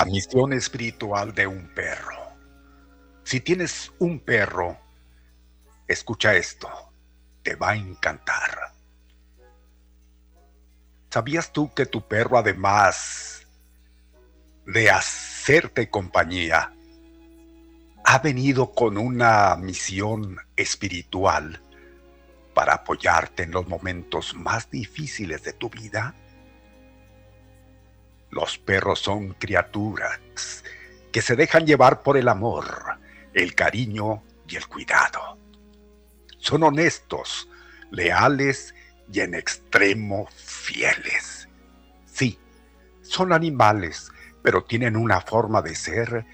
La misión espiritual de un perro. Si tienes un perro, escucha esto, te va a encantar. ¿Sabías tú que tu perro, además de hacerte compañía, ha venido con una misión espiritual para apoyarte en los momentos más difíciles de tu vida? Los perros son criaturas que se dejan llevar por el amor, el cariño y el cuidado. Son honestos, leales y en extremo fieles. Sí, son animales, pero tienen una forma de ser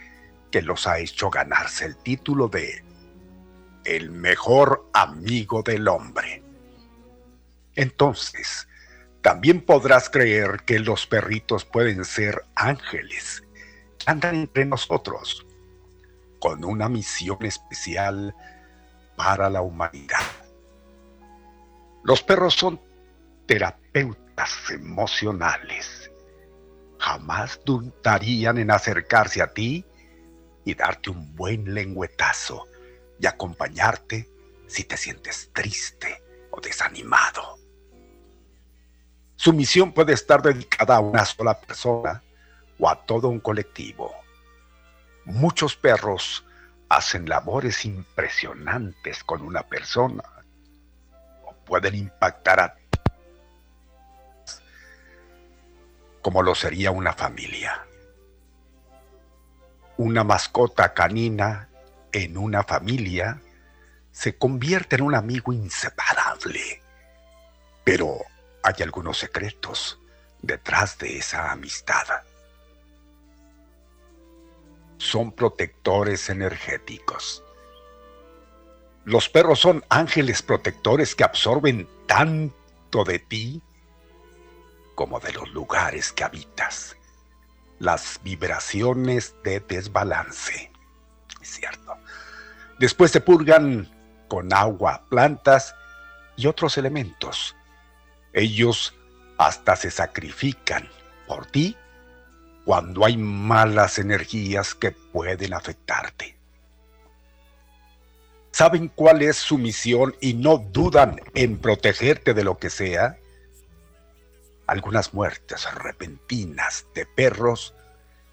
que los ha hecho ganarse el título de el mejor amigo del hombre. Entonces, también podrás creer que los perritos pueden ser ángeles. Andan entre nosotros con una misión especial para la humanidad. Los perros son terapeutas emocionales. Jamás dudarían en acercarse a ti y darte un buen lengüetazo y acompañarte si te sientes triste o desanimado. Su misión puede estar dedicada a una sola persona o a todo un colectivo. Muchos perros hacen labores impresionantes con una persona o pueden impactar a como lo sería una familia. Una mascota canina en una familia se convierte en un amigo inseparable. Pero hay algunos secretos detrás de esa amistad. Son protectores energéticos. Los perros son ángeles protectores que absorben tanto de ti como de los lugares que habitas. Las vibraciones de desbalance. Es cierto. Después se purgan con agua plantas y otros elementos. Ellos hasta se sacrifican por ti cuando hay malas energías que pueden afectarte. Saben cuál es su misión y no dudan en protegerte de lo que sea. Algunas muertes repentinas de perros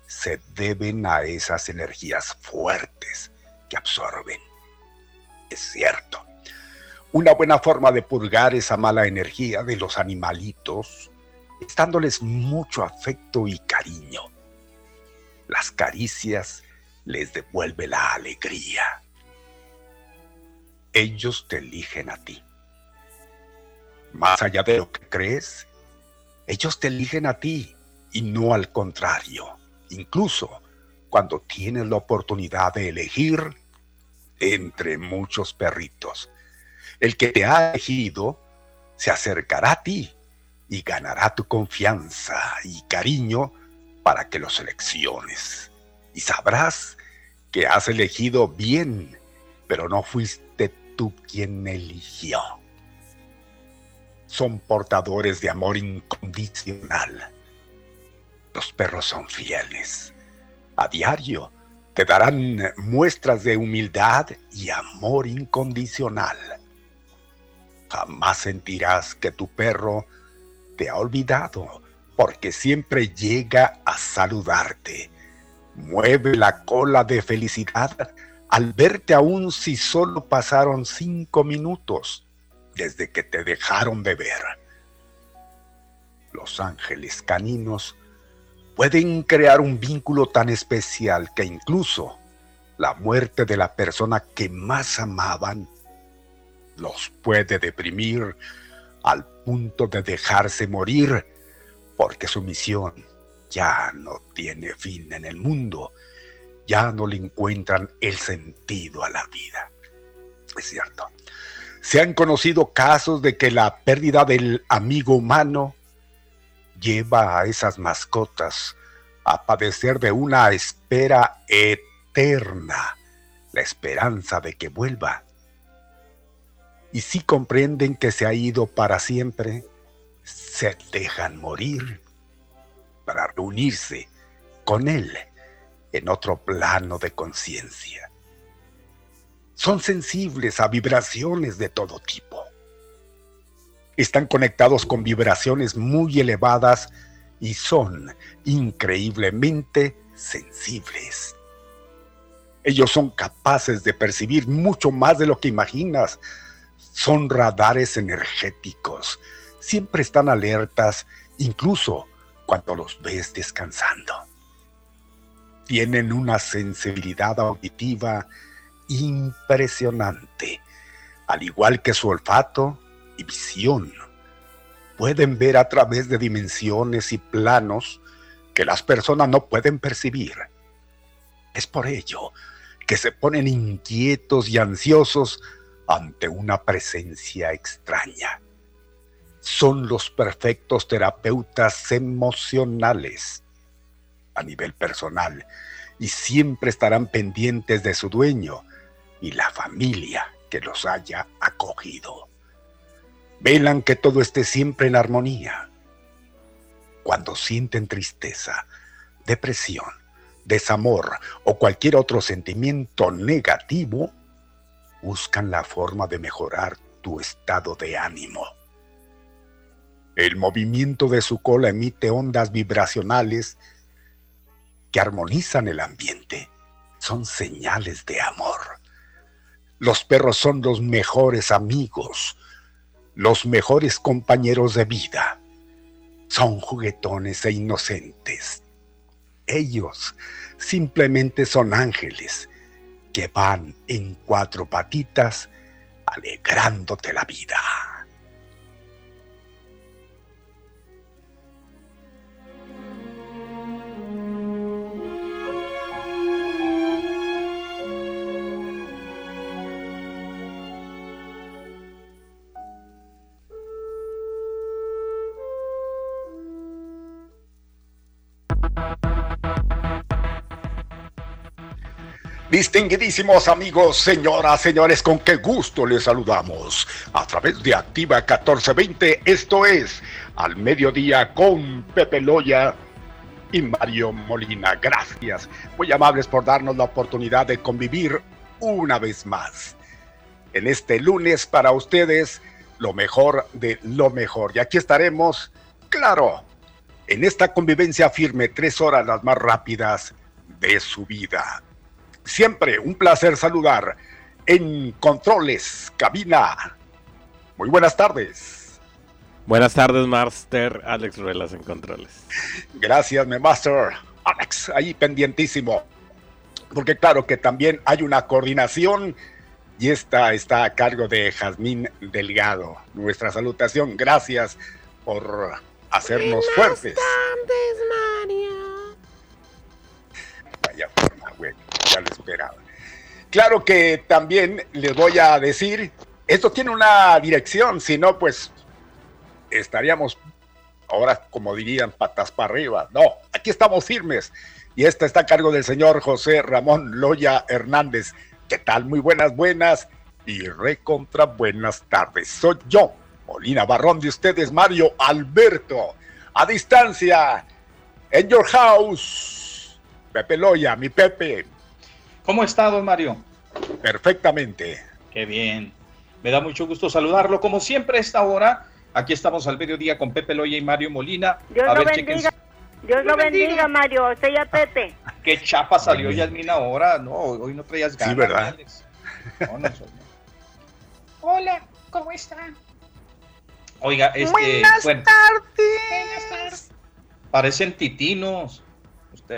se deben a esas energías fuertes que absorben. Es cierto. Una buena forma de purgar esa mala energía de los animalitos es dándoles mucho afecto y cariño. Las caricias les devuelve la alegría. Ellos te eligen a ti. Más allá de lo que crees, ellos te eligen a ti y no al contrario. Incluso cuando tienes la oportunidad de elegir entre muchos perritos el que te ha elegido se acercará a ti y ganará tu confianza y cariño para que lo selecciones. Y sabrás que has elegido bien, pero no fuiste tú quien eligió. Son portadores de amor incondicional. Los perros son fieles. A diario te darán muestras de humildad y amor incondicional jamás sentirás que tu perro te ha olvidado, porque siempre llega a saludarte. Mueve la cola de felicidad al verte aún si solo pasaron cinco minutos desde que te dejaron de ver. Los ángeles caninos pueden crear un vínculo tan especial que incluso la muerte de la persona que más amaban los puede deprimir al punto de dejarse morir porque su misión ya no tiene fin en el mundo, ya no le encuentran el sentido a la vida. Es cierto. Se han conocido casos de que la pérdida del amigo humano lleva a esas mascotas a padecer de una espera eterna, la esperanza de que vuelva y si comprenden que se ha ido para siempre, se dejan morir para reunirse con Él en otro plano de conciencia. Son sensibles a vibraciones de todo tipo. Están conectados con vibraciones muy elevadas y son increíblemente sensibles. Ellos son capaces de percibir mucho más de lo que imaginas son radares energéticos. Siempre están alertas, incluso cuando los ves descansando. Tienen una sensibilidad auditiva impresionante, al igual que su olfato y visión. Pueden ver a través de dimensiones y planos que las personas no pueden percibir. Es por ello que se ponen inquietos y ansiosos ante una presencia extraña. Son los perfectos terapeutas emocionales a nivel personal y siempre estarán pendientes de su dueño y la familia que los haya acogido. Velan que todo esté siempre en armonía. Cuando sienten tristeza, depresión, desamor o cualquier otro sentimiento negativo, buscan la forma de mejorar tu estado de ánimo. El movimiento de su cola emite ondas vibracionales que armonizan el ambiente. Son señales de amor. Los perros son los mejores amigos, los mejores compañeros de vida. Son juguetones e inocentes. Ellos simplemente son ángeles que van en cuatro patitas alegrándote la vida. Distinguidísimos amigos, señoras, señores, con qué gusto les saludamos. A través de Activa 1420, esto es Al Mediodía con Pepe Loya y Mario Molina. Gracias, muy amables por darnos la oportunidad de convivir una vez más. En este lunes para ustedes, lo mejor de lo mejor. Y aquí estaremos, claro, en esta convivencia firme, tres horas las más rápidas de su vida. Siempre un placer saludar en Controles, cabina. Muy buenas tardes. Buenas tardes, Master Alex Ruelas en Controles. Gracias, mi Master Alex, ahí pendientísimo. Porque claro que también hay una coordinación y esta está a cargo de Jazmín Delgado. Nuestra salutación, gracias por hacernos Buenas fuertes. tardes, Mario. Vaya forma, güey, ya esperaba. Claro que también les voy a decir, esto tiene una dirección, si no, pues estaríamos ahora, como dirían, patas para arriba. No, aquí estamos firmes. Y esta está a cargo del señor José Ramón Loya Hernández. ¿Qué tal? Muy buenas, buenas y recontra buenas tardes. Soy yo, Molina Barrón de ustedes, Mario Alberto. A distancia, en your house. Pepe Loya, mi Pepe, ¿Cómo está, don Mario? perfectamente. Qué bien. Me da mucho gusto saludarlo. Como siempre, a esta hora, aquí estamos al mediodía con Pepe Loya y Mario Molina. Dios a lo ver, bendiga. chequen Dios lo bendiga, Mario. Usted ya Pepe. qué chapa salió Yasmín ahora. No, hoy no traías ganas. ¿verdad? Alex. No, no, soy- Hola, ¿cómo están? Oiga, este. Buenas bueno, tardes. parecen titinos.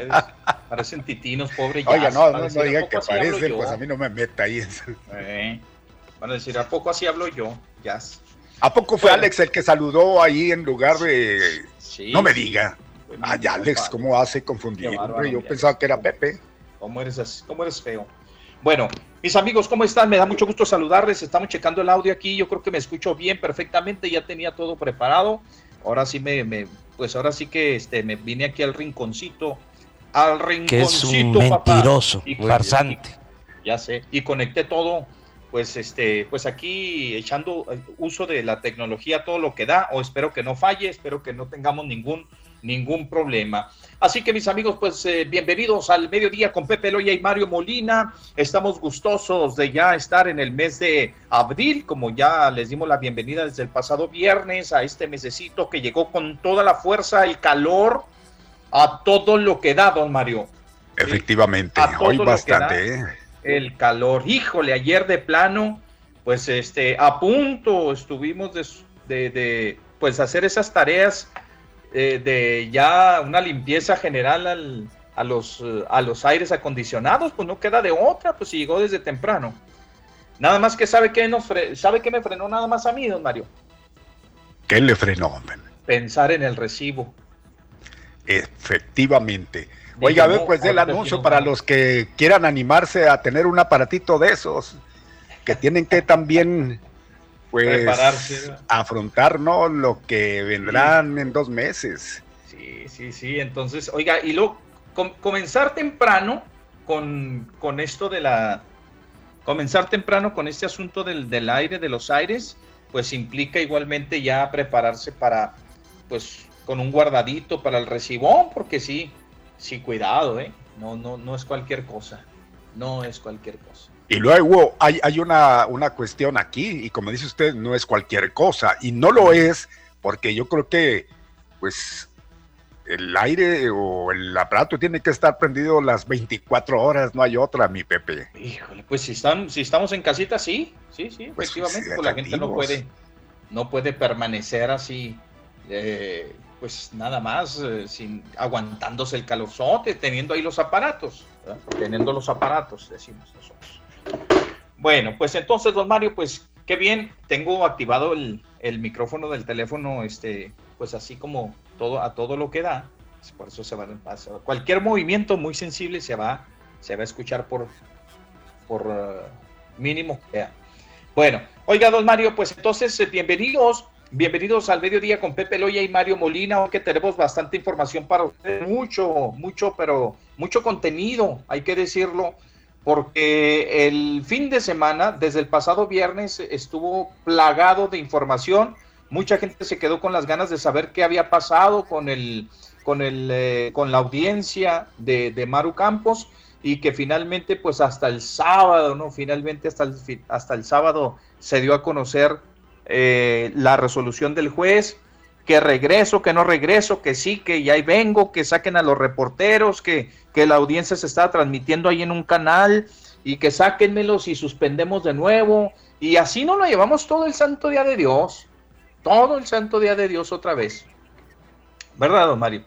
Ustedes parecen titinos, pobre Jazz. Oiga, no, no, no decir, ¿a diga poco que parecen, pues a mí no me meta ahí. Eh, Van a decir, ¿a poco así hablo yo? Jazz. ¿A poco fue Bueno. Alex el que saludó ahí en lugar de... Sí. No me diga. Mi Ay, Alex. ¿cómo hace confundir? Bárbaro? Yo pensaba que era Pepe. ¿Cómo eres, así? ¿Cómo eres feo? Bueno, mis amigos, ¿cómo están? Me da mucho gusto saludarles. Estamos checando el audio aquí. Yo creo que me escucho bien, perfectamente. Ya tenía todo preparado. Ahora sí me, me- pues ahora sí que este, me vine aquí al rinconcito. Al que es un rinconcito, papá. mentiroso, Y- farsante. Ya sé. Y conecté todo, pues este, pues aquí echando eh, uso de la tecnología todo lo que da. O espero que no falle, espero que no tengamos ningún ningún problema. Así que mis amigos, pues eh, bienvenidos al mediodía con Pepe Loya y Mario Molina. Estamos gustosos de ya estar en el mes de abril, como ya les dimos la bienvenida desde el pasado viernes a este mesecito que llegó con toda la fuerza, el calor, a todo lo que da, don Mario. Efectivamente, A hoy bastante. ¿eh? El calor, híjole, ayer de plano, pues este, a punto estuvimos de, de, de, pues hacer esas tareas eh, de ya una limpieza general al, a, los, a los aires acondicionados, pues no queda de otra, pues si llegó desde temprano. Nada más que sabe que nos sabe que me frenó nada más a mí, don Mario, ¿Qué le frenó? hombre? pensar en el recibo. Efectivamente. Oiga, a ver, pues el ahorita sí anuncio para los que quieran animarse a tener un aparatito de esos, que tienen que también, pues, afrontar, ¿no? Lo que vendrán en dos meses. Sí, sí, sí. Entonces, oiga, y luego com- comenzar temprano con, con esto de la. Comenzar temprano con este asunto del, del aire, de los aires, pues implica igualmente ya prepararse para, pues, con un guardadito para el recibón, porque sí, sí, cuidado, ¿eh? No, no, no es cualquier cosa. No es cualquier cosa. Y luego hay, hay una, una cuestión aquí, y como dice usted, no es cualquier cosa, y no lo es porque yo creo que, pues, el aire o el aparato tiene que estar prendido las 24 horas, no hay otra, mi Pepe. Híjole, pues si están, si estamos en casita, sí, sí, sí, Pues, efectivamente, pues la gente no puede, no puede permanecer así, eh, pues nada más, eh, sin aguantándose el calorzote, teniendo ahí los aparatos, teniendo los aparatos, decimos nosotros. Bueno, pues entonces, don Mario, pues qué bien, tengo activado el, el micrófono del teléfono, este, pues así como todo, a todo lo que da, pues, por eso se va a. Cualquier movimiento muy sensible se va, se va a escuchar por, por eh, mínimo que sea. Bueno, oiga, don Mario, pues entonces eh, bienvenidos, bienvenidos al mediodía con Pepe Loya y Mario Molina, hoy que tenemos bastante información para ustedes, mucho, mucho, pero mucho contenido, hay que decirlo, porque el fin de semana, desde el pasado viernes, estuvo plagado de información. Mucha gente se quedó con las ganas de saber qué había pasado con el, con el, eh, con la audiencia de, de, Maru Campos y que finalmente, pues hasta el sábado, ¿no? Finalmente hasta el, hasta el sábado se dio a conocer eh, la resolución del juez, que regreso, que no regreso, que sí, que ya vengo, que saquen a los reporteros, que, que la audiencia se está transmitiendo ahí en un canal y que sáquenmelos y suspendemos de nuevo. Y así no lo llevamos todo el santo día de Dios, todo el santo día de Dios otra vez. ¿Verdad, don Mario?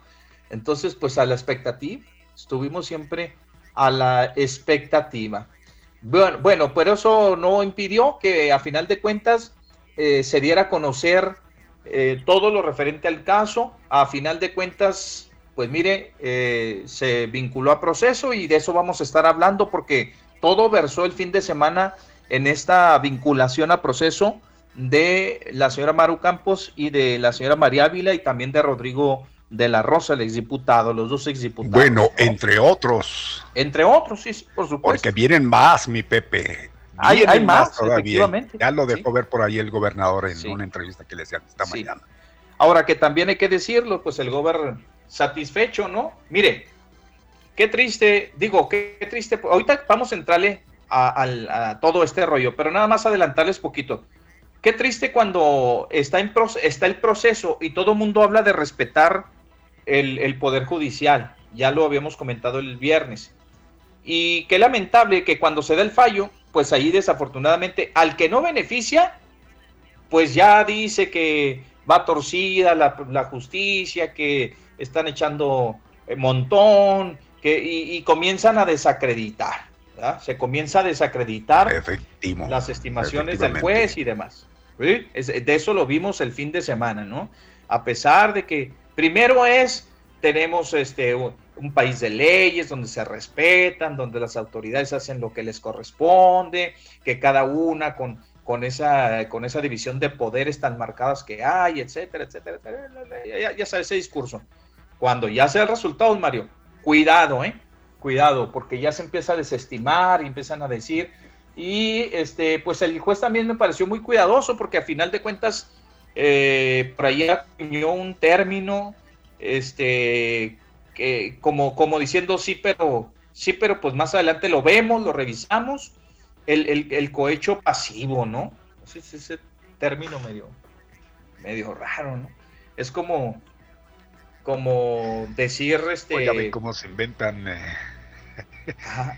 Entonces, pues a la expectativa, estuvimos siempre a la expectativa. Bueno, bueno, pero eso no impidió que a final de cuentas eh, se diera a conocer eh, todo lo referente al caso. A final de cuentas, pues mire, eh, se vinculó a proceso y de eso vamos a estar hablando porque todo versó el fin de semana en esta vinculación a proceso de la señora Maru Campos y de la señora María Ávila y también de Rodrigo de la Rosa, el exdiputado, los dos exdiputados. Bueno, entre otros. Entre otros, sí, por supuesto. Porque vienen más, mi Pepe. Hay, hay más, efectivamente. Ya lo dejó ver por ahí el gobernador en una entrevista que le hacían esta mañana. Ahora que también hay que decirlo, pues el gobernador satisfecho, ¿no? Mire, qué triste, digo, qué, triste. Ahorita vamos a entrarle a, todo este rollo, pero nada más adelantarles poquito. Qué triste cuando está, en, está el proceso y todo el mundo habla de respetar el, el Poder Judicial. Ya lo habíamos comentado el viernes. Y qué lamentable que cuando se da el fallo, pues ahí desafortunadamente al que no beneficia, pues ya dice que va torcida la, justicia, que están echando eh, montón, que, y, comienzan a desacreditar. Se comienza a desacreditar las estimaciones del juez y demás. de eso lo vimos el fin de semana, ¿no? A pesar de que primero es, tenemos este, un país de leyes donde se respetan, donde las autoridades hacen lo que les corresponde, que cada una con, con, esa, con esa división de poderes tan marcadas que hay, etcétera, etcétera, Ya, ya sabes ese discurso. Cuando ya sea el resultado, Mario, cuidado, ¿eh? Cuidado, porque ya se empieza a desestimar y empiezan a decir. Y este, pues el juez también me pareció muy cuidadoso porque a final de cuentas, eh, por ahí un término este, como, como diciendo sí, pero sí, pero pues más adelante lo vemos, lo revisamos, el, cohecho pasivo, ¿no? Ese, ese término medio, medio raro, ¿no? Es como, como decir este. Oiga, cómo se inventan. Eh,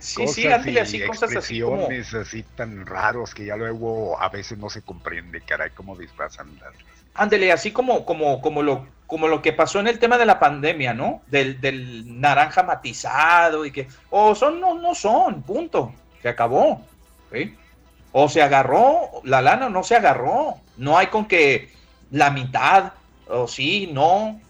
sí, sí, así cosas así como. así tan raros que ya luego a veces no se comprende, caray, cómo disfrazan las. Ándele, así como, como, como lo como lo que pasó en el tema de la pandemia, ¿no? Del, naranja matizado y que, o son, no, no son, punto, se acabó. O se agarró la lana no se agarró. No hay con que la mitad, o sí, no.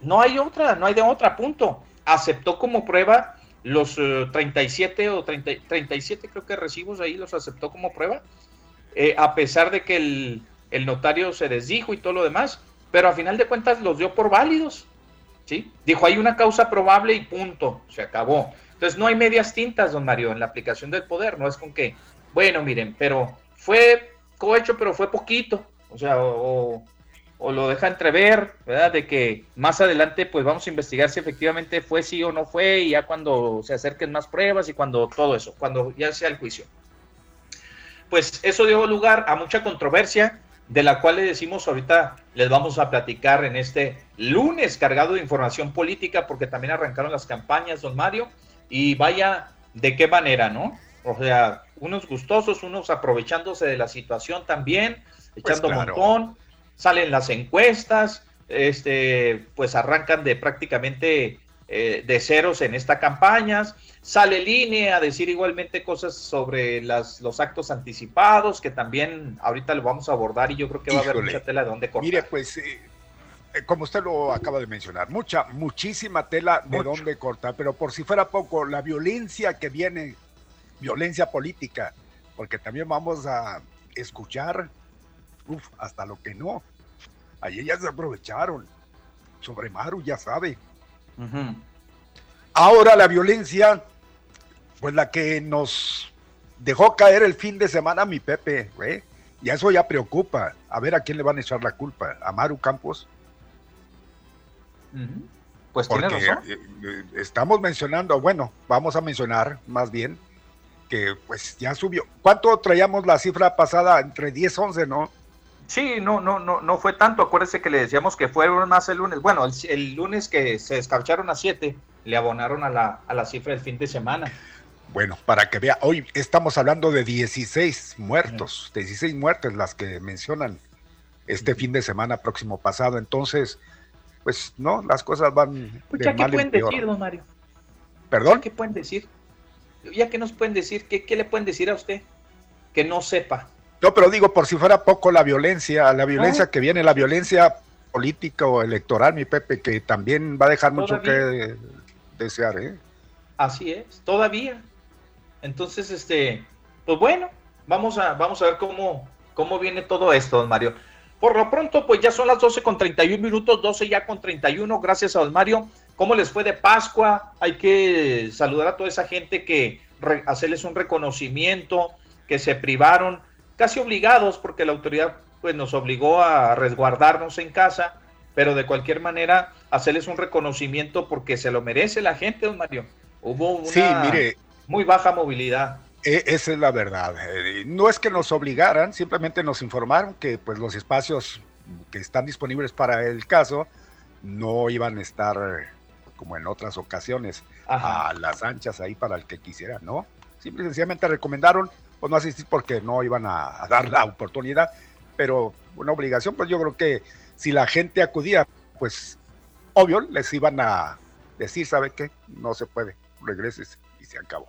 No hay otra, no hay de otra, punto. Aceptó como prueba los 37 eh, o 30, 37 creo que recibos ahí los aceptó como prueba, eh, a pesar de que el, el notario se desdijo y todo lo demás pero a final de cuentas los dio por válidos. ¿sí? Dijo, hay una causa probable y punto, se acabó. Entonces no hay medias tintas, don Mario, en la aplicación del poder, no es con que, bueno, miren, pero fue cohecho, pero fue poquito, o sea, o, lo deja entrever, ¿verdad? De que más adelante pues vamos a investigar si efectivamente fue sí o no fue y ya cuando se acerquen más pruebas y cuando todo eso, cuando ya sea el juicio. Pues eso dio lugar a mucha controversia, de la cual le decimos ahorita, les vamos a platicar en este lunes cargado de información política, porque también arrancaron las campañas, don Mario, y vaya de qué manera, ¿no? O sea, unos gustosos, unos aprovechándose de la situación también, pues echando un montón, salen las encuestas, este, pues arrancan de prácticamente eh, de ceros en esta campaña, Sale línea a decir igualmente cosas sobre las, los actos anticipados, que también ahorita lo vamos a abordar y yo creo que va a haber mucha tela de dónde cortar. Mire, pues, eh, eh, como usted lo acaba de mencionar, mucha, muchísima tela de dónde cortar, pero por si fuera poco, la violencia que viene, violencia política, porque también vamos a escuchar, uf, hasta lo que no. Allí ya se aprovecharon. Sobre Maru, ya sabe. Ahora la violencia Pues la que nos dejó caer el fin de semana mi Pepe, güey. Y eso ya preocupa. A ver a quién le van a echar la culpa. ¿A Maru Campos? Pues tiene razón. Eh, eh, estamos mencionando, bueno, vamos a mencionar más bien que pues ya subió. ¿Cuánto traíamos la cifra pasada? Entre 10, 11, ¿no? Sí, no, no, no, no fue tanto. Acuérdese que le decíamos que fueron más el lunes. Bueno, el, lunes que se descarcharon a 7, le abonaron a la, a la cifra del fin de semana. Bueno, para que vea, hoy estamos hablando de 16 muertos, 16 muertes las que mencionan este fin de semana próximo pasado. Entonces, pues no, las cosas van. Pues ya, ¿qué pueden decir, don Mario? ¿Perdón? ¿Qué pueden decir? Ya que nos pueden decir, ¿qué, ¿qué, le pueden decir a usted? Que no sepa. No, pero digo, por si fuera poco la violencia, la violencia que viene, la violencia política o electoral, mi Pepe, que también va a dejar mucho que desear, ¿eh? Así es, todavía. Entonces, este, pues bueno, vamos a, vamos a ver cómo, cómo viene todo esto, don Mario. Por lo pronto, pues ya son las 12 con 31 minutos, 12 ya con 31, gracias a don Mario. ¿Cómo les fue de Pascua? Hay que saludar a toda esa gente que hacerles un reconocimiento, que se privaron, casi obligados, porque la autoridad pues nos obligó a resguardarnos en casa, pero de cualquier manera hacerles un reconocimiento porque se lo merece la gente, don Mario. Hubo una muy baja movilidad. E, esa es la verdad. Eh, no es que nos obligaran, simplemente nos informaron que pues los espacios que están disponibles para el caso no iban a estar como en otras ocasiones a las anchas ahí para el que quisiera, ¿no? Simple y sencillamente recomendaron pues no asistir porque no iban a, dar la oportunidad, pero una obligación, pues yo creo que si la gente acudía, pues obvio les iban a decir, ¿sabe qué? No se puede, regreses y se acabó.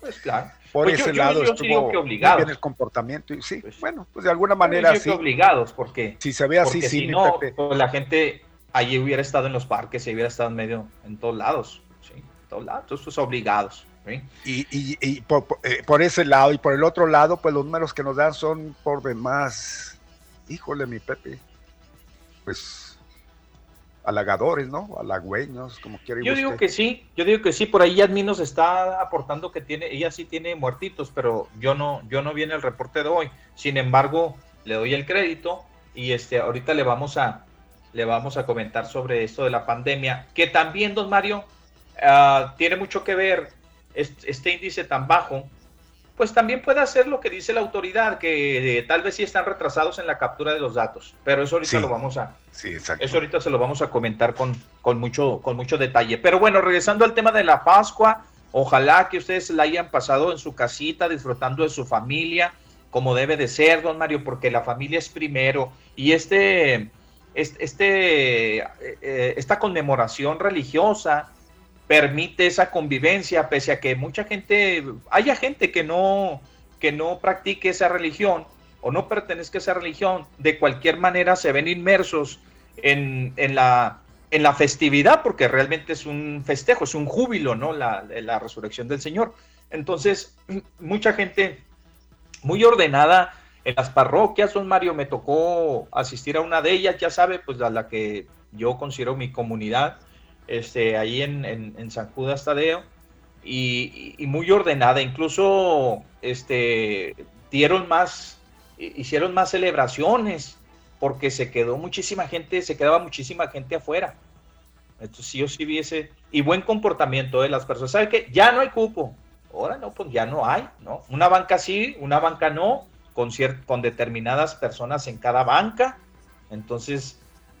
Pues claro. Por pues ese lado estuvo que bien el comportamiento. Y sí, pues, bueno, pues de alguna manera sí. obligados, porque si se ve así, sí, si no, pues la gente allí hubiera estado en los parques, se hubiera estado en medio, en todos lados, sí, en todos lados, entonces obligados. Y, y, y por, eh, por, ese lado, y por el otro lado, pues los números que nos dan son por demás, híjole, mi Pepe, pues halagadores, ¿no? Halagüeños, como quiera. Yo digo que sí, yo digo que sí, por ahí Yasmin nos está aportando que tiene, ella sí tiene muertitos, pero yo no, yo no viene el reporte de hoy. Sin embargo, le doy el crédito y este, ahorita le vamos a, le vamos a comentar sobre esto de la pandemia, que también, don Mario, ah, tiene mucho que ver este índice tan bajo pues también puede hacer lo que dice la autoridad, que eh, tal vez sí están retrasados en la captura de los datos, pero eso ahorita lo vamos a, sí, eso ahorita se lo vamos a comentar con, con, mucho, con mucho detalle. Pero bueno, regresando al tema de la Pascua, ojalá que ustedes la hayan pasado en su casita, disfrutando de su familia, como debe de ser, don Mario, porque la familia es primero. Y este, este, eh, eh, esta conmemoración religiosa permite esa convivencia, pese a que mucha gente, haya gente que no, que no practique esa religión o no pertenezca a esa religión, de cualquier manera se ven inmersos en, la, en la festividad, porque realmente es un festejo, es un júbilo, ¿no? La, la resurrección del Señor. Entonces, mucha gente muy ordenada en las parroquias, don Mario, me tocó asistir a una de ellas, ya sabe, pues a la que yo considero mi comunidad, este, ahí en, San Judas Tadeo, y, muy ordenada. Incluso este, dieron más, hicieron más celebraciones, porque se quedó muchísima gente, se quedaba muchísima gente afuera. Entonces, si yo sí viese, y buen comportamiento de las personas. ¿Sabe qué? Ya no hay cupo. Ahora no, pues ya no hay, ¿no? Una banca sí, una banca no, con, con determinadas personas en cada banca. Entonces,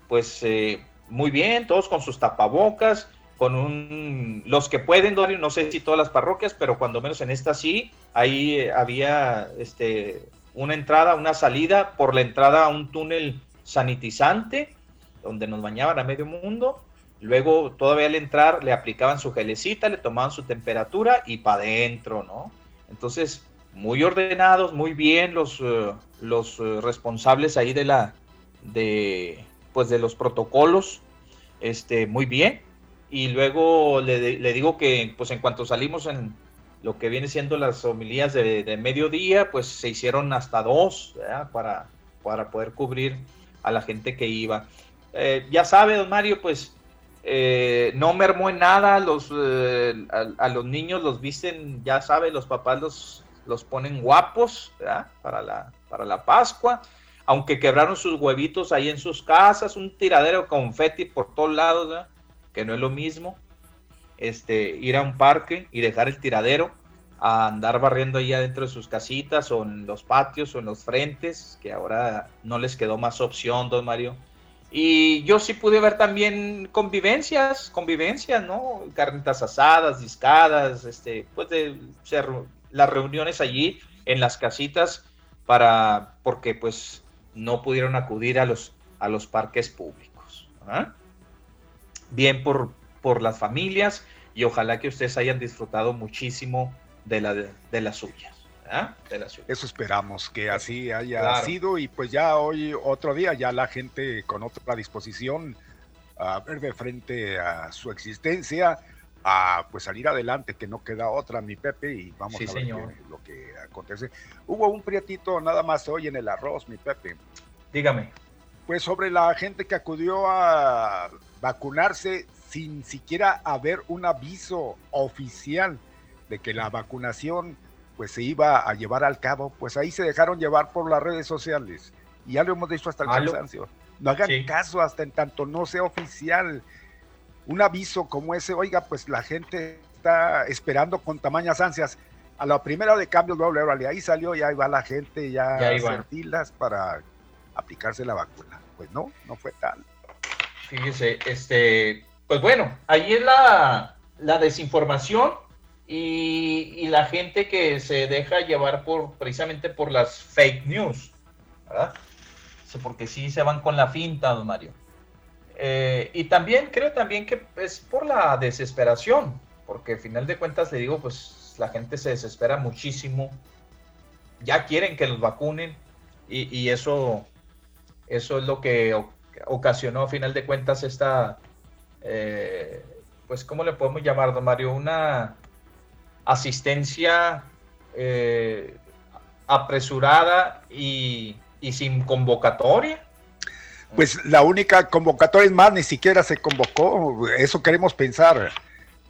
pues eh, muy bien, todos con sus tapabocas, con un, los que pueden, no sé si todas las parroquias, pero cuando menos en esta sí, ahí eh, había este, una entrada, una salida, por la entrada a un túnel sanitizante, donde nos bañaban a medio mundo, luego todavía al entrar le aplicaban su gelecita, le tomaban su temperatura y para adentro, ¿no? Entonces, muy ordenados, muy bien los, eh, los eh, responsables ahí de la, de, pues de los protocolos, este, muy bien. Y luego le, digo que pues en cuanto salimos en lo que viene siendo las homilías de, mediodía, pues se hicieron hasta dos para, para poder cubrir a la gente que iba. Eh, ya sabe, don Mario, pues eh, no mermó en nada, los, eh, a, los niños los visten, ya saben, los papás los, los ponen guapos para la, para la Pascua, aunque quebraron sus huevitos ahí en sus casas, un tiradero de confeti por todos lados, que no es lo mismo este, ir a un parque y dejar el tiradero a andar barriendo ahí adentro de sus casitas o en los patios o en los frentes, que ahora no les quedó más opción, don Mario y yo sí pude ver también convivencias, convivencias, ¿no? Carnitas asadas, discadas, este, pues de ser las reuniones allí en las casitas para, porque pues no pudieron acudir a los, a los parques públicos. ¿ah? Bien por, por las familias y ojalá que ustedes hayan disfrutado muchísimo de, la, de las suyas. Eso esperamos que así haya sido y pues ya hoy otro día ya la gente con otra disposición a ver de frente a su existencia, a pues salir adelante, que no queda otra, mi Pepe, y vamos a ver lo que acontece. Hubo un prietito nada más hoy en el arroz, mi Pepe. Dígame. Pues sobre la gente que acudió a vacunarse sin siquiera haber un aviso oficial de que la vacunación pues se iba a llevar al cabo, pues ahí se dejaron llevar por las redes sociales. Y ya lo hemos dicho hasta el cansancio. No hagan caso hasta en tanto no sea oficial. Un aviso como ese, oiga, pues la gente está esperando con tamañas ansias. A la primera de cambio, luego, luego, ahí salió, ya va la gente ya, ya para aplicarse la vacuna. Pues no, no fue tal. Fíjese, este, pues bueno, ahí es la, la desinformación y, la gente que se deja llevar por precisamente por las fake news, ¿verdad? Porque sí se van con la finta, don Mario. Eh, y también creo también que es por la desesperación, porque al final de cuentas le digo, pues la gente se desespera muchísimo, ya quieren que los vacunen y, eso, eso es lo que ocasionó a final de cuentas esta, eh, pues, ¿cómo le podemos llamar, don Mario? Una asistencia eh, apresurada y, sin convocatoria. Pues la única convocatoria es más, ni siquiera se convocó, eso queremos pensar.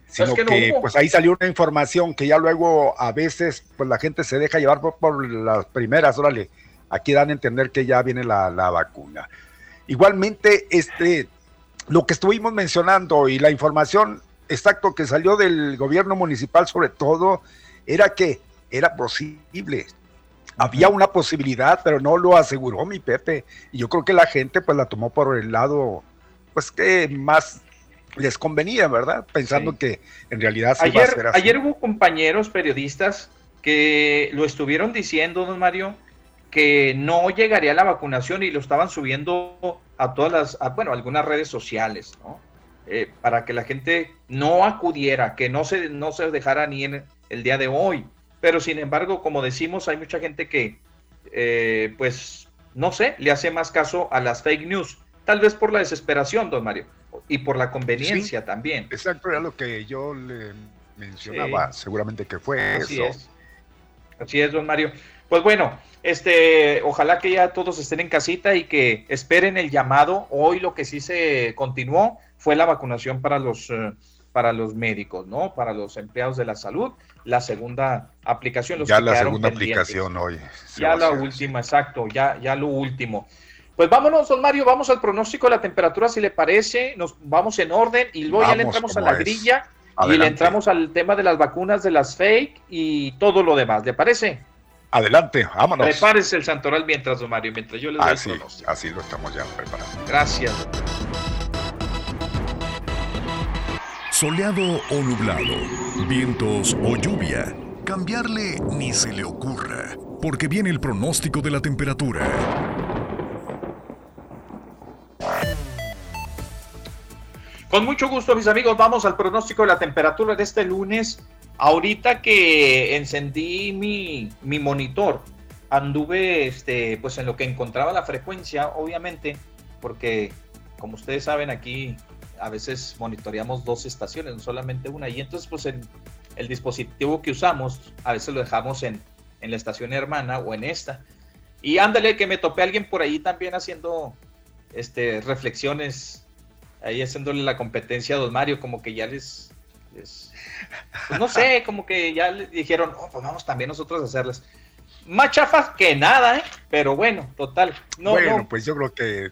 Sino que, pues ahí salió una información que ya luego a veces pues la gente se deja llevar por, las primeras, órale, aquí dan a entender que ya viene la, la vacuna. Igualmente, este, lo que estuvimos mencionando y la información exacto que salió del gobierno municipal sobre todo era que era posible. Había una posibilidad, pero no lo aseguró mi Pepe. Y yo creo que la gente pues la tomó por el lado, pues que más les convenía, ¿verdad? Pensando que en realidad se ayer, a hacer así. Ayer hubo compañeros periodistas que lo estuvieron diciendo, don Mario, que no llegaría la vacunación y lo estaban subiendo a todas las, bueno, algunas redes sociales, ¿no? Eh, para que la gente no acudiera, que no se, no se dejara ni en el día de hoy. Pero sin embargo, como decimos, hay mucha gente que, eh, pues, no sé, le hace más caso a las fake news, tal vez por la desesperación, don Mario, y por la conveniencia también. Exacto, era lo que yo le mencionaba, seguramente que fue Así Es. Así es, don Mario. Pues bueno, este, ojalá que ya todos estén en casita y que esperen el llamado. Hoy lo que sí se continuó fue la vacunación para los, eh, para los médicos, ¿no? Para los empleados de la salud. La segunda aplicación. Los ya la segunda aplicación hoy. Ya la última, exacto, ya, ya lo último. Pues vámonos, don Mario, vamos al pronóstico de la temperatura, si le parece, nos vamos en orden y luego ya le entramos a la grilla y le entramos al tema de las vacunas, de las fake y todo lo demás, ¿le parece? Adelante, vámonos. Prepárese el santoral mientras, don Mario, mientras yo le doy así, Así lo estamos ya preparando. Gracias. Soleado o nublado, vientos o lluvia. Cambiarle ni se le ocurra, porque viene el pronóstico de la temperatura. Con mucho gusto, mis amigos, vamos al pronóstico de la temperatura de este lunes. Ahorita que encendí mi, mi monitor, anduve este, pues en lo que encontraba la frecuencia, obviamente, porque como ustedes saben, aquí a veces monitoreamos dos estaciones, no solamente una. Y entonces, pues el, el dispositivo que usamos, a veces lo dejamos en, en, la estación hermana o en esta. Y ándale, que me topé a alguien por ahí también haciendo este, reflexiones ahí haciéndole la competencia a Don Mario, como que ya les, les pues no sé, como que ya le dijeron, oh, pues vamos también nosotros a hacerlas. Más chafas que nada, ¿eh? Pero bueno, total. No, bueno, no, pues yo creo que.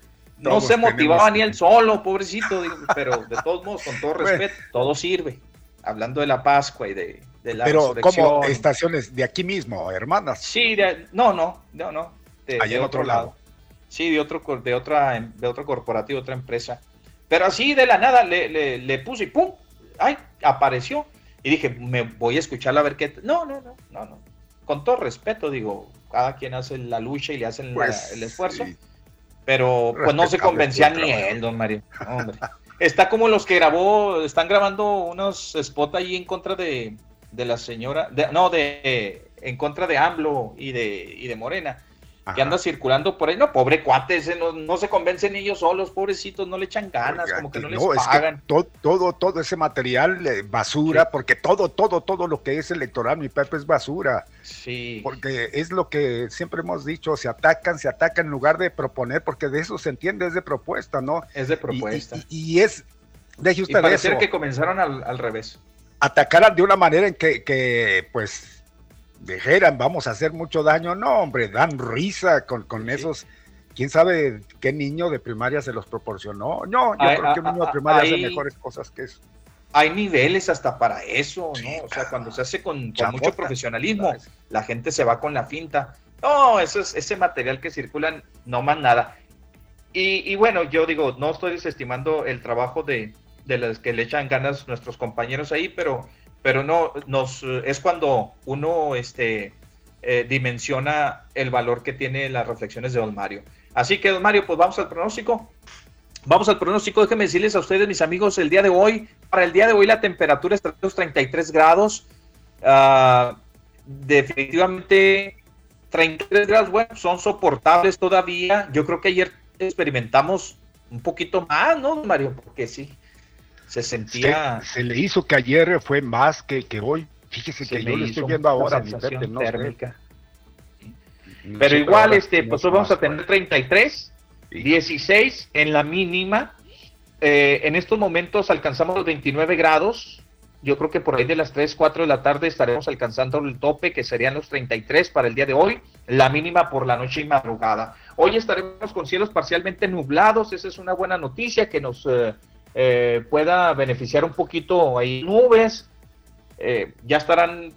No todos se motivaba ni él solo, pobrecito, digo, pero de todos modos, con todo Bueno. respeto, todo sirve. Hablando de la Pascua y de, de la Pero como estaciones de aquí mismo, hermanas. Sí, de- no, no, no, no. De, Allá de en otro lado. Sí, de otro, de otra, de otro corporativo, otra empresa. Pero así de la nada le, le, le puse y ¡pum! ¡Ay! Apareció. Y dije, me voy a escucharla a ver qué. No, no, no, no, no. Con todo respeto, digo, cada quien hace la lucha y le hacen la- Pues, el esfuerzo. sí. Pero pues no se convencía ni él, don Mario. Hombre. Está como los que grabó, están grabando unos spots ahí en contra de, de la señora, de- no, de en contra de AMLO y de, y de Morena, que anda circulando por ahí. No, pobre cuate, ese no, no se convencen ellos solos, pobrecitos, no le echan ganas, Oiga, como que no les es que pagan. to- todo, todo ese material eh, basura, porque todo, todo, todo lo que es electoral, mi Pepe, es basura. Sí, Porque es lo que siempre hemos dicho, se atacan, se atacan en lugar de proponer, porque de eso se entiende, es de propuesta, ¿no? es de Y- propuesta. Y, y- y es, deje Y, usted pareciera eso, que comenzaron al, al revés. atacar de una manera en que, que, pues, dijeran, vamos a hacer mucho daño. No, hombre, dan risa con, con Sí. esos. ¿Quién sabe qué niño de primaria se los proporcionó? No, yo Ay, creo que un niño de primaria hace mejores cosas que eso. Hay niveles hasta para eso, ¿no? Sí, o sea, cuando se hace con, mucho profesionalismo, la gente se va con la finta. No, eso es ese material que circulan, no más nada. Y, y bueno, yo digo, no estoy desestimando el trabajo de, de las que le echan ganas nuestros compañeros ahí, pero, pero no, nos, es cuando uno este, eh, dimensiona el valor que tiene las reflexiones de Don Mario. Así que, Don Mario, pues vamos al pronóstico. Vamos al pronóstico. Déjenme decirles a ustedes, mis amigos, el día de hoy, para el día de hoy la temperatura está en los 33 grados. Ah, definitivamente 33 grados, bueno, son soportables todavía. Yo creo que ayer experimentamos un poquito más, ¿no, Mario? Porque sí, se sentía... Se, se le hizo que ayer fue más que, que hoy. Fíjese se que yo lo hizo estoy viendo ahora, mi Pepe, no térmica. Pero igual, este, pues hoy vamos a tener cuál. 33, Sí. 16 en la mínima. Eh, en estos momentos alcanzamos los 29 grados. Yo creo que por ahí de las 3, 4 de la tarde estaremos alcanzando el tope, que serían los 33 para el día de hoy, la mínima por la noche y madrugada. Hoy estaremos con cielos parcialmente nublados, esa es una buena noticia que nos eh, eh, pueda beneficiar un poquito ahí. Nubes, eh, ya estarán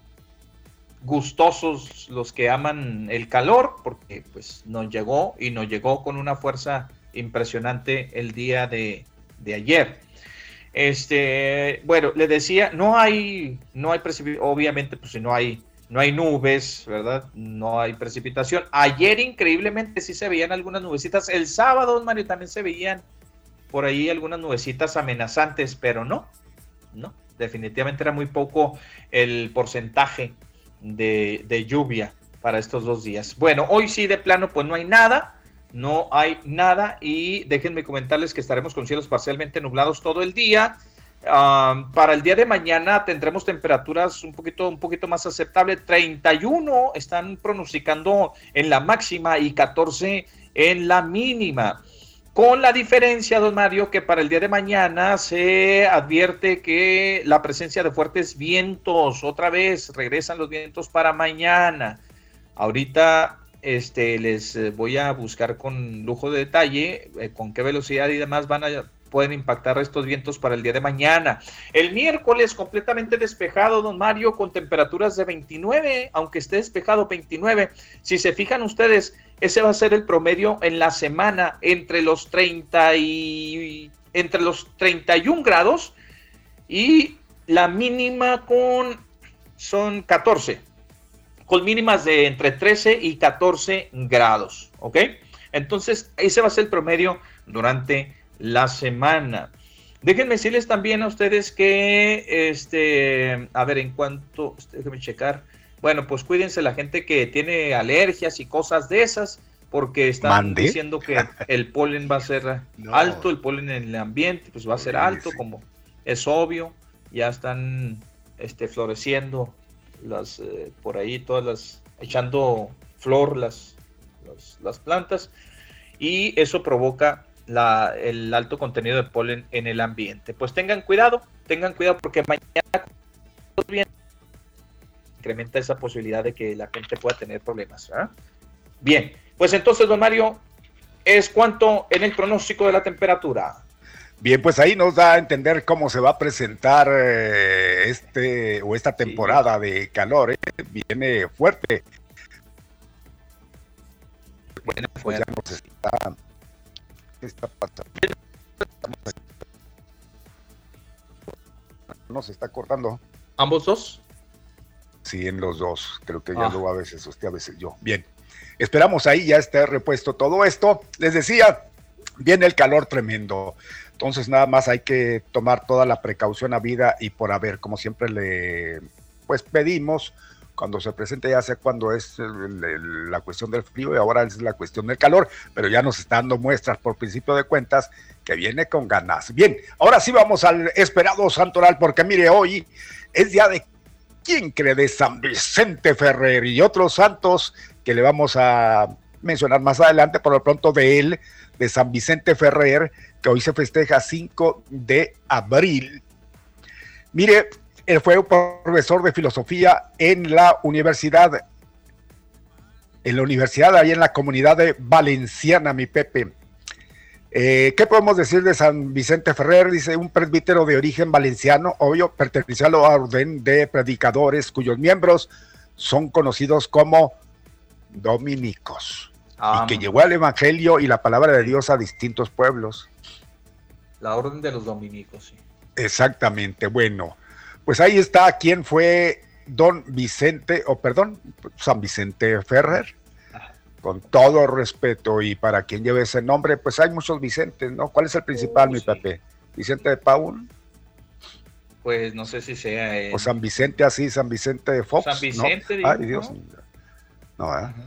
gustosos los que aman el calor, porque pues nos llegó y nos llegó con una fuerza impresionante el día de, de ayer. Este, bueno, le decía, no hay, no hay precipitación, obviamente, pues si no hay, no hay nubes, ¿verdad? No hay precipitación. Ayer, increíblemente, sí se veían algunas nubecitas. El sábado, Mario, también se veían por ahí algunas nubecitas amenazantes, pero no, no, definitivamente era muy poco el porcentaje de, lluvia para estos dos días. Bueno, hoy sí de plano pues no hay nada, no hay nada y déjenme comentarles que estaremos con cielos parcialmente nublados todo el día. Ah, para el día de mañana tendremos temperaturas un poquito, un poquito más aceptables. 31 están pronosticando en la máxima y 14 en la mínima. Con la diferencia, don Mario, que para el día de mañana se advierte que la presencia de fuertes vientos, otra vez regresan los vientos para mañana. Ahorita este, les eh, voy a buscar con lujo de detalle eh, con qué velocidad y demás van a pueden impactar estos vientos para el día de mañana. El miércoles completamente despejado, don Mario, con temperaturas de 29, aunque esté despejado 29. Si se fijan ustedes, ese va a ser el promedio en la semana entre los 30 y entre los 31 grados y la mínima con son 14 con mínimas de entre 13 y 14 grados, ¿ok? Entonces, ese va a ser el promedio durante la semana. Déjenme decirles también a ustedes que, este, a ver, en cuanto, déjenme checar, bueno, pues cuídense la gente que tiene alergias y cosas de esas, porque están ¿Mande? diciendo que el polen va a ser No. alto, el polen en el ambiente, pues va a ser Sí, alto, sí. como es obvio, ya están este, floreciendo las, eh, por ahí todas las, echando flor las, las, las plantas, y eso provoca la, el alto contenido de polen en el ambiente. Pues tengan cuidado, tengan cuidado porque mañana incrementa esa posibilidad de que la gente pueda tener problemas. Bien, pues entonces, don Mario, es cuanto en el pronóstico de la temperatura. Bien, pues ahí nos da a entender cómo se va a presentar eh, este o esta temporada de calor. ¿eh? Viene fuerte. Bueno, pues ya nos está, está pasando. Nos está cortando. ¿Ambos dos? Sí, en los dos. Creo que ya Ah. luego a veces usted, a veces yo. Bien. Esperamos ahí ya esté repuesto todo esto. Les decía, viene el calor tremendo. Entonces nada más hay que tomar toda la precaución a vida y por haber, como siempre le pues pedimos cuando se presente ya sea cuando es la cuestión del frío y ahora es la cuestión del calor, pero ya nos está dando muestras por principio de cuentas que viene con ganas. Bien, ahora sí vamos al esperado santoral porque mire, hoy es día de ¿quién cree? De San Vicente Ferrer y otros santos que le vamos a mencionar más adelante, por lo pronto de él, de San Vicente Ferrer, que hoy se festeja 5 de abril. Mire, él fue profesor de filosofía en la universidad, en la universidad ahí en la comunidad de Valenciana, mi Pepe. Eh, ¿Qué podemos decir de San Vicente Ferrer? Dice un presbítero de origen valenciano, obvio, perteneció a la orden de predicadores cuyos miembros son conocidos como dominicos Ah, y que llevó el evangelio y la palabra de Dios a distintos pueblos. La orden de los dominicos, sí. Exactamente, bueno, pues ahí está quién fue don Vicente, o perdón, San Vicente Ferrer, con todo respeto y para quien lleve ese nombre, pues hay muchos Vicentes, ¿no? ¿Cuál es el principal, Oh, mi sí. ¿Vicente de Paul? Pues no sé si sea. en- ¿O San Vicente así, San Vicente de Fox? San ¿no? Vicente, digo, Ay, Dios ¿no? mío. No. Ujú.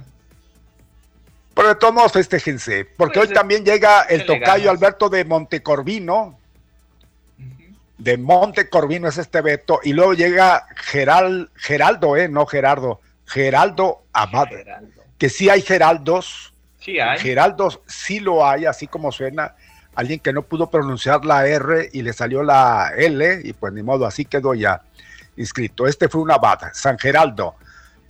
Pero de todos modos, festéjense, porque Pues, hoy también llega el tocayo. Alberto de Montecorvino. De Monte Corvino es este Beto, y luego llega Geral, Geraldo, eh, no Gerardo, Geraldo Abad, Geraldo. que sí hay Geraldos, Sí, hay. Geraldos sí lo hay, así como suena, alguien que no pudo pronunciar la R y le salió la L, y pues ni modo, así quedó ya inscrito. Este fue un abad, San Geraldo,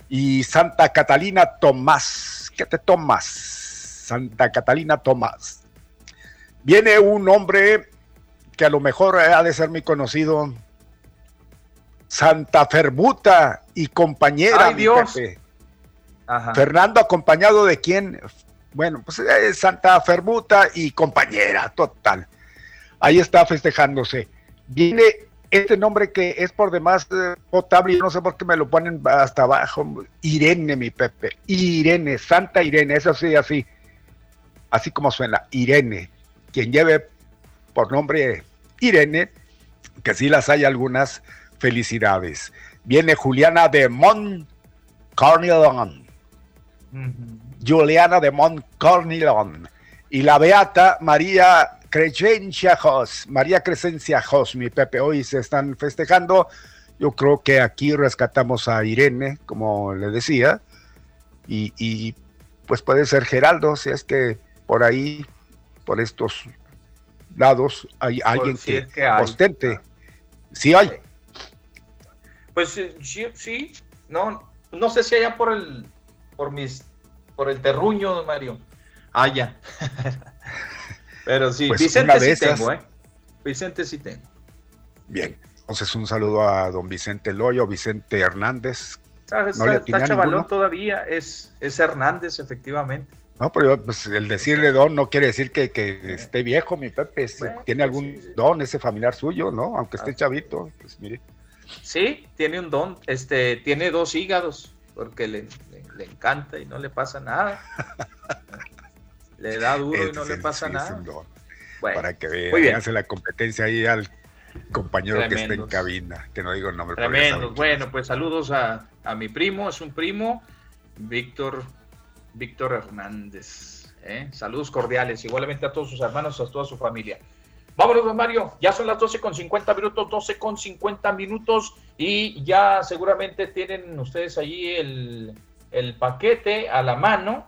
y Santa Catalina Tomás, ¿qué te tomas? Santa Catalina Tomás. Viene un hombre que a lo mejor ha de ser muy conocido, Santa Ferbuta y compañera, ¡Ay, Dios! Ajá. Fernando acompañado de quién? Bueno, pues eh, Santa Ferbuta y compañera, total. Ahí está festejándose. Viene este nombre que es por demás eh, potable, no sé por qué me lo ponen hasta abajo. Irene, mi Pepe. Irene, Santa Irene, eso sí, así. Así como suena, Irene. Quien lleve por nombre Irene, que sí las hay algunas, felicidades. Viene Juliana de Mont Cornelon. Ujú. Juliana de Montcornilon y la beata María Crescencia Jos, María Crescencia Jos, mi Pepe, hoy se están festejando. Yo creo que aquí rescatamos a Irene, como le decía, y, y, pues puede ser Geraldo, si es que por ahí, por estos lados, hay alguien si que, es que hay. ostente. Sí hay. Pues sí, sí, no, no sé si allá por el, por mis, por el terruño, don Mario. Ah, ya. Pero sí, Pues Vicente sí esas. tengo, ¿eh? Vicente sí tengo. Bien. Entonces un saludo a don Vicente Loyo, Vicente Hernández, Está, No está- chavalón todavía, es, es Hernández, efectivamente. No, pero yo, pues, el decirle don no quiere decir que, que esté viejo, mi Pepe. Bueno, tiene algún sí, sí. don ese familiar suyo, ¿no? Aunque esté Ah. chavito. Pues mire. Sí, tiene un don, este, tiene dos hígados, porque le, le- le encanta y no le pasa nada. Le da duro y no le pasa sí nada. Bueno, para que vea, muy bien. hace la competencia ahí al compañero que está en cabina, que no digo el nombre. Tremendo. Bueno, es. pues saludos a, a mi primo, es un primo, Víctor, Víctor Hernández. ¿eh? Saludos cordiales, igualmente a todos sus hermanos, a toda su familia. Vámonos, don Mario, ya son las 12 con 50 minutos, 12 con 50 minutos y ya seguramente tienen ustedes allí el, el paquete a la mano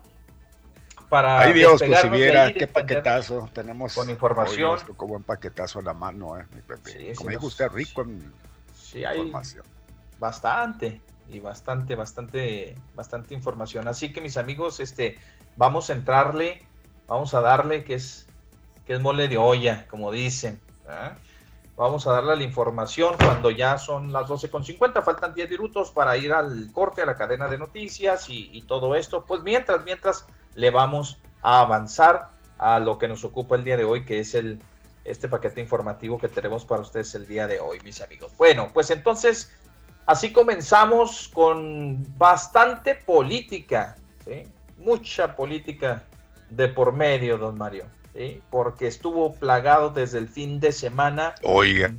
para Ay Dios, pues si viera qué paquetazo tenemos. con información. Tocó buen paquetazo en la mano, eh, mi Pepe. Sí, Como dijo nos- usted, rico en Sí, hay información. bastante y bastante, bastante, bastante información. Así que mis amigos, este, vamos a entrarle, vamos a darle que es, que es mole de olla, como dicen. Vamos a darle la información cuando ya son las 12.50, faltan 10 minutos para ir al corte, a la cadena de noticias y, y todo esto. Pues mientras, mientras le vamos a avanzar a lo que nos ocupa el día de hoy, que es el, este paquete informativo que tenemos para ustedes el día de hoy, mis amigos. Bueno, pues entonces, así comenzamos con bastante política, ¿sí? mucha política de por medio, don Mario, ¿sí? porque estuvo plagado desde el fin de semana, Oiga,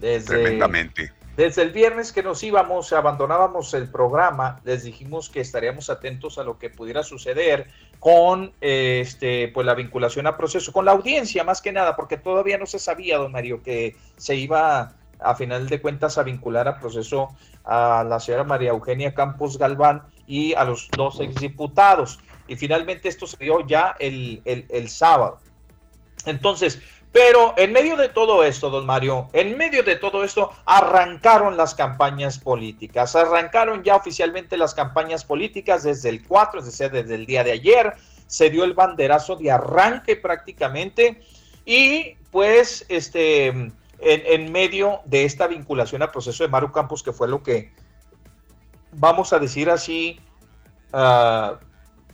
desde, tremendamente. desde el viernes que nos íbamos, abandonábamos el programa, les dijimos que estaríamos atentos a lo que pudiera suceder con eh, este, pues la vinculación a proceso, con la audiencia más que nada, porque todavía no se sabía, don Mario, que se iba a final de cuentas a vincular a proceso a la señora María Eugenia Campos Galván y a los dos exdiputados. Y finalmente esto se dio ya el, el, el sábado. Entonces, pero en medio de todo esto, don Mario, en medio de todo esto, arrancaron las campañas políticas. Arrancaron ya oficialmente las campañas políticas desde el 4, es decir, desde el día de ayer. Se dio el banderazo de arranque prácticamente. Y pues, este, en, medio de esta vinculación al proceso de Maru Campos, que fue lo que, vamos a decir así, ah,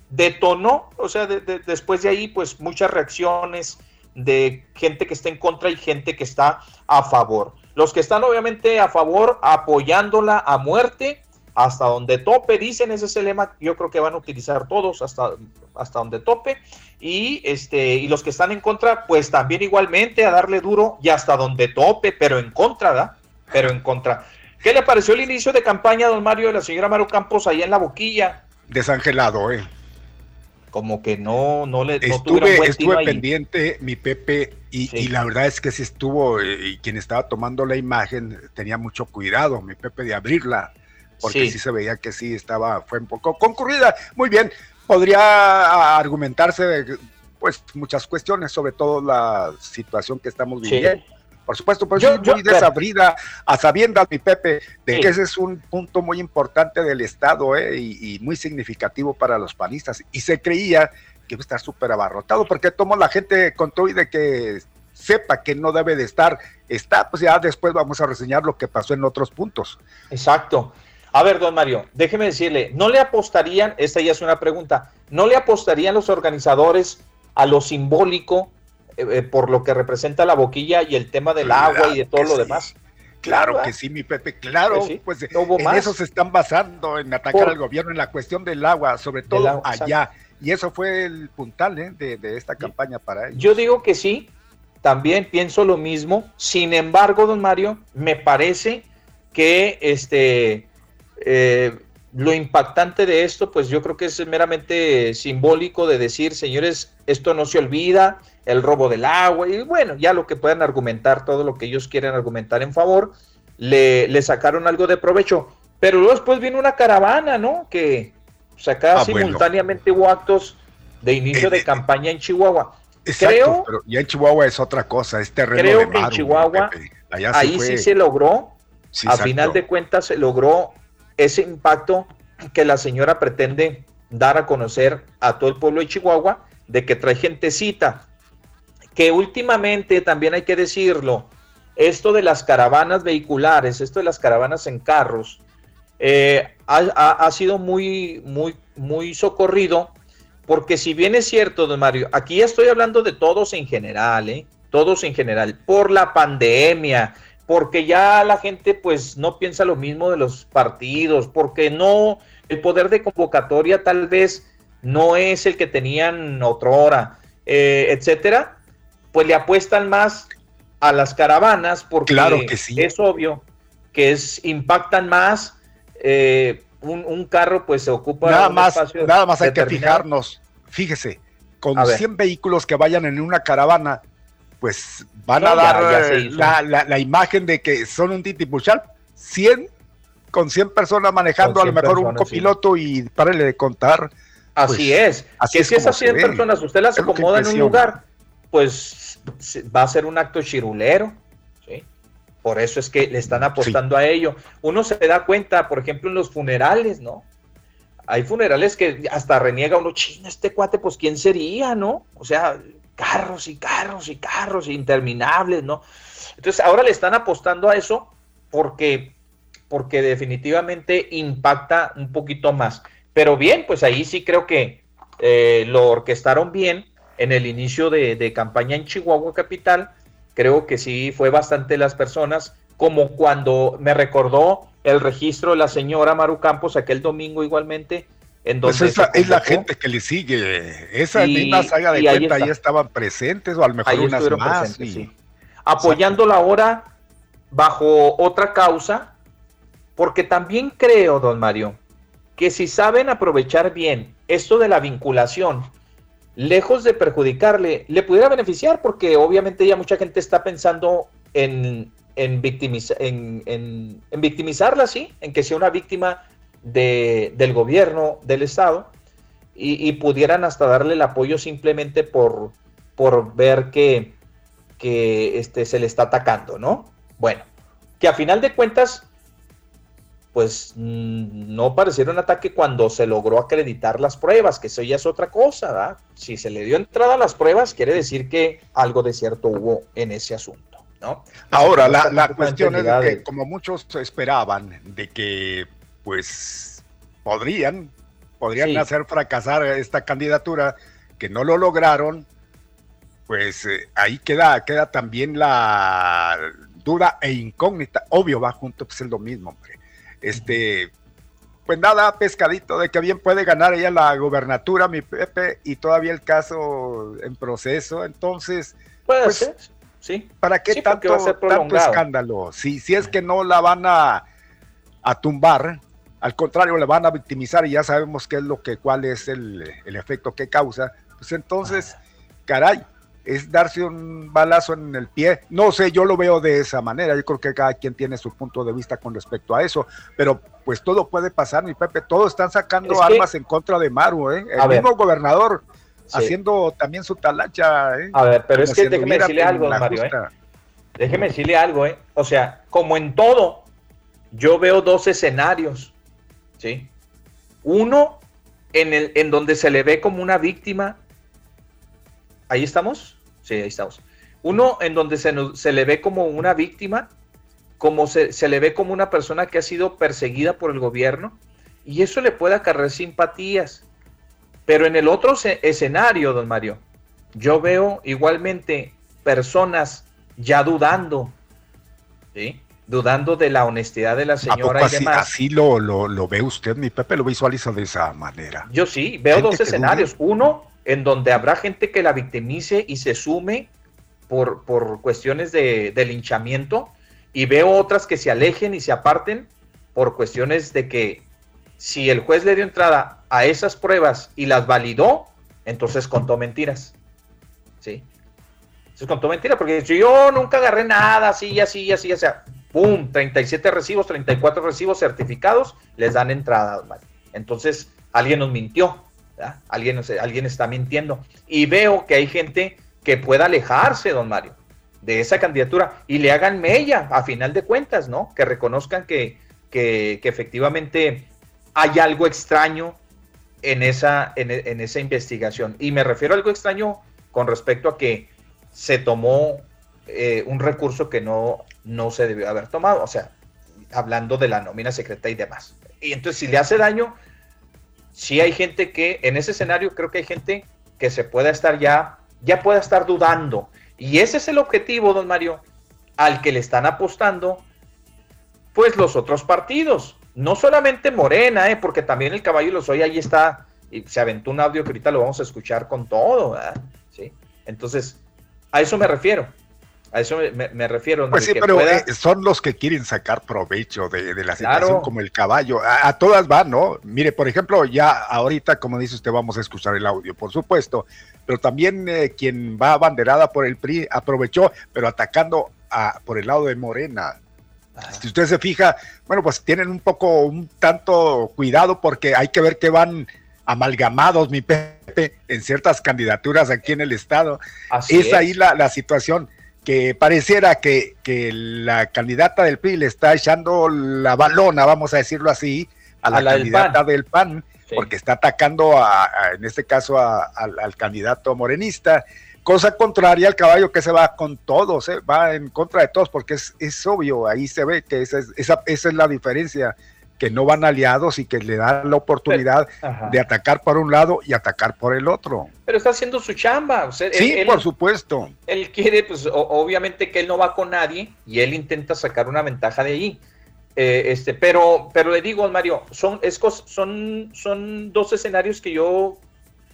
detonó, o sea, de- de- después de ahí, pues muchas reacciones de gente que está en contra y gente que está a favor. Los que están obviamente a favor, apoyándola a muerte, hasta donde tope, dicen, ese es el lema, yo creo que van a utilizar todos hasta, hasta donde tope, y, este, y los que están en contra, pues también igualmente a darle duro y hasta donde tope, pero en contra, ¿da? Pero en contra. ¿Qué le pareció el inicio de campaña, don Mario, de la señora Maru Campos allá en la boquilla? Desangelado, eh. Como que no, no le no Estuve, buen estuve pendiente, mi Pepe, y, Sí. y la verdad es que sí estuvo, eh, y quien estaba tomando la imagen tenía mucho cuidado, mi Pepe, de abrirla, porque Sí. sí, se veía que sí estaba, fue un poco concurrida. Muy bien, podría argumentarse pues muchas cuestiones, sobre todo la situación que estamos Sí. viviendo. Por supuesto, pero Yo- yo- muy desabrida, a sabiendas, mi Pepe, de Sí. que ese es un punto muy importante del Estado eh, y, y muy significativo para los panistas. Y se creía que iba a estar súper abarrotado, porque tomó la gente con todo y de que sepa que no debe de estar, está, pues ya después vamos a reseñar lo que pasó en otros puntos. Exacto. A ver, don Mario, déjeme decirle, ¿no le apostarían, esta ya es una pregunta, ¿no le apostarían los organizadores a lo simbólico eh, eh, por lo que representa la boquilla y el tema del Claro agua y de todo lo sí. demás? Claro ¿Verdad? que sí, mi Pepe, claro, Pues sí, pues no hubo en más. eso se están basando, en atacar Por- al gobierno, en la cuestión del agua, sobre todo agua, allá. Y eso fue el puntal ¿eh? de, de esta campaña para ellos. Yo digo que sí, también pienso lo mismo. Sin embargo, don Mario, me parece que este eh, lo impactante de esto, pues yo creo que es meramente simbólico de decir, señores, esto no se olvida, el robo del agua, y bueno, ya lo que puedan argumentar, todo lo que ellos quieren argumentar en favor, le, le sacaron algo de provecho. Pero luego después viene una caravana, ¿no? Que acá Ah, bueno. simultáneamente hubo actos de inicio Eh, de eh, campaña en Chihuahua. Exacto, creo- pero ya en Chihuahua es otra cosa, es terreno creo de que en Maru, Chihuahua, Pepe. Ahí fue- sí se logró, sí, a exacto. final de cuentas se logró ese impacto que la señora pretende dar a conocer a todo el pueblo de Chihuahua de que trae gentecita, que últimamente también hay que decirlo, esto de las caravanas vehiculares, esto de las caravanas en carros, eh, ha, ha- sido muy, muy, muy socorrido, porque si bien es cierto, don Mario, aquí estoy hablando de todos en general, ¿eh? todos en general, por la pandemia, porque ya la gente pues no piensa lo mismo de los partidos, porque no, el poder de convocatoria tal vez no es el que tenían otrora, eh, etcétera, pues le apuestan más a las caravanas porque Claro que sí. es obvio que es, impactan más, eh, un, un carro pues se ocupa nada un más, espacio nada más hay que fijarnos. Fíjese, con A ver. 100 vehículos que vayan en una caravana, pues van a dar ya eh, la, la- la imagen de que son un titipuchal. 100 con 100 personas manejando, a lo 100 mejor un sí. copiloto y párele de contar. Así pues, es. así que es si es como así se en ve. personas, usted las acomoda en un lugar, pues va a ser un acto chirulero. ¿sí? Por eso es que le están apostando a ello. Uno se da cuenta, por ejemplo, en los funerales, ¿no? Hay funerales que hasta reniega uno, chino, este cuate, pues quién sería, ¿no? O sea, carros y carros y carros interminables, ¿no? Entonces ahora le están apostando a eso porque, porque definitivamente impacta un poquito más. Pero bien, pues ahí sí creo que eh, lo orquestaron bien en el inicio de, de campaña en Chihuahua Capital. Creo que sí fue bastante las personas, como cuando me recordó el registro de la señora Maru Campos aquel domingo igualmente, en donde Pues esa es la gente que le sigue. Esa Y- misma saga de ahí cuenta ahí estaban presentes, o a lo mejor Ahí unas más. y- sí. Apoyándola ahora bajo otra causa, porque también creo, don Mario, que si saben aprovechar bien esto de la vinculación, lejos de perjudicarle, le pudiera beneficiar, porque obviamente ya mucha gente está pensando en, en, victimiza- en, en- en victimizarla, sí, en que sea una víctima de- del gobierno, del Estado, y, y pudieran hasta darle el apoyo simplemente por, por ver que, que este, se le está atacando, ¿no? Bueno, que a final de cuentas, pues mm, no pareciera un ataque cuando se logró acreditar las pruebas, que eso ya es otra cosa, ¿verdad? Si se le dio entrada a las pruebas, quiere decir que algo de cierto hubo en ese asunto, ¿no? Ahora, la, la cuestión es que, de- como muchos esperaban, de que, pues, podrían, podrían Sí. hacer fracasar esta candidatura, que no lo lograron, pues eh, ahí queda, queda también la duda e incógnita. Obvio, va junto, pues es lo mismo, hombre. Este, pues nada, pescadito, de que bien puede ganar ella la gobernatura, mi Pepe, y todavía el caso en proceso. Entonces, Puede pues, ser, sí. ¿Para qué Sí, tanto, tanto escándalo? Si, si es que no la van a, a tumbar, al contrario, la van a victimizar y ya sabemos qué es lo que, cuál es el, el efecto que causa, pues entonces, caray, es darse un balazo en el pie. No sé, yo lo veo de esa manera. Yo creo que cada quien tiene su punto de vista con respecto a eso, pero pues todo puede pasar, mi Pepe. Todos están sacando Es que- armas en contra de Maru, ¿eh? El A ver. mismo gobernador Sí. haciendo también su talacha, ¿eh? A ver, pero Como es que déjeme decirle algo, Mario, ¿eh? Déjeme decirle algo, ¿eh? O sea, como en todo, yo veo dos escenarios, ¿sí? Uno en, el, en donde se le ve como una víctima. ¿Ahí estamos? Sí, ahí estamos. Uno en donde se, se le ve como una víctima, como se, se le ve como una persona que ha sido perseguida por el gobierno, y eso le puede acarrear simpatías. Pero en el otro escenario, don Mario, yo veo igualmente personas ya dudando, ¿sí? Dudando de la honestidad de la ¿A señora poco y así, demás. así lo, lo, lo ve usted, mi Pepe? Lo visualiza de esa manera. Yo sí, veo dos escenarios. Uno, en donde habrá gente que la victimice y se sume por, por cuestiones de, de linchamiento, y veo otras que se alejen y se aparten por cuestiones de que si el juez le dio entrada a esas pruebas y las validó, entonces contó mentiras. ¿Sí? Entonces contó mentiras, porque yo nunca agarré nada, así, así, así, o sea, ¡pum! 37 recibos, 34 recibos certificados, les dan entrada, Mario. Entonces, alguien nos mintió, ¿verdad? Alguien, alguien está mintiendo. Y veo que hay gente que pueda alejarse, don Mario, de esa candidatura y le hagan mella, a final de cuentas, ¿no? Que reconozcan que, que, efectivamente hay algo extraño en esa, en, en esa investigación. Y me refiero a algo extraño con respecto a que se tomó eh, un recurso que no, no se debió haber tomado, o sea, hablando de la nómina secreta y demás. Y entonces, si le hace daño, sí hay gente que, en ese escenario, creo que hay gente que se pueda estar ya, ya pueda estar dudando. Y ese es el objetivo, don Mario, al que le están apostando, pues los otros partidos. No solamente Morena, ¿eh? porque también el caballo los hoy ahí está, y se aventó un audio que ahorita lo vamos a escuchar con todo, ¿verdad? ¿Sí? Entonces, a eso me refiero. A eso me, me- refiero. Pues sí, que pero pueda- eh, son los que quieren sacar provecho de, de la situación Claro. como el caballo. A, a todas van, ¿no? Mire, por ejemplo, ya ahorita, como dice usted, vamos a escuchar el audio, por supuesto, pero también eh, quien va abanderada por el PRI aprovechó, pero atacando a, por el lado de Morena. Si usted se fija, bueno, pues tienen un poco, un tanto cuidado porque hay que ver qué van amalgamados, mi Pepe, en ciertas candidaturas aquí en el estado. Así es, ahí la, la, situación que pareciera que, que, la candidata del PRI le está echando la balona, vamos a decirlo así, a la, A la del candidata PAN. del PAN, Sí. porque está atacando a, a- en este caso a- al, al candidato morenista. Cosa contraria al caballo que se va con todos, ¿eh? va en contra de todos, porque es, es obvio, ahí se ve que esa es, esa, esa es la diferencia, que no van aliados y que le dan la oportunidad Ajá. de atacar por un lado y atacar por el otro. Pero está haciendo su chamba. o sea, él- Sí, él- por supuesto. él quiere, pues o- obviamente que él no va con nadie y él intenta sacar una ventaja de allí. Eh, este, pero, pero le digo, Mario, son, es son, son dos escenarios que yo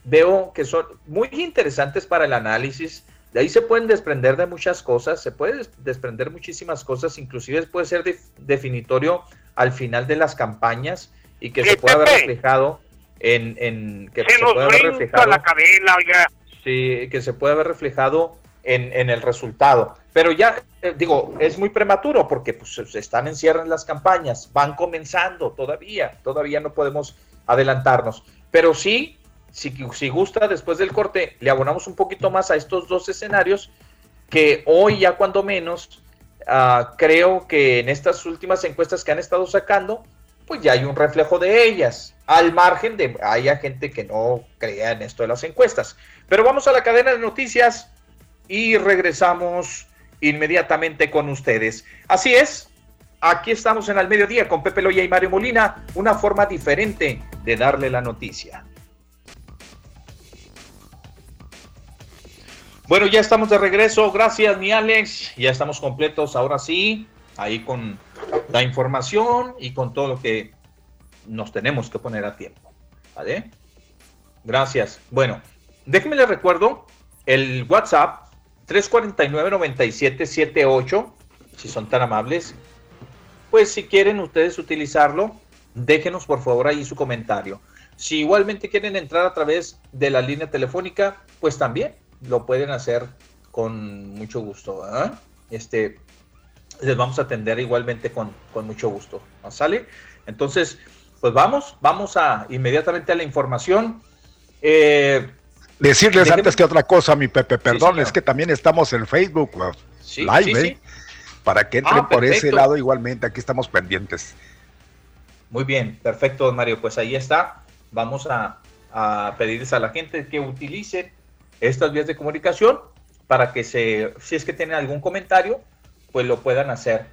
veo que son muy interesantes para el análisis. De ahí se pueden desprender de muchas cosas, se puede des- desprender muchísimas cosas, inclusive puede ser def- definitorio al final de las campañas y que se pueda haber reflejado en, en que Se se nos pueda reflejado la oiga. Sí, que se puede haber reflejado en, en el resultado. Pero ya, eh, digo, es muy prematuro porque pues, se están en cierre las campañas, van comenzando todavía, todavía no podemos adelantarnos. Pero sí, si, si gusta, después del corte, le abonamos un poquito más a estos dos escenarios que hoy ya cuando menos, ah, creo que en estas últimas encuestas que han estado sacando, pues ya hay un reflejo de ellas, al margen de haya gente que no crea en esto de las encuestas. Pero vamos a la cadena de noticias y regresamos inmediatamente con ustedes. Así es, aquí estamos en Al Mediodía con Pepe Loya y Mario Molina, una forma diferente de darle la noticia. Bueno, ya estamos de regreso. Gracias, mi Alex. Ya estamos completos ahora sí, ahí con la información y con todo lo que nos tenemos que poner a tiempo. ¿Vale? Gracias. Bueno, déjenme les recuerdo el WhatsApp 349-9778, si son tan amables. Pues si quieren ustedes utilizarlo, déjenos por favor ahí su comentario. Si igualmente quieren entrar a través de la línea telefónica, pues también lo pueden hacer con mucho gusto. ¿verdad? Este, les vamos a atender igualmente con, con mucho gusto. ¿no ¿Sale? Entonces, pues vamos, vamos a inmediatamente a la información. Eh, Decirles Déjeme- antes que otra cosa, mi Pepe, perdón, es que también estamos en Facebook sí, Live, sí, ¿eh? sí. para que entren Ah, por ese lado igualmente, aquí estamos pendientes. Muy bien, perfecto, don Mario. Pues ahí está. Vamos a, a pedirles a la gente que utilice estas vías de comunicación para que se, si es que tienen algún comentario, pues lo puedan hacer,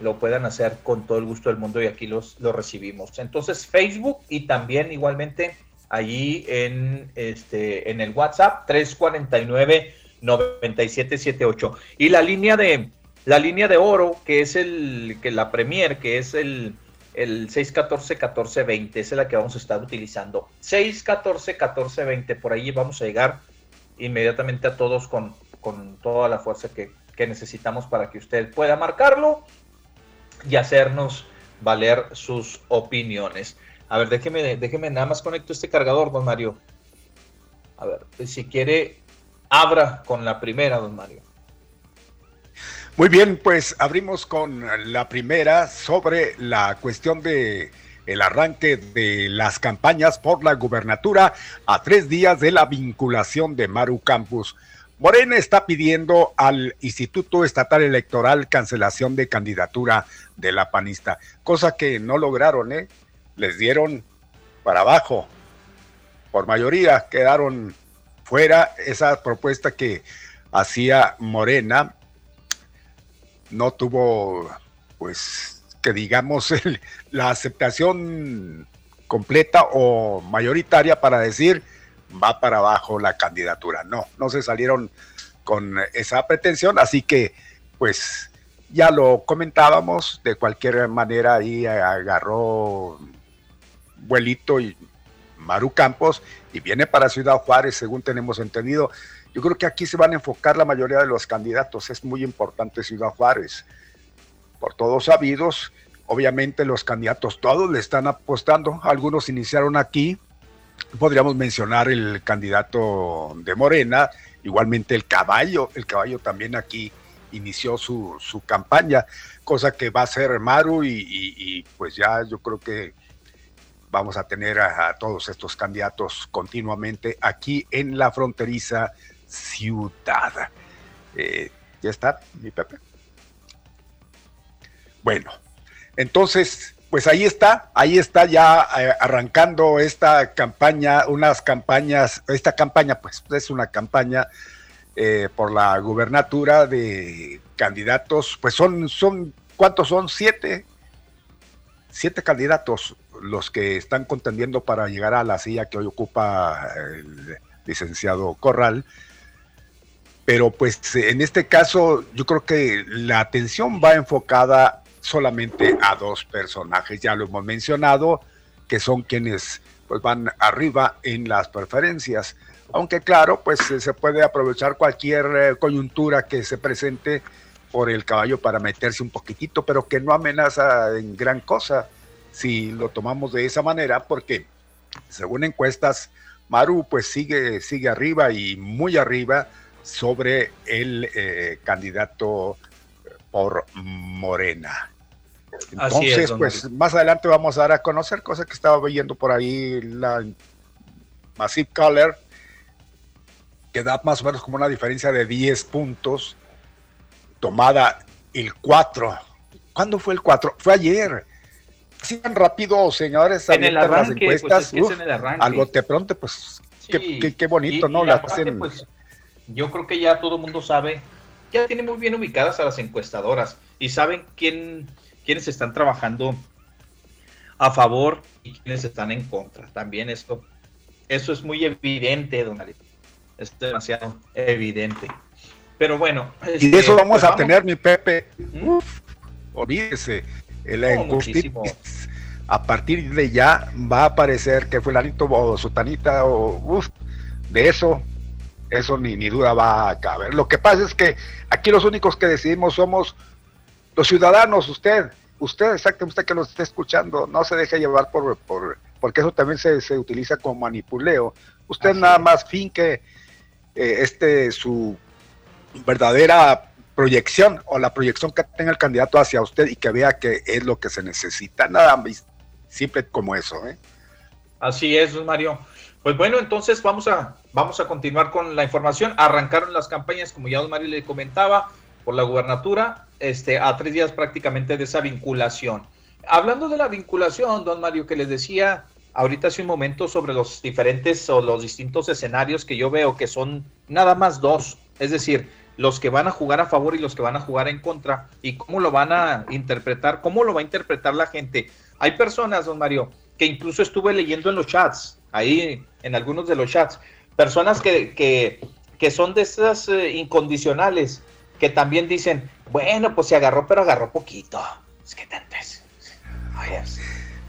lo puedan hacer con todo el gusto del mundo y aquí los, los recibimos. Entonces, Facebook y también igualmente allí en, este, en el WhatsApp 349 9778 y la línea de la línea de oro que es el que la Premier que es el el 614-1420, esa es la que vamos a estar utilizando. 614-1420, por ahí vamos a llegar inmediatamente a todos con, con toda la fuerza que, que necesitamos para que usted pueda marcarlo y hacernos valer sus opiniones. A ver, déjeme, déjeme nada más conecto este cargador, don Mario. A ver, si quiere, abra con la primera, don Mario. Muy bien, pues abrimos con la primera sobre la cuestión de el arranque de las campañas por la gubernatura a tres días de la vinculación de Maru Campus. Morena está pidiendo al Instituto Estatal Electoral cancelación de candidatura de la panista, cosa que no lograron, ¿eh? Les dieron para abajo. Por mayoría quedaron fuera esa propuesta que hacía Morena no tuvo, pues, que digamos, la aceptación completa o mayoritaria para decir va para abajo la candidatura. No, no se salieron con esa pretensión, así que, pues, ya lo comentábamos, de cualquier manera ahí agarró vuelito y Maru Campos y viene para Ciudad Juárez, según tenemos entendido. Yo creo que aquí se van a enfocar la mayoría de los candidatos. Es muy importante Ciudad Juárez. Por todos sabidos, obviamente los candidatos todos le están apostando. Algunos iniciaron aquí. Podríamos mencionar el candidato de Morena, igualmente el caballo. El caballo también aquí inició su, su campaña, cosa que va a ser Maru y, pues ya yo creo que vamos a tener a, todos estos candidatos continuamente aquí en la fronteriza ciudad. Eh, ¿Ya está, mi Pepe? Bueno, entonces, pues ahí está, ahí está ya eh, arrancando esta campaña, unas campañas, esta campaña, pues es una campaña eh, por la gubernatura de candidatos, pues son, son, ¿cuántos son? Siete, siete candidatos los que están contendiendo para llegar a la silla que hoy ocupa el licenciado Corral. Pero pues en este caso yo creo que la atención va enfocada solamente a dos personajes, ya lo hemos mencionado, que son quienes pues van arriba en las preferencias. Aunque claro, pues se puede aprovechar cualquier eh, coyuntura que se presente por el caballo para meterse un poquitito, pero que no amenaza en gran cosa si lo tomamos de esa manera, porque según encuestas, Maru pues sigue, sigue arriba y muy arriba sobre el eh, candidato por Morena. Entonces, pues más adelante vamos a dar a conocer cosas que estaba viendo por ahí la Massive Color, que da más o menos como una diferencia de 10 puntos, tomada el 4. ¿Cuándo fue el 4? Fue ayer. Así tan rápido, señores, en el arranque, las pues, encuestas. algo te pronto, pues qué, bonito, ¿no? pues, yo creo que ya todo el mundo sabe, ya tiene muy bien ubicadas a las encuestadoras y saben quién quienes están trabajando a favor y quienes están en contra. También esto, eso es muy evidente, don Ali. Es demasiado evidente. Pero bueno. y de eso este, vamos pues a tener, mi Pepe. Uf, olvídese. El a partir de ya va a aparecer que fue fulanito o sutanita o uf, de eso, eso ni, ni duda va a caber. Lo que pasa es que aquí los únicos que decidimos somos los ciudadanos, usted, usted exactamente usted que nos está escuchando, no se deje llevar por, por porque eso también se, se utiliza como manipuleo. Usted nada más finque eh, este su verdadera proyección o la proyección que tenga el candidato hacia usted y que vea que es lo que se necesita. Nada más simple como eso. ¿eh? Así es, Mario. Pues bueno, entonces vamos a, vamos a continuar con la información. Arrancaron las campañas, como ya don Mario le comentaba, por la gubernatura este, a tres días prácticamente de esa vinculación. Hablando de la vinculación, don Mario, que les decía ahorita hace un momento sobre los diferentes o los distintos escenarios que yo veo que son nada más dos, es decir, los que van a jugar a favor y los que van a jugar en contra y cómo lo van a interpretar, cómo lo va a interpretar la gente. Hay personas, don Mario, que incluso estuve leyendo en los chats, ahí en algunos de los chats, personas que, que, que son de esas eh, incondicionales, que también dicen, bueno, pues se agarró, pero agarró poquito. Es que tanto es.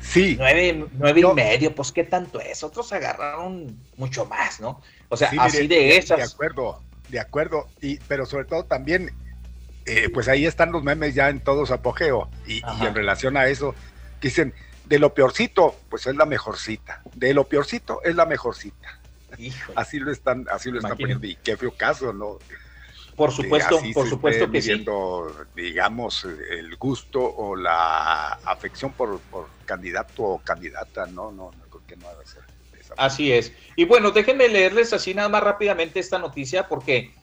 sí. Nueve, nueve y medio, pues qué tanto es. Otros agarraron mucho más, ¿no? O sea, así de esas. De acuerdo, de acuerdo. Y, pero sobre todo también, eh, pues ahí están los memes ya en todo su apogeo. Y, y, en relación a eso, dicen, de lo peorcito, pues es la mejorcita. De lo peorcito es la mejorcita. Así lo están, así lo están poniendo. Y qué feo caso, ¿no? Por supuesto, por supuesto que sí. digamos, el gusto o la afección por, candidato o candidata, no, no, no creo que no debe ser. Así es. Y bueno, déjenme leerles así nada más rápidamente esta noticia porque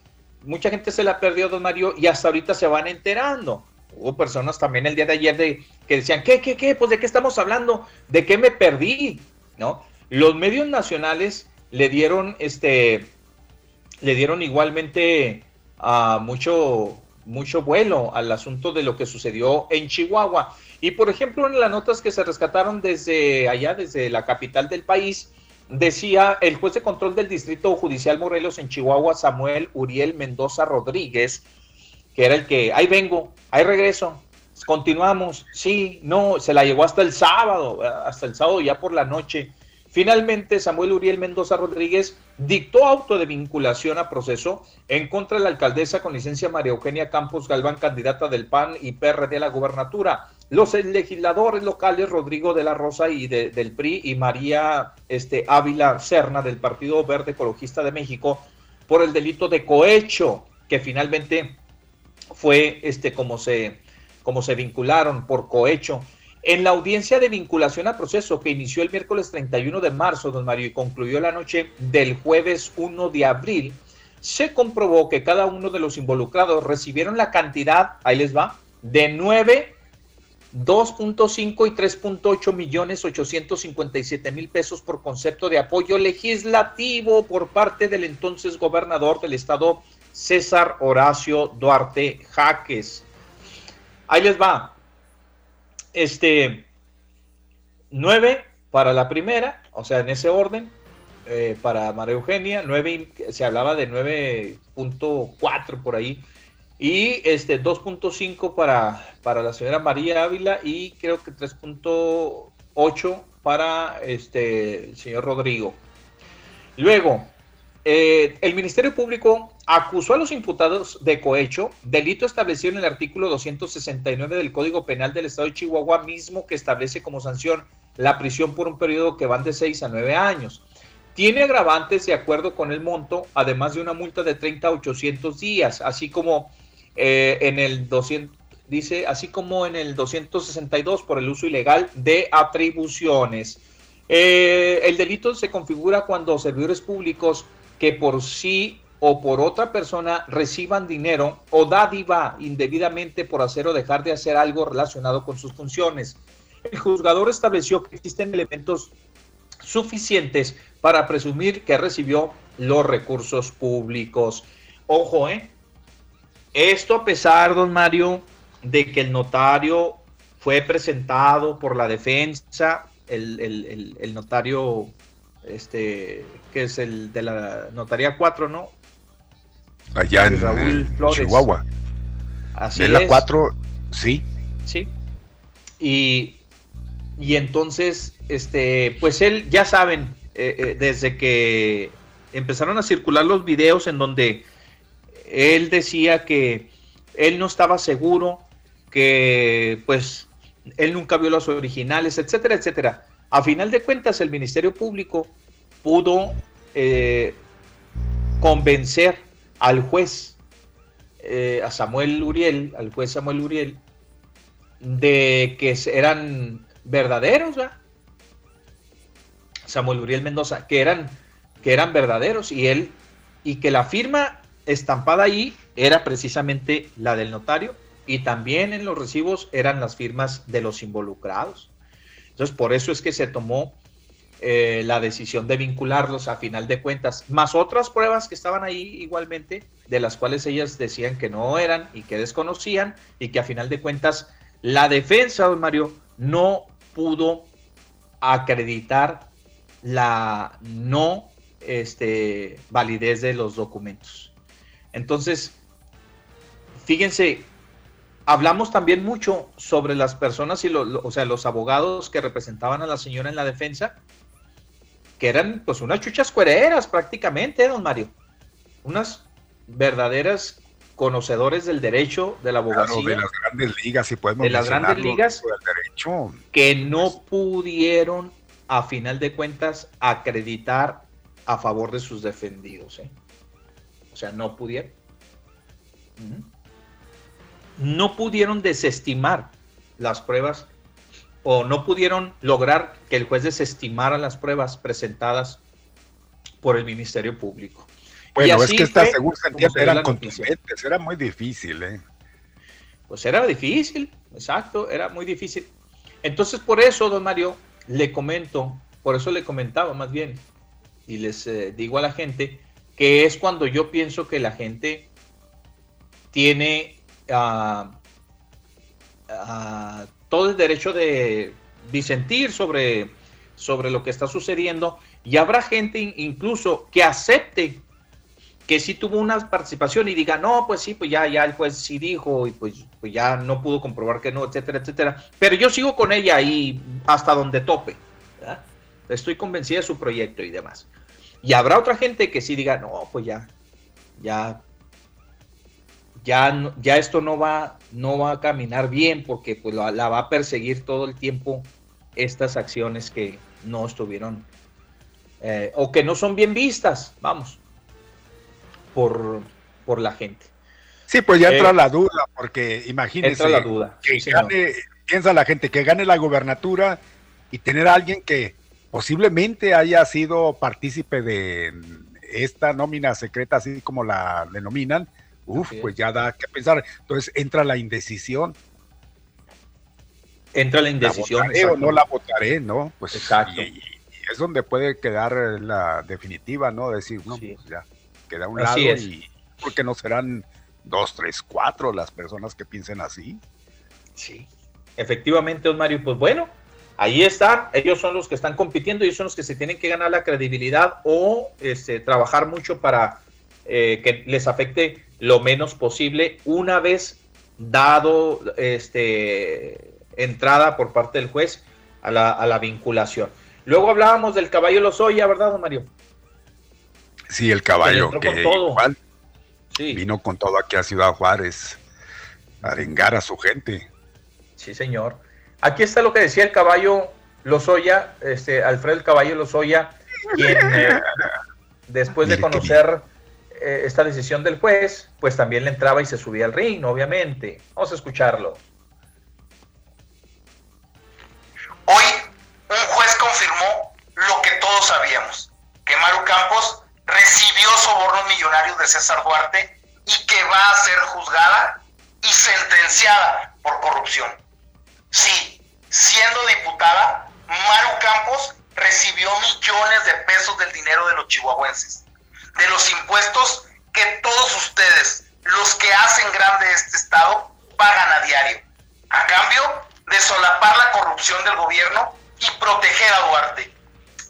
mucha gente se la perdió, don Mario, y hasta ahorita se van enterando. Hubo personas también el día de ayer de, que decían, ¿qué, qué, qué? Pues de qué estamos hablando, de qué me perdí, ¿no? Los medios nacionales le dieron, este, le dieron igualmente a mucho, mucho vuelo al asunto de lo que sucedió en Chihuahua. Y por ejemplo, en las notas que se rescataron desde allá, desde la capital del país, decía el juez de control del Distrito Judicial Morelos en Chihuahua, Samuel Uriel Mendoza Rodríguez, que era el que, ahí vengo, ahí regreso, continuamos, sí, no, se la llevó hasta el sábado, hasta el sábado ya por la noche. Finalmente, Samuel Uriel Mendoza Rodríguez dictó auto de vinculación a proceso en contra de la alcaldesa con licencia María Eugenia Campos Galván, candidata del PAN y PRD a la gubernatura. Los legisladores locales Rodrigo de la Rosa y del PRI y María este, Ávila Serna del Partido Verde Ecologista de México por el delito de cohecho, que finalmente fue este, como, se, como se vincularon por cohecho. En la audiencia de vinculación a proceso que inició el miércoles 31 de marzo, don Mario, y concluyó la noche del jueves 1 de abril, se comprobó que cada uno de los involucrados recibieron la cantidad, ahí les va, de 9, 2.5 y 3.8 millones 857 mil pesos por concepto de apoyo legislativo por parte del entonces gobernador del estado César Horacio Duarte Jaques. Ahí les va. Este, 9 para la primera, o sea, en ese orden, eh, para María Eugenia, 9, se hablaba de 9.4 por ahí, y este 2.5 para, para la señora María Ávila y creo que 3.8 para este, el señor Rodrigo. Luego, eh, el Ministerio Público acusó a los imputados de cohecho, delito establecido en el artículo 269 del Código Penal del Estado de Chihuahua, mismo que establece como sanción la prisión por un periodo que van de 6 a 9 años. Tiene agravantes de acuerdo con el monto, además de una multa de 30 a 800 días, así como eh, en el 200, dice, así como en el 262 por el uso ilegal de atribuciones. Eh, el delito se configura cuando servidores públicos que por sí o por otra persona reciban dinero o dádiva indebidamente por hacer o dejar de hacer algo relacionado con sus funciones. El juzgador estableció que existen elementos suficientes para presumir que recibió los recursos públicos. Ojo, ¿eh? Esto a pesar, don Mario, de que el notario fue presentado por la defensa, el, notario, este, que es el de la notaría 4, ¿no? Allá en, Chihuahua. Así de la 4, sí. Sí. Y, y entonces, este, pues él, ya saben, eh, eh, desde que empezaron a circular los videos en donde él decía que él no estaba seguro, que pues él nunca vio los originales, etcétera, etcétera. A final de cuentas, el Ministerio Público pudo eh, convencer al juez, eh, a Samuel Uriel, al juez Samuel Uriel, de que eran verdaderos, Samuel Uriel Mendoza, que eran, que eran verdaderos y él, y que la firma estampada ahí era precisamente la del notario y también en los recibos eran las firmas de los involucrados. Entonces, por eso es que se tomó eh, la decisión de vincularlos a final de cuentas, más otras pruebas que estaban ahí igualmente, de las cuales ellas decían que no eran y que desconocían y que a final de cuentas la defensa, don Mario, no pudo acreditar la no este, validez de los documentos. Entonces, fíjense, hablamos también mucho sobre las personas y o sea, los abogados que representaban a la señora en la defensa, que eran pues unas chuchas cuereras prácticamente, don Mario. Unas verdaderas conocedores del derecho de la abogacía. de las grandes ligas, si podemos De las grandes ligas que no pudieron, a final de cuentas, acreditar a favor de sus defendidos. ¿eh? O sea, no pudieron. No pudieron desestimar las pruebas o no pudieron lograr que el juez desestimara las pruebas presentadas por el Ministerio Público. Bueno, es que estas según eran contundentes, era muy difícil, ¿eh? Pues era difícil, exacto, era muy difícil. Entonces, por eso, don Mario, le comento, por eso le comentaba más bien, y les eh, digo a la gente que es cuando yo pienso que la gente tiene ah, ah, todo el derecho de disentir sobre, sobre lo que está sucediendo y habrá gente incluso que acepte que sí tuvo una participación y diga, no, pues sí, pues ya, ya el juez sí dijo y pues, pues ya no pudo comprobar que no, etcétera, etcétera. Pero yo sigo con ella y hasta donde tope. Estoy convencida de su proyecto y demás. Y habrá otra gente que sí diga, no, pues ya, ya, ya, ya esto no va, no va a caminar bien porque pues la, va a perseguir todo el tiempo estas acciones que no estuvieron eh, o que no son bien vistas, vamos, por, por la gente. Sí, pues ya entra eh, la duda, porque imagínense la duda. que gane piensa la gente? Que gane la gubernatura y tener a alguien que posiblemente haya sido partícipe de esta nómina secreta, así como la denominan, uf, pues ya da que pensar. Entonces entra la indecisión. Entra la indecisión. o no la votaré, ¿no? Pues exacto. Y, es donde puede quedar la definitiva, ¿no? Decir, no, pues ya, queda a un lado y porque no serán dos, tres, cuatro las personas que piensen así. Sí, efectivamente, don Mario, pues bueno, ahí está, ellos son los que están compitiendo, ellos son los que se tienen que ganar la credibilidad o este, trabajar mucho para eh, que les afecte lo menos posible una vez dado este, entrada por parte del juez a la, a la vinculación. Luego hablábamos del caballo Lozoya, ¿verdad, don Mario? Sí, el caballo que, igual vino con todo aquí a Ciudad Juárez a arengar a su gente. Sí, señor. Aquí está lo que decía el caballo Lozoya, este, Alfredo el caballo Lozoya, quien eh, después de conocer eh, esta decisión del juez, pues también le entraba y se subía al ring, obviamente. Vamos a escucharlo. Hoy un juez confirmó lo que todos sabíamos, que Maru Campos recibió sobornos millonarios de César Duarte y que va a ser juzgada y sentenciada por corrupción. Sí, siendo diputada, Maru Campos recibió millones de pesos del dinero de los chihuahuenses, de los impuestos que todos ustedes, los que hacen grande este Estado, pagan a diario, a cambio de solapar la corrupción del gobierno y proteger a Duarte.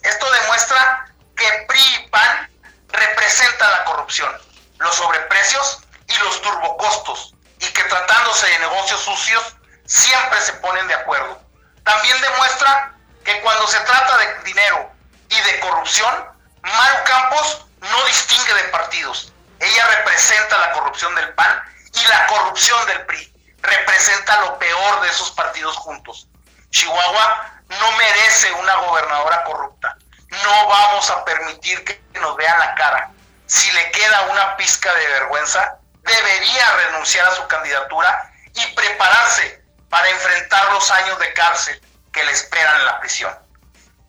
Esto demuestra que PRI y PAN representan la corrupción, los sobreprecios y los turbocostos, y que tratándose de negocios sucios, siempre se ponen de acuerdo. También demuestra que cuando se trata de dinero y de corrupción, Maru Campos no distingue de partidos. Ella representa la corrupción del PAN y la corrupción del PRI. Representa lo peor de esos partidos juntos. Chihuahua no merece una gobernadora corrupta. No vamos a permitir que nos vean la cara. Si le queda una pizca de vergüenza, debería renunciar a su candidatura y prepararse para enfrentar los años de cárcel que le esperan en la prisión.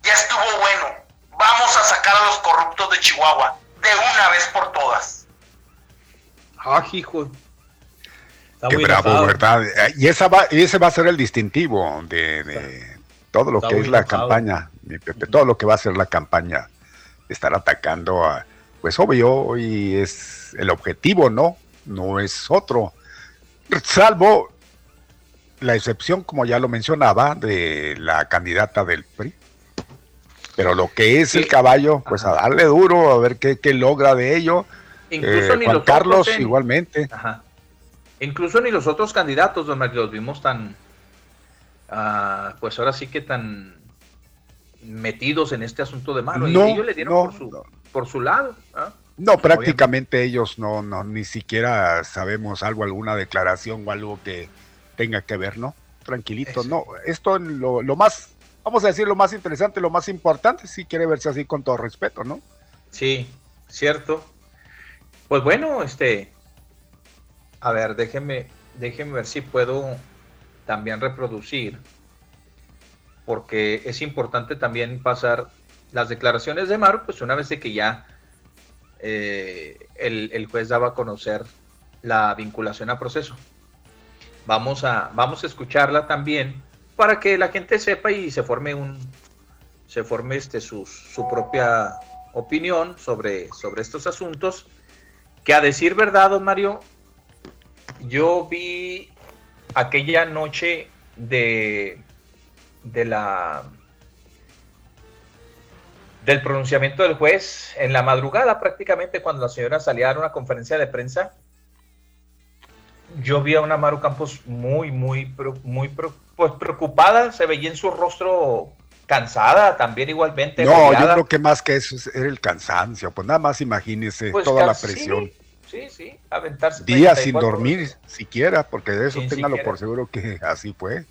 Ya estuvo bueno. Vamos a sacar a los corruptos de Chihuahua de una vez por todas. Ah, hijo. Qué bravo, ¿verdad? Y, esa va, y ese va a ser el distintivo de, todo lo que es la campaña, todo lo que va a ser la campaña, estar atacando a, pues obvio, hoy es el objetivo, ¿no? No es otro. Salvo la excepción, como ya lo mencionaba, de la candidata del PRI. Pero lo que es el caballo, pues a darle duro, a ver qué, logra de ello. Incluso eh, Juan Carlos igualmente. Incluso ni los otros candidatos, donde los vimos tan, ah, pues ahora sí que tan metidos en este asunto de mano. No, y ellos le dieron por, su, por su lado. ¿ah? No, prácticamente ellos no, no, ni siquiera sabemos algo, alguna declaración o algo que tenga que ver, ¿no? Tranquilito, no. Esto lo, lo más, vamos a decir lo más interesante, lo más importante, si quiere verse así con todo respeto, ¿no? Sí, cierto. Pues bueno, este, a ver, déjeme, déjeme ver si puedo también reproducir, porque es importante también pasar las declaraciones de Maru, pues una vez que ya eh, el, el, juez daba a conocer la vinculación a proceso. Vamos a, vamos a escucharla también para que la gente sepa y se forme un se forme este su, propia opinión sobre, sobre estos asuntos. Que a decir verdad, don Mario, yo vi aquella noche de, de la del pronunciamiento del juez en la madrugada prácticamente cuando la señora salía a dar una conferencia de prensa yo vi a una Maru Campos muy, muy, muy pues preocupada, se veía en su rostro cansada también igualmente. No, yo creo que más que eso era el cansancio, pues nada más imagínese pues toda la presión. Sí, sí, aventarse. Días sin dormir siquiera, porque de eso téngalo por seguro que así fue.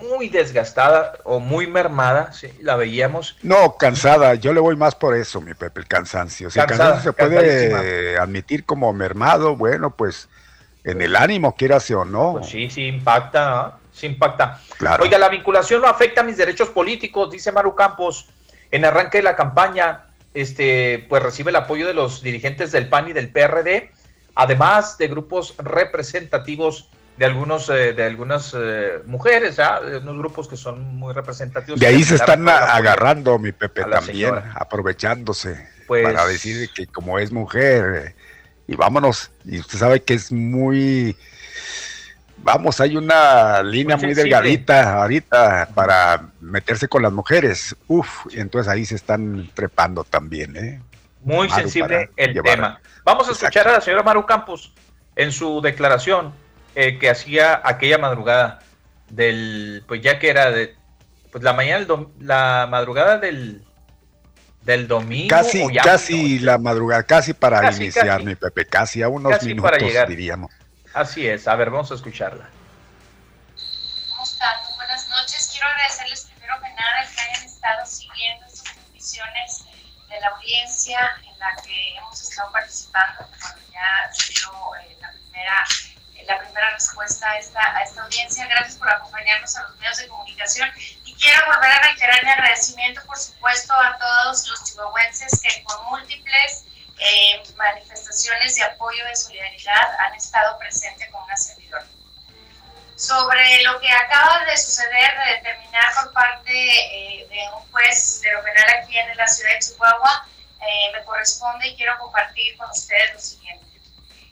Muy desgastada o muy mermada, sí, la veíamos. No, cansada, yo le voy más por eso, mi Pepe, el cansancio. Si el cansancio se puede admitir como mermado, bueno, pues en el ánimo, quiera o no. Pues sí, sí impacta, sí impacta. Claro. Oiga, la vinculación no afecta a mis derechos políticos, dice Maru Campos. En arranque de la campaña, este, pues recibe el apoyo de los dirigentes del PAN y del PRD, además de grupos representativos de algunos eh, de algunas eh, mujeres, ¿ya? de unos grupos que son muy representativos. De ahí se están agarrando, mi Pepe, también, señora. aprovechándose Pues- para decir que como es mujer, eh, y vámonos, y usted sabe que es muy, vamos, hay una línea Muy delgadita ahorita para meterse con las mujeres, uf, y entonces ahí se están trepando también, ¿eh? Muy Maru sensible el llevar- tema. Vamos a Exacto. escuchar a la señora Maru Campos en su declaración eh, que hacía aquella madrugada del, pues ya que era de, pues la mañana, dom- la madrugada del, del domingo. Casi, o ya casi la madrugada, casi para Casi, iniciar, casi. mi Pepe, casi a unos minutos, diríamos. Así es, a ver, vamos a escucharla. ¿Cómo están? Buenas noches. Quiero agradecerles primero que nada que hayan estado siguiendo estas transmisiones de la audiencia en la que hemos estado participando cuando ya se dio eh, la, primera, eh, la primera respuesta a esta, a esta audiencia. Gracias por acompañarnos a los medios de comunicación y quiero volver a reiterar mi agradecimiento, por supuesto, a todos los chihuahuenses que con múltiples eh, manifestaciones de apoyo, de solidaridad, han estado presentes con una servidora sobre lo que acaba de suceder, de determinar por parte eh, de un juez de lo penal aquí en la ciudad de Chihuahua, eh, me corresponde y quiero compartir con ustedes lo siguiente.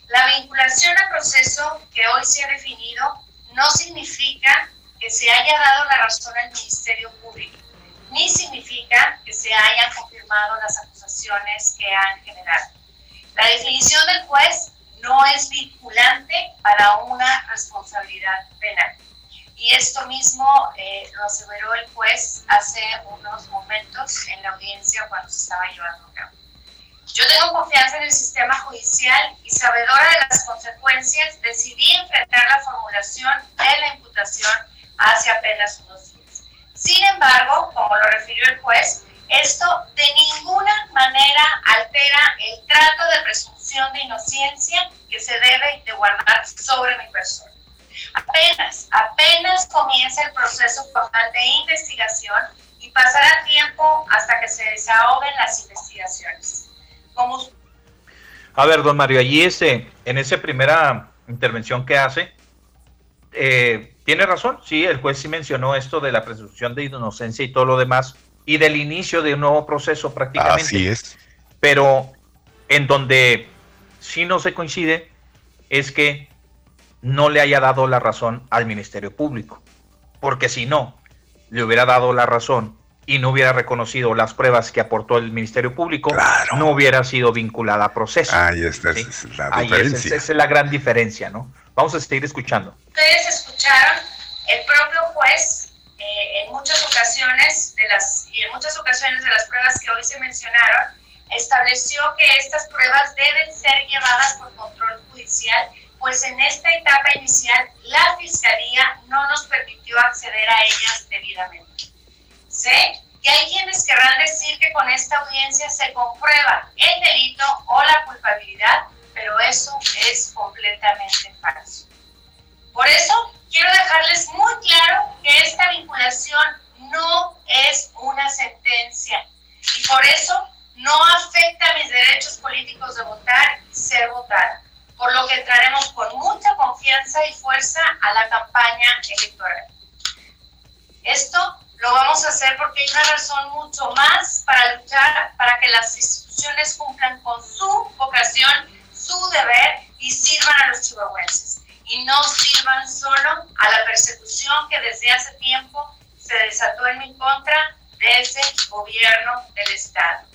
La vinculación al proceso que hoy se ha definido no significa que se haya dado la razón al Ministerio Público, ni significa que se hayan confirmado las acusaciones que han generado. La definición del juez no es vinculante para una responsabilidad penal. Y esto mismo eh, lo aseveró el juez hace unos momentos en la audiencia cuando se estaba llevando a cabo. Yo tengo confianza en el sistema judicial y sabedora de las consecuencias, decidí enfrentar la formulación de la imputación hace apenas unos días. Sin embargo, como lo refirió el juez, esto de ninguna manera altera el trato de presunción de inocencia que se debe de guardar sobre mi persona. Apenas, apenas comienza el proceso formal de investigación y pasará tiempo hasta que se desahoguen las investigaciones. Como A ver, don Mario, allí este, en esa primera intervención que hace, eh, tiene razón, sí, el juez sí mencionó esto de la presunción de inocencia y todo lo demás, y del inicio de un nuevo proceso prácticamente. Así es. Pero en donde sí no se coincide es que no le haya dado la razón al Ministerio Público. Porque si no, le hubiera dado la razón y no hubiera reconocido las pruebas que aportó el Ministerio Público, Claro. no hubiera sido vinculada a proceso. Ahí está Sí. esa es la Ahí es, diferencia. esa es la gran diferencia, ¿no? Vamos a seguir escuchando. ustedes escucharon, el propio juez en muchas ocasiones de las y en muchas ocasiones de las pruebas que hoy se mencionaron estableció que estas pruebas deben ser llevadas por control judicial, pues en esta etapa inicial la fiscalía no nos permitió acceder a ellas debidamente. Sé que hay quienes querrán decir que con esta audiencia se comprueba el delito o la culpabilidad, pero eso es completamente falso. Por eso quiero dejarles muy claro que esta vinculación no es una sentencia y por eso no afecta mis derechos políticos de votar y ser votada, por lo que entraremos con mucha confianza y fuerza a la campaña electoral. Esto lo vamos a hacer porque hay una razón mucho más para luchar para que las instituciones cumplan con su vocación, su deber y sirvan a los chihuahuenses y no sirvan solo a la persecución que desde hace tiempo se desató en mi contra desde el gobierno del Estado,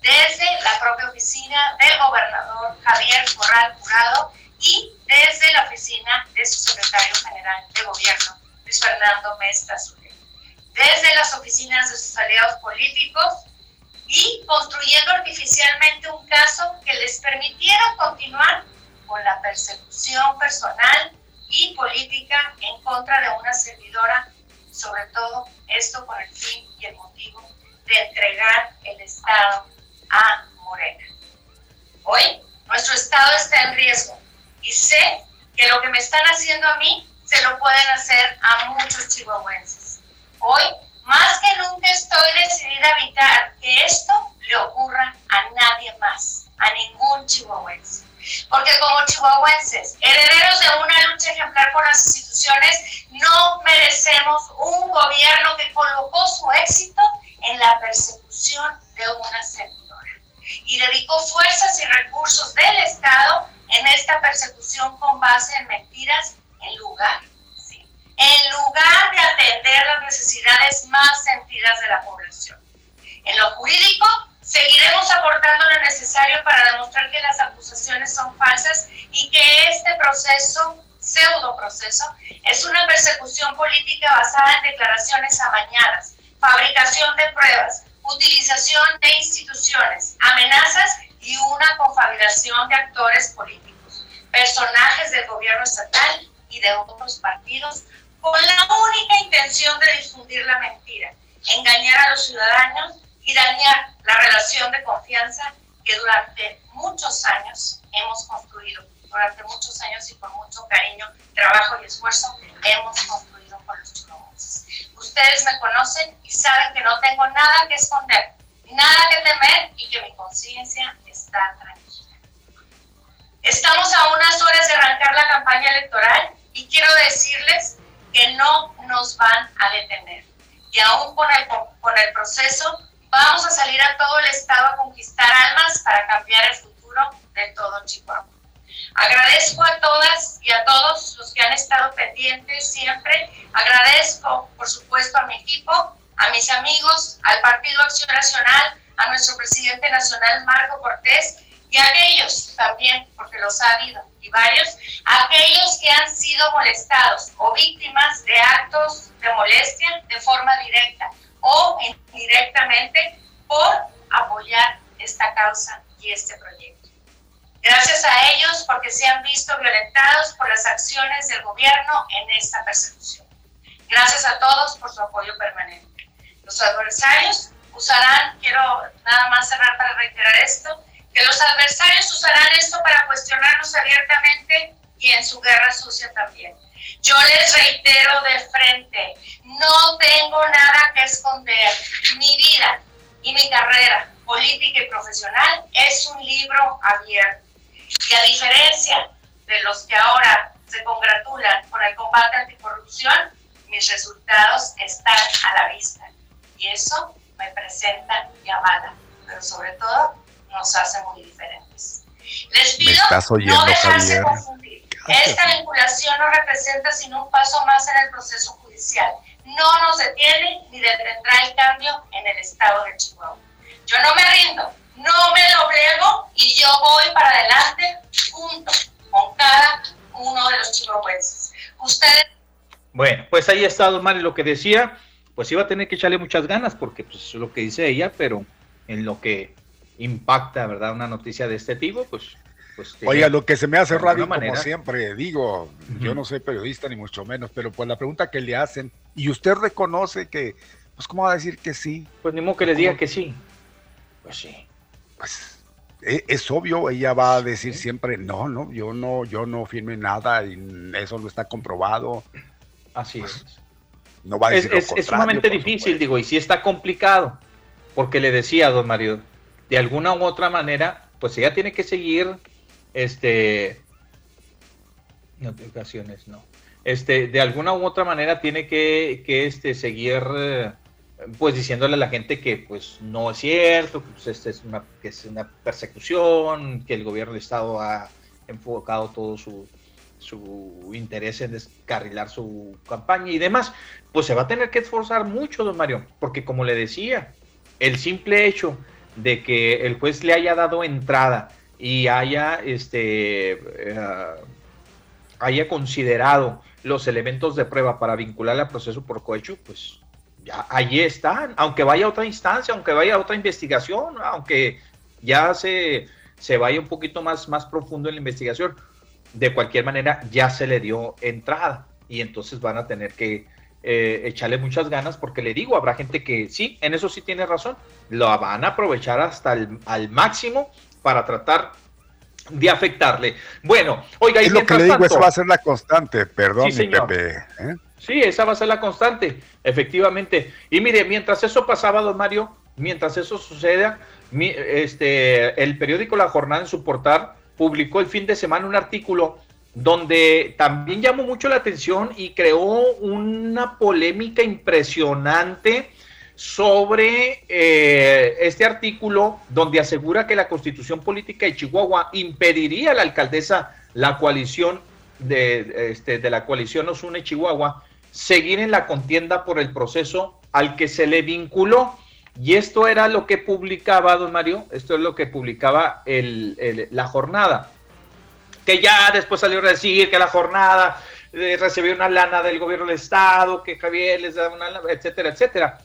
desde la propia oficina del gobernador Javier Corral Jurado y desde la oficina de su secretario general de gobierno, Luis Fernando Mesta Zule, desde las oficinas de sus aliados políticos y construyendo artificialmente un caso que les permitiera continuar con la persecución personal y política en contra de una servidora, sobre todo esto con el fin y el motivo de entregar el Estado a Morena. Hoy nuestro Estado está en riesgo y sé que lo que me están haciendo a mí se lo pueden hacer a muchos chihuahuenses. Hoy, más que nunca, estoy decidida a evitar que esto le ocurra a nadie más, a ningún chihuahuense. Porque como chihuahuenses, herederos de una lucha ejemplar por las instituciones, no merecemos un gobierno que colocó su éxito en la persecución de una servidora y dedicó fuerzas y recursos del Estado en esta persecución con base en mentiras en lugar, en lugar de atender las necesidades más sentidas de la población. En lo jurídico, seguiremos aportando lo necesario para demostrar que las acusaciones son falsas y que este proceso, pseudo proceso, es una persecución política basada en declaraciones amañadas, fabricación de pruebas, utilización de instituciones, amenazas y una confabulación de actores políticos, personajes del gobierno estatal y de otros partidos con la única intención de difundir la mentira, engañar a los ciudadanos y dañar la relación de confianza que durante muchos años hemos construido, durante muchos años y con mucho cariño, trabajo y esfuerzo hemos construido con los chihuahuenses. Ustedes me conocen y saben que no tengo nada que esconder, nada que temer y que mi conciencia está tranquila. Estamos a unas horas de arrancar la campaña electoral y quiero decirles que no nos van a detener. Y aún con el, con el proceso vamos a salir a todo el estado a conquistar almas para cambiar el futuro de todo Chihuahua. Agradezco a todas y a todos los que han estado pendientes siempre. Agradezco, por supuesto, a mi equipo, a mis amigos, al Partido Acción Nacional, a nuestro presidente nacional, Marco Cortés, y a aquellos también, porque los ha habido, y varios, aquellos que han sido molestados o víctimas de actos de molestia de forma directa o indirectamente por apoyar esta causa y este proyecto. Gracias a ellos porque se han visto violentados por las acciones del gobierno en esta persecución. Gracias a todos por su apoyo permanente. Los adversarios usarán, quiero nada más cerrar para reiterar esto, que los adversarios usarán esto para cuestionarnos abiertamente y en su guerra sucia también. Yo les reitero de frente, no tengo nada que esconder. Mi vida y mi carrera política y profesional es un libro abierto. Y a diferencia de los que ahora se congratulan con el combate anticorrupción, mis resultados están a la vista. Y eso me presenta avala, pero sobre todo nos hace muy diferentes. Les pido no dejarse confundir. Esta vinculación no representa sino un paso más en el proceso judicial. No nos detiene ni detendrá el cambio en el estado de Chihuahua. Yo no me rindo, no me doblego y yo voy para adelante junto con cada uno de los chihuahuenses. Ustedes... Bueno, pues ahí está, don Mario, lo que decía, pues iba a tener que echarle muchas ganas porque pues es lo que dice ella, pero en lo que impacta, ¿verdad? Una noticia de este tipo, pues pues, Oiga, lo que se me hace raro, como siempre, digo, yo no soy periodista ni mucho menos, pero pues la pregunta que le hacen, y usted reconoce que, pues, ¿cómo va a decir que sí? Pues ni modo que le diga que sí. Pues sí. Pues e, es, obvio, ella va a decir siempre, no, no, yo no, yo no firme nada y eso no está comprobado. Así pues, es. No va a decir es, es sumamente difícil, digo, y sí está complicado, porque le decía a don Mario, de alguna u otra manera, pues ella tiene que seguir este, notificaciones, no. Este, de alguna u otra manera tiene que, este, seguir, eh, pues diciéndole a la gente que, pues, no es cierto, que, pues, este es una, que es una persecución, que el gobierno del Estado ha enfocado todo su, su interés en descarrilar su campaña y demás, pues se va a tener que esforzar mucho, don Mario, porque como le decía, el simple hecho de que el juez le haya dado entrada y haya, este, eh, haya considerado los elementos de prueba para vincular al proceso por cohecho, pues ya allí están, aunque vaya a otra instancia, aunque vaya a otra investigación, aunque ya se, se vaya un poquito más, más profundo en la investigación, de cualquier manera ya se le dio entrada y entonces van a tener que eh, echarle muchas ganas porque le digo, habrá gente que sí, en eso sí tiene razón, lo van a aprovechar hasta el al máximo para tratar de afectarle. Bueno, oiga, y es lo que le digo, tanto- eso va a ser la constante, perdón, Sí. Pepe. ¿eh? Sí, esa va a ser la constante, efectivamente. Y mire, mientras eso pasaba, don Mario, mientras eso suceda, mi- este, el periódico La Jornada en su portal publicó el fin de semana un artículo donde también llamó mucho la atención y creó una polémica impresionante sobre eh, este artículo donde asegura que la constitución política de Chihuahua impediría a la alcaldesa la coalición de, este, de la coalición Nos Une Chihuahua seguir en la contienda por el proceso al que se le vinculó. Y esto era lo que publicaba, don Mario, esto es lo que publicaba el- la jornada. Que ya después salió a decir que la jornada eh, recibió una lana del gobierno del Estado, que Javier les da una lana, etcétera, etcétera.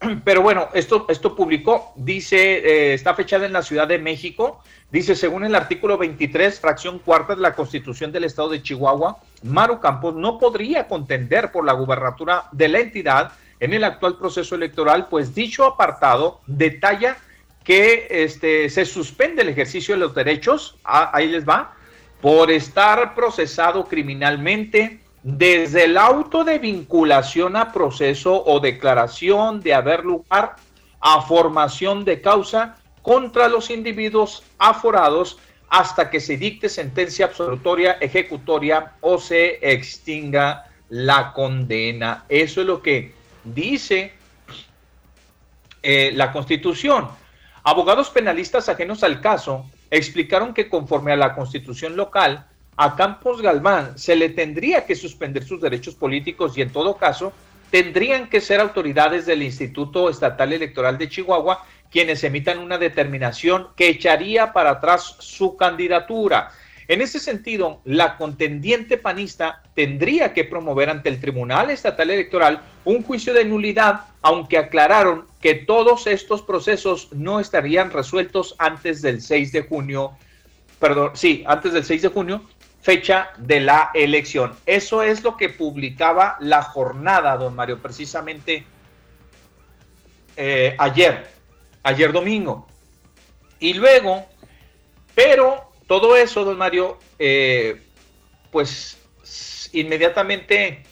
Pero bueno, esto, esto publicó, dice, eh, está fechada en la Ciudad de México, dice, según el artículo 23, fracción cuarta de la Constitución del Estado de Chihuahua, Maru Campos no podría contender por la gubernatura de la entidad en el actual proceso electoral, pues dicho apartado detalla que este, se suspende el ejercicio de los derechos, ah, ahí les va, por estar procesado criminalmente desde el auto de vinculación a proceso o declaración de haber lugar a formación de causa contra los individuos aforados hasta que se dicte sentencia absolutoria, ejecutoria o se extinga la condena. Eso es lo que dice eh, la Constitución. Abogados penalistas ajenos al caso explicaron que conforme a la Constitución local, a Campos Galván se le tendría que suspender sus derechos políticos y en todo caso tendrían que ser autoridades del Instituto Estatal Electoral de Chihuahua quienes emitan una determinación que echaría para atrás su candidatura. En ese sentido, la contendiente panista tendría que promover ante el Tribunal Estatal Electoral un juicio de nulidad, aunque aclararon que todos estos procesos no estarían resueltos antes del 6 de junio, perdón, sí, antes del 6 de junio, fecha de la elección. Eso es lo que publicaba la jornada, don Mario, precisamente eh, ayer, ayer domingo. Y luego, pero todo eso, don Mario, eh, pues inmediatamente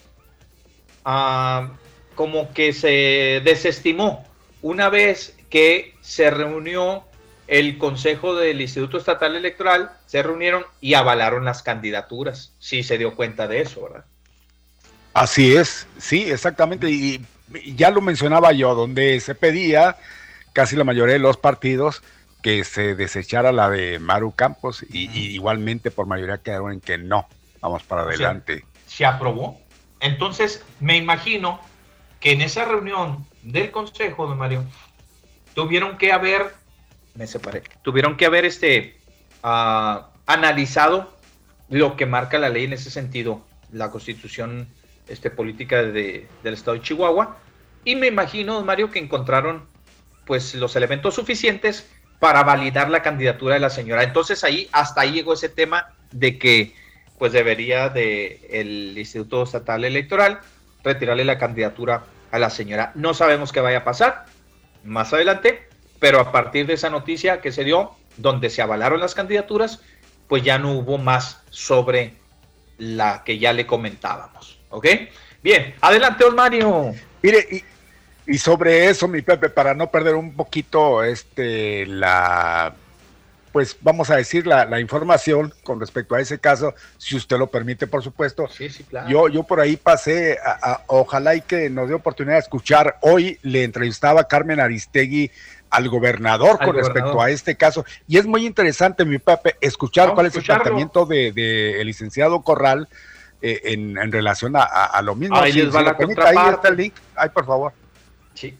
ah, como que se desestimó una vez que se reunió el Consejo del Instituto Estatal Electoral, se reunieron y avalaron las candidaturas. Sí se dio cuenta de eso, ¿verdad? Así es, sí, exactamente. Y, y ya lo mencionaba yo, donde se pedía casi la mayoría de los partidos que se desechara la de Maru Campos y, y igualmente por mayoría quedaron en que no. Vamos para adelante. se aprobó. Entonces, me imagino que en esa reunión del Consejo, don Mario, tuvieron que haber, me separé, tuvieron que haber este, ah, analizado lo que marca la ley en ese sentido, la constitución este, política de- del estado de Chihuahua, y me imagino, Mario, que encontraron pues los elementos suficientes para validar la candidatura de la señora. Entonces ahí, hasta ahí llegó ese tema de que pues debería de el Instituto Estatal Electoral retirarle la candidatura a la señora. No sabemos qué vaya a pasar más adelante, pero a partir de esa noticia que se dio, donde se avalaron las candidaturas, pues ya no hubo más sobre la que ya le comentábamos. ¿Ok? Bien, adelante, don Mario. Mire, y, y sobre eso, mi Pepe, para no perder un poquito este la pues vamos a decir la, la información con respecto a ese caso, si usted lo permite, por supuesto. Sí, sí, claro. Yo, yo por ahí pasé, a- a- ojalá y que nos dé oportunidad de escuchar. Hoy le entrevistaba Carmen Aristegui al gobernador Al con respecto a este caso. Y es muy interesante, mi Pepe, escuchar Vamos cuál es el planteamiento del de, el licenciado Corral eh, en, en relación a, a- a lo mismo. Ahí Si- les va si la lo permite, ahí está el link. Ay, por favor. Sí.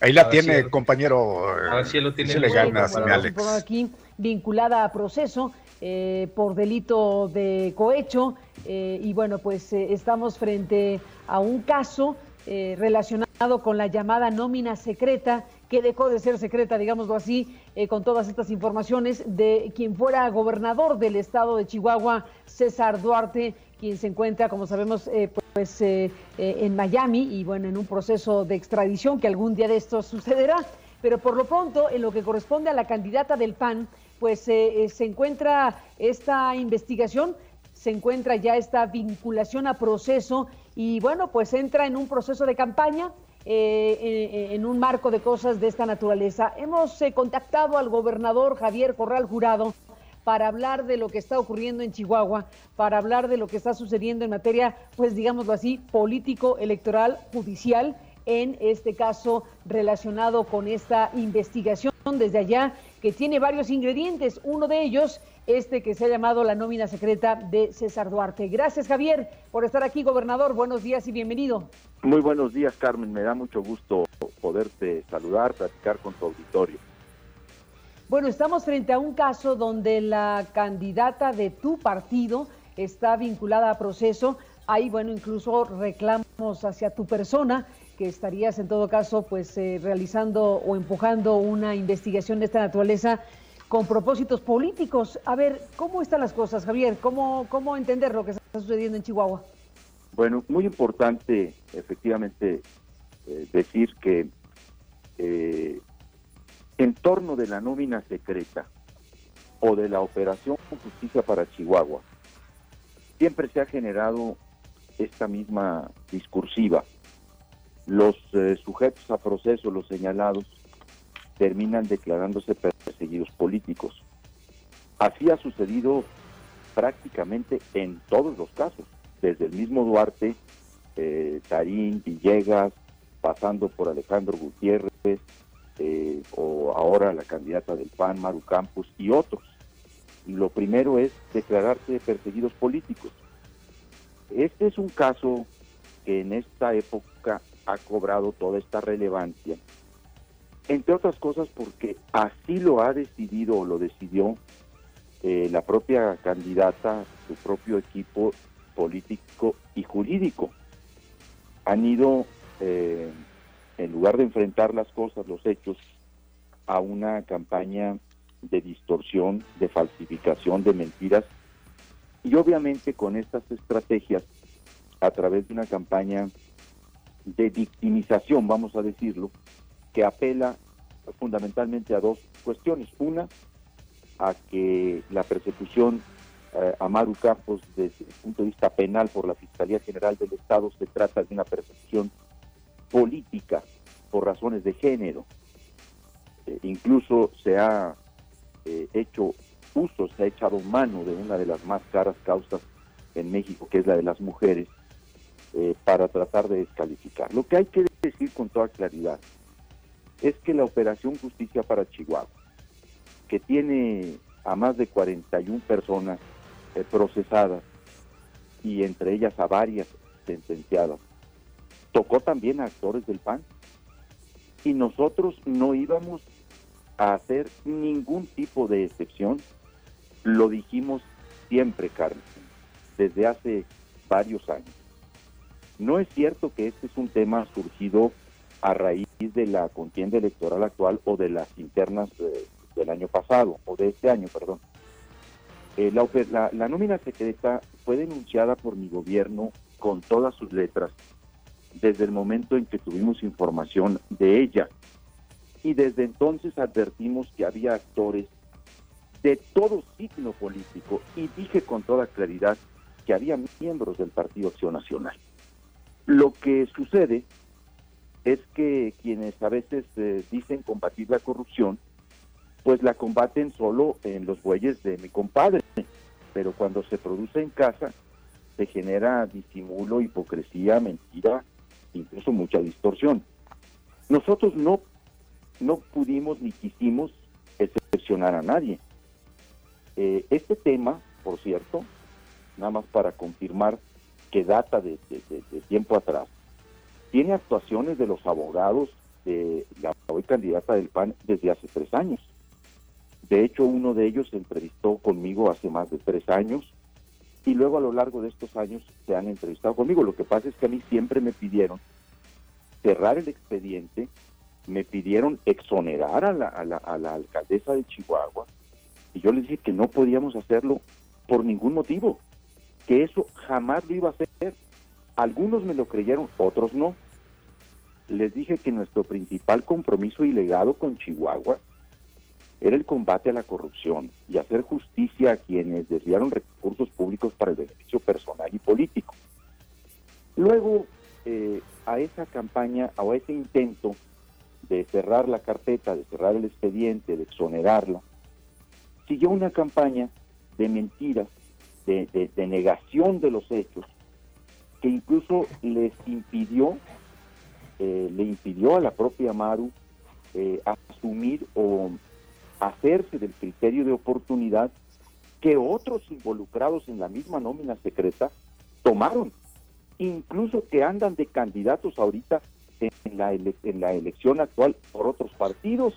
Ahí la A ver si tiene, lo- compañero. a ver si lo tiene le ganas, Bueno, Alex. informado aquí vinculada a proceso eh, por delito de cohecho eh, y bueno pues eh, estamos frente a un caso eh, relacionado con la llamada nómina secreta que dejó de ser secreta, digámoslo así, eh, con todas estas informaciones de quien fuera gobernador del estado de Chihuahua, César Duarte, quien se encuentra, como sabemos, eh, pues en Miami y bueno, en un proceso de extradición que algún día de estos sucederá. Pero por lo pronto, en lo que corresponde a la candidata del PAN, pues se encuentra esta investigación, se encuentra ya esta vinculación a proceso y bueno, pues entra en un proceso de campaña. en un marco de cosas de esta naturaleza. Hemos contactado al gobernador Javier Corral Jurado para hablar de lo que está ocurriendo en Chihuahua, para hablar de lo que está sucediendo en materia, pues digámoslo así, político, electoral, judicial, en este caso relacionado con esta investigación desde allá, que tiene varios ingredientes. Uno de ellos, este que se ha llamado la nómina secreta de César Duarte. Gracias, Javier, por estar aquí, gobernador. Buenos días y bienvenido. Muy buenos días, Carmen. Me da mucho gusto poderte saludar, platicar con tu auditorio. Bueno, estamos frente a un caso donde la candidata de tu partido está vinculada a proceso. Hay, bueno, incluso reclamos hacia tu persona que estarías en todo caso pues eh, realizando o empujando una investigación de esta naturaleza con propósitos políticos. A ver, ¿cómo están las cosas, Javier? ¿Cómo, cómo entender lo que está sucediendo en Chihuahua? Bueno, muy importante efectivamente eh, decir que eh, en torno de la nómina secreta o de la operación justicia para Chihuahua, siempre se ha generado esta misma discursiva. Los eh, sujetos a proceso, los señalados, terminan declarándose perseguidos políticos. Así ha sucedido prácticamente en todos los casos, desde el mismo Duarte, eh, Tarín, Villegas, pasando por Alejandro Gutiérrez, eh, o ahora la candidata del PAN, Maru Campos, y otros. Lo primero es declararse perseguidos políticos. Este es un caso que en esta época ha cobrado toda esta relevancia, entre otras cosas porque así lo ha decidido o lo decidió eh, la propia candidata, su propio equipo político y jurídico. Han ido eh, en lugar de enfrentar las cosas, los hechos, a una campaña de distorsión, de falsificación, de mentiras, y obviamente con estas estrategias, a través de una campaña de victimización, vamos a decirlo, que apela fundamentalmente a dos cuestiones. Una, a que la persecución eh, a Maru Campos desde el punto de vista penal por la Fiscalía General del Estado se trata de una persecución política por razones de género. Eh, incluso se ha eh, hecho uso, se ha echado mano de una de las más caras causas en México, que es la de las mujeres, eh, para tratar de descalificar. Lo que hay que decir con toda claridad es que la Operación Justicia para Chihuahua, que tiene a más de 41 personas procesadas y entre ellas a varias sentenciadas, tocó también a actores del PAN. Y nosotros no íbamos a hacer ningún tipo de excepción. Lo dijimos siempre, Carmen, desde hace varios años. No es cierto que este es un tema surgido a raíz de la contienda electoral actual o de las internas del año pasado, o de este año, perdón. Eh, la, la nómina secreta fue denunciada por mi gobierno con todas sus letras desde el momento en que tuvimos información de ella. Y desde entonces advertimos que había actores de todo signo político y dije con toda claridad que había miembros del Partido Acción Nacional. Lo que sucede es que quienes a veces eh, dicen combatir la corrupción, pues la combaten solo en los bueyes de mi compadre, pero cuando se produce en casa se genera disimulo, hipocresía, mentira incluso mucha distorsión. Nosotros no, no pudimos ni quisimos excepcionar a nadie. Eh, este tema, por cierto, nada más para confirmar que data de, tiempo atrás, tiene actuaciones de los abogados de la hoy candidata del PAN desde hace tres años. De hecho, uno de ellos se entrevistó conmigo hace más de tres años y luego a lo largo de estos años se han entrevistado conmigo. Lo que pasa es que a mí siempre me pidieron cerrar el expediente, me pidieron exonerar a la, a la, a la alcaldesa de Chihuahua y yo les dije que no podíamos hacerlo por ningún motivo, que eso jamás lo iba a hacer. Algunos me lo creyeron, otros no. Les dije que nuestro principal compromiso y legado con Chihuahua era el combate a la corrupción y hacer justicia a quienes desviaron recursos públicos para el beneficio personal y político. Luego, eh, a esa campaña, o a ese intento de cerrar la carpeta, de cerrar el expediente, de exonerarla, siguió una campaña de mentiras, de, negación de los hechos, que incluso les impidió, eh, le impidió a la propia Maru eh, asumir o hacerse del criterio de oportunidad que otros involucrados en la misma nómina secreta tomaron, incluso que andan de candidatos ahorita en la, en la elección actual por otros partidos.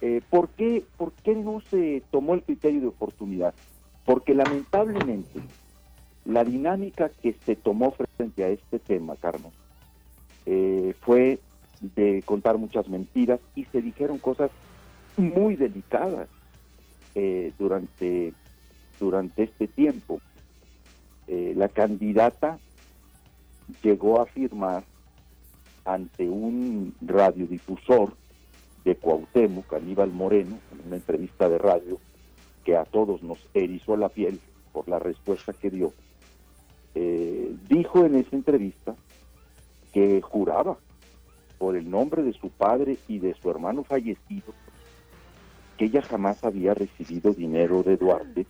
Eh, ¿por, qué, ¿Por qué no se tomó el criterio de oportunidad? Porque lamentablemente la dinámica que se tomó frente a este tema, Carmen, eh, fue de contar muchas mentiras y se dijeron cosas muy delicadas eh, durante, durante este tiempo. Eh, la candidata llegó a afirmar ante un radiodifusor de Cuauhtémoc, Aníbal Moreno, en una entrevista de radio que a todos nos erizó la piel por la respuesta que dio, eh, dijo en esa entrevista que juraba por el nombre de su padre y de su hermano fallecido que ella jamás había recibido dinero de Duarte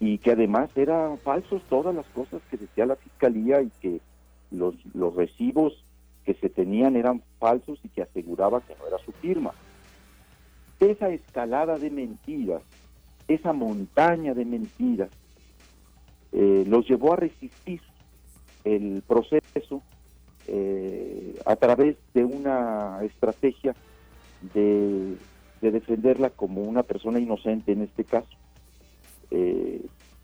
y que además eran falsos todas las cosas que decía la fiscalía y que los, los recibos que se tenían eran falsos y que aseguraba que no era su firma. Esa escalada de mentiras, esa montaña de mentiras, eh, los llevó a resistir el proceso eh, a través de una estrategia de de defenderla como una persona inocente en este caso. Eh,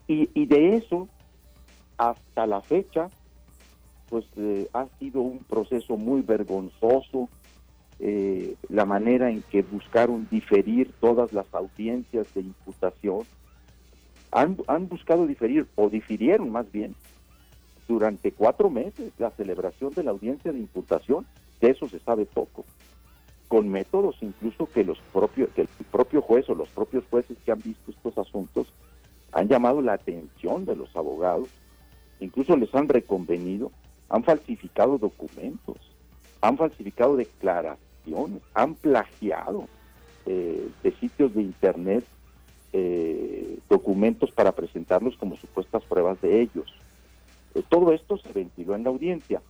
y, de eso, hasta la fecha, pues ha sido un proceso muy vergonzoso, la manera en que buscaron diferir todas las audiencias de imputación. Han, han buscado diferir, o difirieron más bien, durante cuatro meses la celebración de la audiencia de imputación. De eso se sabe poco con métodos incluso que los propios que el propio juez o los propios jueces que han visto estos asuntos han llamado la atención de los abogados, incluso les han reconvenido, han falsificado documentos, han falsificado declaraciones, han plagiado eh, de sitios de internet documentos para presentarlos como supuestas pruebas de ellos. Eh, todo esto se ventiló en la audiencia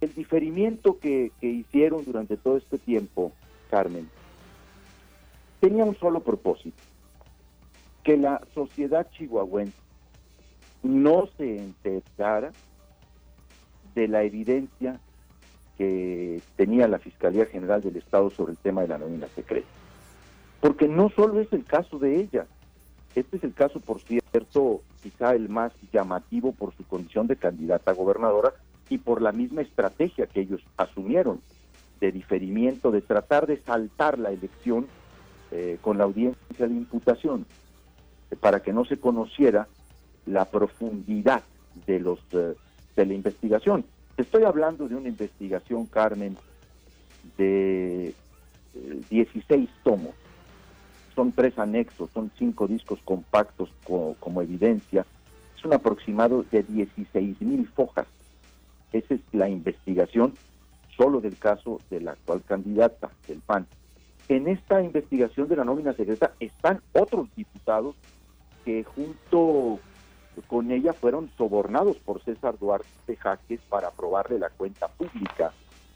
el diferimiento que, hicieron durante todo este tiempo, Carmen, tenía un solo propósito, que la sociedad chihuahuense no se enterara de la evidencia que tenía la Fiscalía General del Estado sobre el tema de la nómina secreta. Porque no solo es el caso de ella, este es el caso, por cierto, quizá el más llamativo por su condición de candidata a gobernadora, y por la misma estrategia que ellos asumieron de diferimiento, de tratar de saltar la elección eh, con la audiencia de imputación, eh, para que no se conociera la profundidad de, los, eh, de la investigación. Estoy hablando de una investigación, Carmen, de 16 tomos. Son tres anexos, son cinco discos compactos como evidencia. Es un aproximado de 16 mil fojas esa es la investigación solo del caso de la actual candidata del PAN. En esta investigación de la nómina secreta están otros diputados que junto con ella fueron sobornados por César Duarte Jaques para aprobarle la cuenta pública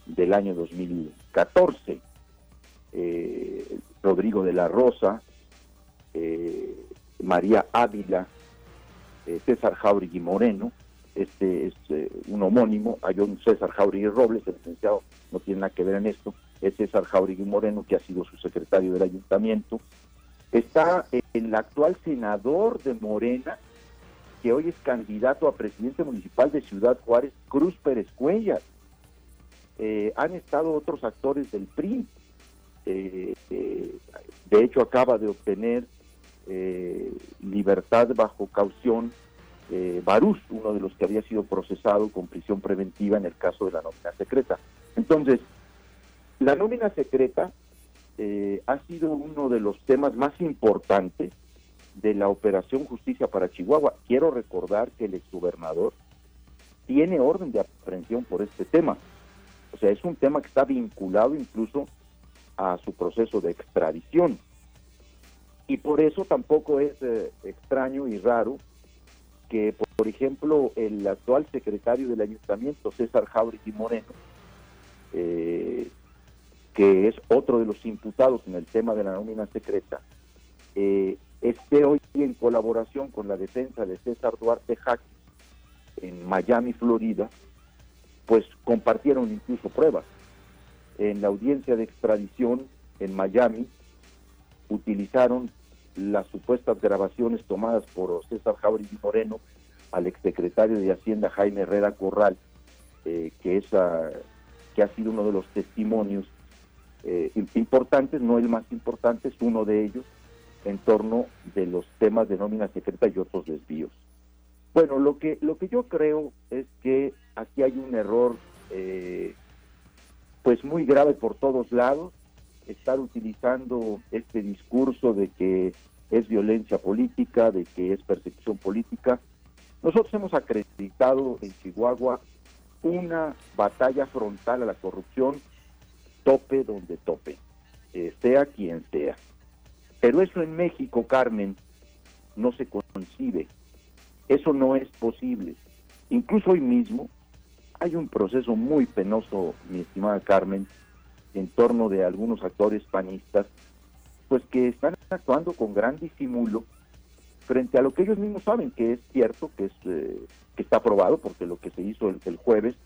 del año 2014. Eh, Rodrigo de la Rosa, eh, María Ávila, eh, César Jauregui Moreno, este es eh, un homónimo, hay un César Jauregui Robles, el licenciado no tiene nada que ver en esto, es César Jauregui Moreno, que ha sido su secretario del ayuntamiento. Está el actual senador de Morena, que hoy es candidato a presidente municipal de Ciudad Juárez, Cruz Pérez Cuellas. Han estado otros actores del PRI. Eh, de hecho, acaba de obtener libertad bajo caución eh, Barús, uno de los que había sido procesado con prisión preventiva en el caso de la nómina secreta. Entonces, la nómina secreta eh, ha sido uno de los temas más importantes de la Operación Justicia para Chihuahua. Quiero recordar que el exgobernador tiene orden de aprehensión por este tema. O sea, es un tema que está vinculado incluso a su proceso de extradición. Y por eso tampoco es eh, extraño y raro que, por ejemplo, el actual secretario del ayuntamiento, César Jauregui Moreno, eh, que es otro de los imputados en el tema de la nómina secreta, eh, esté hoy en colaboración con la defensa de César Duarte Jaque en Miami, Florida, pues compartieron incluso pruebas. En la audiencia de extradición en Miami utilizaron las supuestas grabaciones tomadas por César Jauregui Moreno al exsecretario de Hacienda Jaime Herrera Corral, eh, que, es, que ha sido uno de los testimonios eh, importantes, no el más importante, es uno de ellos, en torno de los temas de nómina secreta y otros desvíos. Bueno, lo que, lo que yo creo es que aquí hay un error eh, pues muy grave por todos lados, estar utilizando este discurso de que es violencia política, de que es persecución política. Nosotros hemos acreditado en Chihuahua una batalla frontal a la corrupción, tope donde tope, eh, sea quien sea. Pero eso en México, Carmen, no se concibe. Eso no es posible. Incluso hoy mismo hay un proceso muy penoso, mi estimada Carmen, en torno de algunos actores panistas, pues que están actuando con gran disimulo frente a lo que ellos mismos saben que es cierto, que es eh, que está aprobado, porque lo que se hizo el, jueves,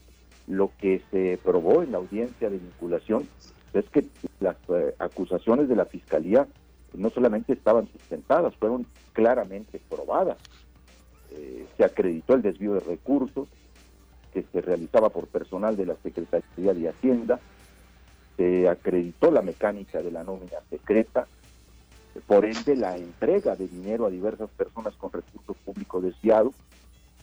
lo que se probó en la audiencia de vinculación, es que las eh, acusaciones de la fiscalía no solamente estaban sustentadas, fueron claramente probadas. Eh, se acreditó el desvío de recursos se realizaba por personal de la Secretaría de Hacienda, se acreditó la mecánica de la nómina secreta, por ende la entrega de dinero a diversas personas con recursos públicos desviados.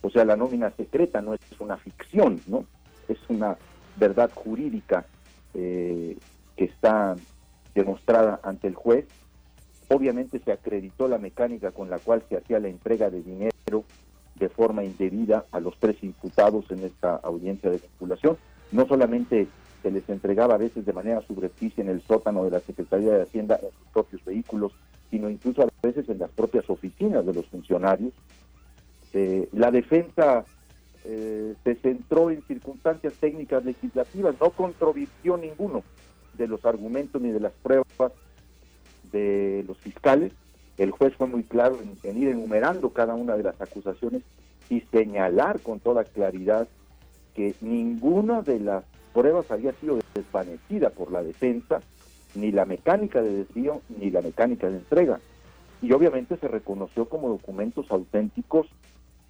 O sea, la nómina secreta no es una ficción, ¿no? Es una verdad jurídica eh, que está demostrada ante el juez. Obviamente se acreditó la mecánica con la cual se hacía la entrega de dinero de forma indebida a los tres imputados en esta audiencia de vinculación. No solamente se les entregaba a veces de manera subrepticia en el sótano de la Secretaría de Hacienda en sus propios vehículos, sino incluso a veces en las propias oficinas de los funcionarios. Eh, la defensa eh, se centró en circunstancias técnicas legislativas, no controvirtió ninguno de los argumentos ni de las pruebas de los fiscales. El juez fue muy claro en ir enumerando cada una de las acusaciones y señalar con toda claridad que ninguna de las pruebas había sido desvanecida por la defensa, ni la mecánica de desvío, ni la mecánica de entrega. Y obviamente se reconoció como documentos auténticos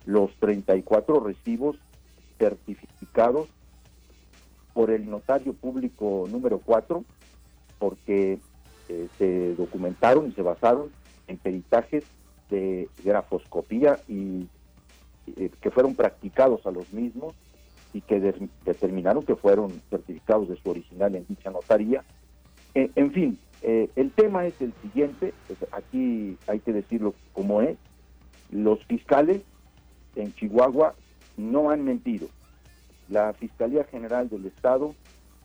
los 34 recibos certificados por el notario público número 4, porque eh, se documentaron y se basaron en peritajes de grafoscopía y eh, que fueron practicados a los mismos y que determinaron que fueron certificados de su original en dicha notaría. Eh, en fin, eh, el tema es el siguiente, pues, aquí hay que decirlo como es, los fiscales en Chihuahua no han mentido. La Fiscalía General del Estado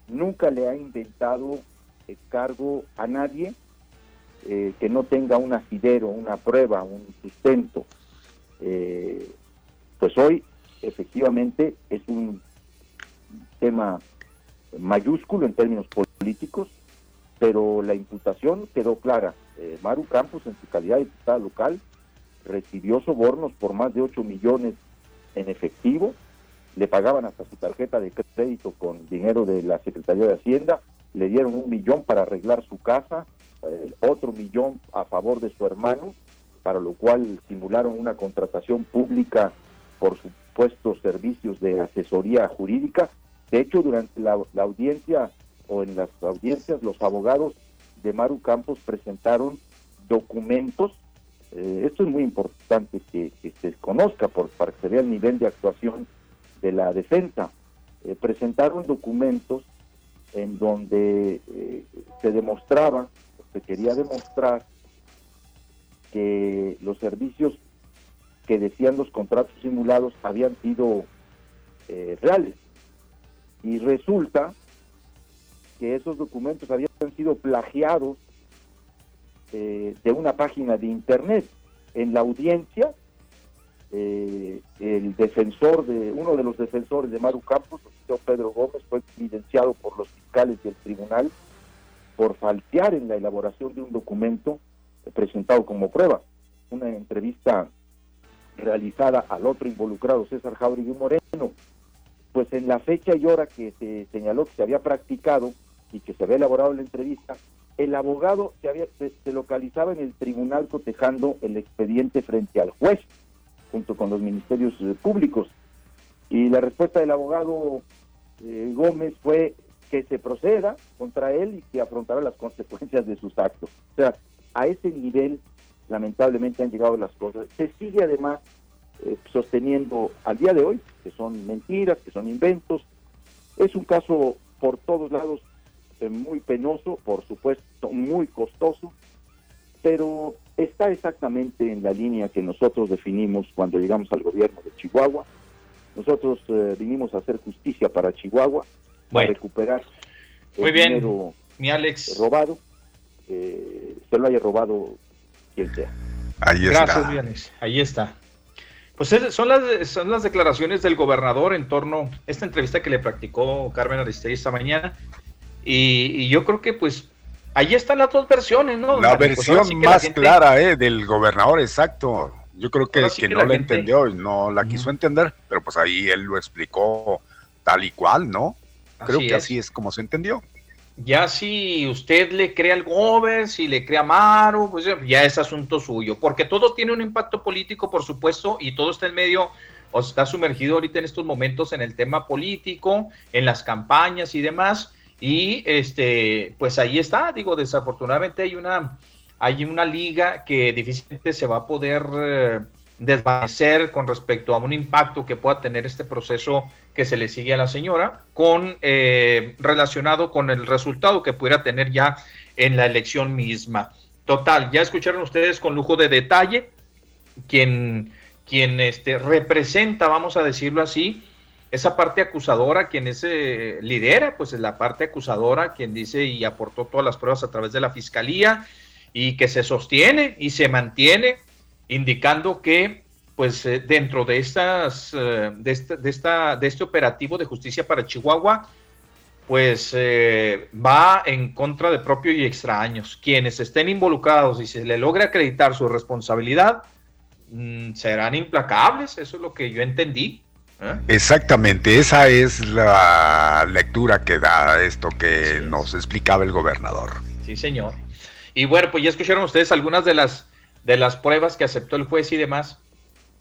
nunca le ha inventado cargo a nadie eh, que no tenga un asidero, una prueba, un sustento. pues hoy efectivamente es un tema mayúsculo en términos políticos, pero la imputación quedó clara. Eh, Maru Campos, en su calidad de diputada local, recibió sobornos por más de 8 millones en efectivo, le pagaban hasta su tarjeta de crédito con dinero de la Secretaría de Hacienda, le dieron un millón para arreglar su casa, eh, otro millón a favor de su hermano, para lo cual simularon una contratación pública por supuestos servicios de asesoría jurídica. De hecho, durante la, audiencia o en las audiencias, los abogados de Maru Campos presentaron documentos. Eh, esto es muy importante que, se conozca por, para que se vea el nivel de actuación de la defensa. Eh, presentaron documentos en donde se demostraba, se quería demostrar que los servicios que decían los contratos simulados habían sido eh, reales. Y resulta que esos documentos habían sido plagiados eh, de una página de internet. En la audiencia, eh, el defensor de, uno de los defensores de Maru Campos, el señor Pedro Gómez, fue evidenciado por los fiscales y el tribunal por falsear en la elaboración de un documento presentado como prueba. Una entrevista realizada al otro involucrado, César Jauregui Moreno. Pues en la fecha y hora que se señaló que se había practicado y que se había elaborado la entrevista, el abogado se, había, se, localizaba en el tribunal cotejando el expediente frente al juez, junto con los ministerios eh, públicos. Y la respuesta del abogado eh, Gómez fue que se proceda contra él y que afrontará las consecuencias de sus actos. O sea, a ese nivel lamentablemente han llegado las cosas. Se sigue además eh, sosteniendo al día de hoy que son mentiras, que son inventos. Es un caso por todos lados eh, muy penoso, por supuesto muy costoso, pero está exactamente en la línea que nosotros definimos cuando llegamos al gobierno de Chihuahua. Nosotros eh, vinimos a hacer justicia para Chihuahua, para recuperar el dinero mi Alex. robado, se lo haya robado quien sea. Ahí Gracias, está. Ahí está. Pues son las, son las declaraciones del gobernador en torno a esta entrevista que le practicó Carmen Aristegui esta mañana. Y, yo creo que pues ahí están las dos versiones, ¿no? La pues, versión más clara eh, del gobernador, exacto. Yo creo que, que, no la entendió y no la quiso entender, pero pues ahí él lo explicó tal y cual, ¿no? Creo que así es como se entendió. Ya si usted le crea al Gober, si le crea a Maro, pues ya es asunto suyo, porque todo tiene un impacto político, por supuesto, y todo está en medio, o está sumergido ahorita en estos momentos en el tema político, en las campañas y demás, y este, pues ahí está, digo, desafortunadamente hay una, hay una liga que difícilmente se va a poder eh, desvanecer con respecto a un impacto que pueda tener este proceso que se le sigue a la señora, con eh, relacionado con el resultado que pudiera tener ya en la elección misma. Total, ya escucharon ustedes con lujo de detalle quien, quien este, representa, vamos a decirlo así, esa parte acusadora, quien es, eh, lidera, pues es la parte acusadora, quien dice y aportó todas las pruebas a través de la fiscalía y que se sostiene y se mantiene indicando que pues eh, dentro de estas eh, de, esta, de, esta, de este operativo de justicia para Chihuahua pues eh, va en contra de propio y extraños. Quienes estén involucrados y se le logre acreditar su responsabilidad, mm, serán implacables, eso es lo que yo entendí. Exactamente, esa es la lectura que da esto que nos explicaba el gobernador. Sí, señor. Y bueno, pues ya escucharon ustedes algunas de las de las pruebas que aceptó el juez y demás,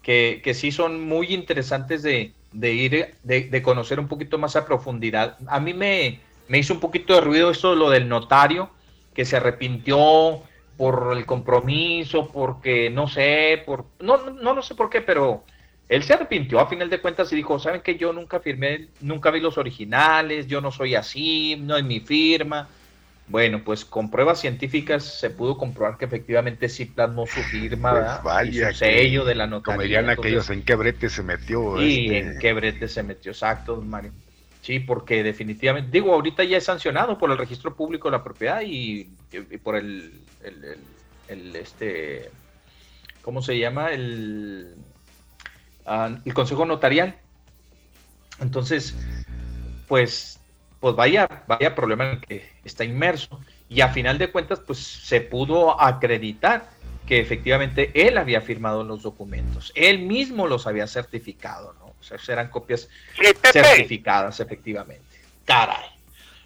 que, que sí son muy interesantes de, de ir, de, de, conocer un poquito más a profundidad. A mí me, me hizo un poquito de ruido esto, lo del notario, que se arrepintió por el compromiso, porque no sé, por no, no, no sé por qué, pero él se arrepintió a final de cuentas y dijo, ¿saben que yo nunca firmé, nunca vi los originales, yo no soy así, no es mi firma? Bueno, pues con pruebas científicas se pudo comprobar que efectivamente sí plasmó su firma, pues su sello de la notaría. Como dirían aquellos, ¿en qué brete se metió? Sí, este? en qué brete se metió, exacto, Mario. Sí, porque definitivamente, digo, ahorita ya es sancionado por el registro público de la propiedad y, por el, el, este, ¿cómo se llama? El, ah, el consejo notarial. Entonces, pues pues vaya, vaya problema en el que está inmerso. Y a final de cuentas, pues se pudo acreditar que efectivamente él había firmado los documentos, él mismo los había certificado, ¿no? O sea, eran copias certificadas, efectivamente. Caray.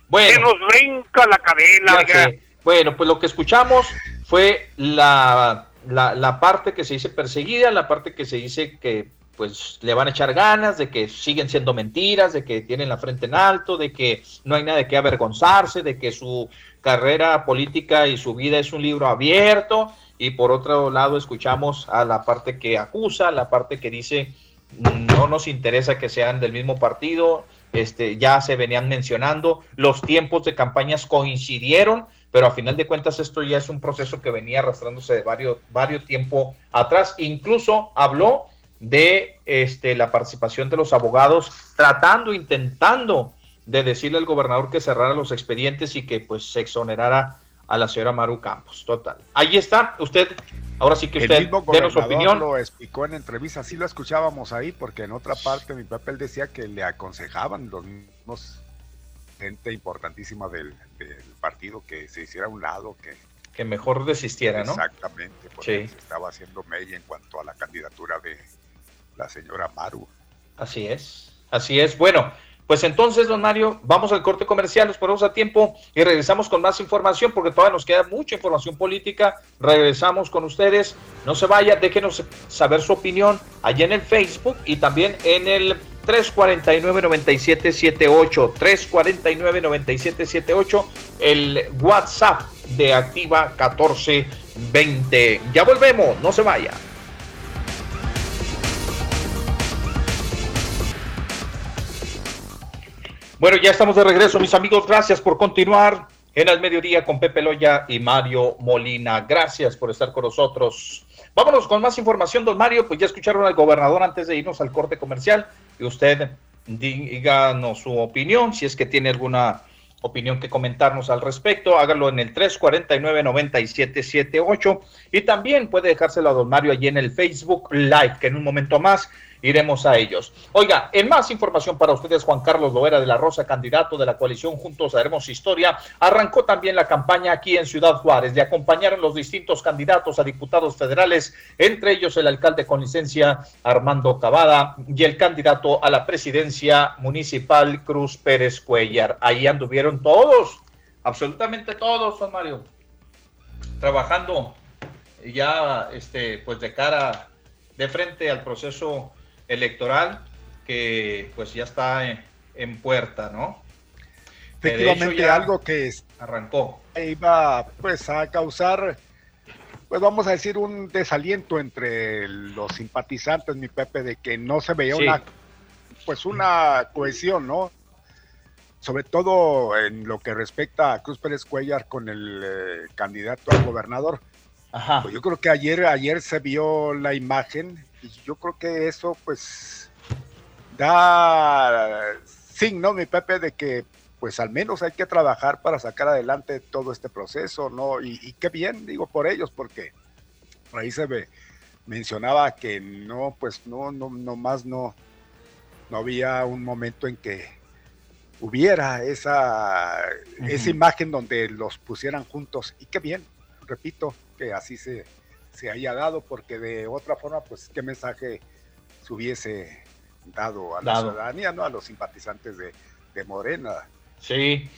Bueno. nos brinca la cadena. Bueno, pues lo que escuchamos fue la, la, la parte que se dice perseguida, la parte que se dice que pues le van a echar ganas, de que siguen siendo mentiras, de que tienen la frente en alto, de que no hay nada de qué avergonzarse, de que su carrera política y su vida es un libro abierto. Y por otro lado escuchamos a la parte que acusa, la parte que dice no nos interesa que sean del mismo partido, este, ya se venían mencionando, los tiempos de campañas coincidieron, pero a final de cuentas esto ya es un proceso que venía arrastrándose de varios, varios tiempo atrás. Incluso habló de este, la participación de los abogados, tratando, intentando de decirle al gobernador que cerrara los expedientes y que pues se exonerara a la señora Maru Campos. Total. Ahí está, usted, ahora sí que usted, el mismo su opinión. lo explicó en entrevista, sí lo escuchábamos ahí, porque en otra parte mi papel decía que le aconsejaban los mismos gente importantísima del, partido que se hiciera a un lado, que, que mejor desistiera, ¿no? Exactamente, porque se estaba haciendo mella en cuanto a la candidatura de la señora Maru. Así es, así es. Bueno, pues entonces, don Mario, vamos al corte comercial, nos ponemos a tiempo y regresamos con más información porque todavía nos queda mucha información política. Regresamos con ustedes. No se vaya, déjenos saber su opinión allí en el Facebook y también en el 349-9778. 349-9778, el WhatsApp de Activa 1420. Ya volvemos, no se vaya. Bueno, ya estamos de regreso, mis amigos. Gracias por continuar en el mediodía con Pepe Loya y Mario Molina. Gracias por estar con nosotros. Vámonos con más información, don Mario. Pues ya escucharon al gobernador antes de irnos al corte comercial. Y usted díganos su opinión, si es que tiene alguna opinión que comentarnos al respecto, hágalo en el 349-9778 y también puede dejárselo a don Mario allí en el Facebook Live, que en un momento más iremos a ellos. Oiga, en más información para ustedes, Juan Carlos Loera de la Rosa, candidato de la coalición Juntos Haremos Historia, arrancó también la campaña aquí en Ciudad Juárez. Le acompañaron los distintos candidatos a diputados federales, entre ellos el alcalde con licencia Armando Cavada y el candidato a la presidencia municipal Cruz Pérez Cuellar. Ahí anduvieron todos, absolutamente todos, Juan Mario, trabajando ya este pues de cara de frente al proceso electoral que pues ya está en, puerta, ¿no? Efectivamente, algo que arrancó. Iba pues a causar, pues vamos a decir, un desaliento entre los simpatizantes, mi Pepe, de que no se veía una, pues una cohesión, ¿no? Sobre todo en lo que respecta a Cruz Pérez Cuellar con el eh, candidato al gobernador. Ajá. Pues yo creo que ayer, ayer se vio la imagen yo creo que eso pues da signo, mi Pepe, de que pues al menos hay que trabajar para sacar adelante todo este proceso, ¿no? Y, qué bien, digo, por ellos, porque ahí se ve, mencionaba que no, pues no, no, no más no, no había un momento en que hubiera esa, esa imagen donde los pusieran juntos. Y qué bien, repito, que así se, se haya dado, porque de otra forma, pues, ¿qué mensaje se hubiese dado a la ciudadanía, ¿no? A los simpatizantes de, Morena. Sí,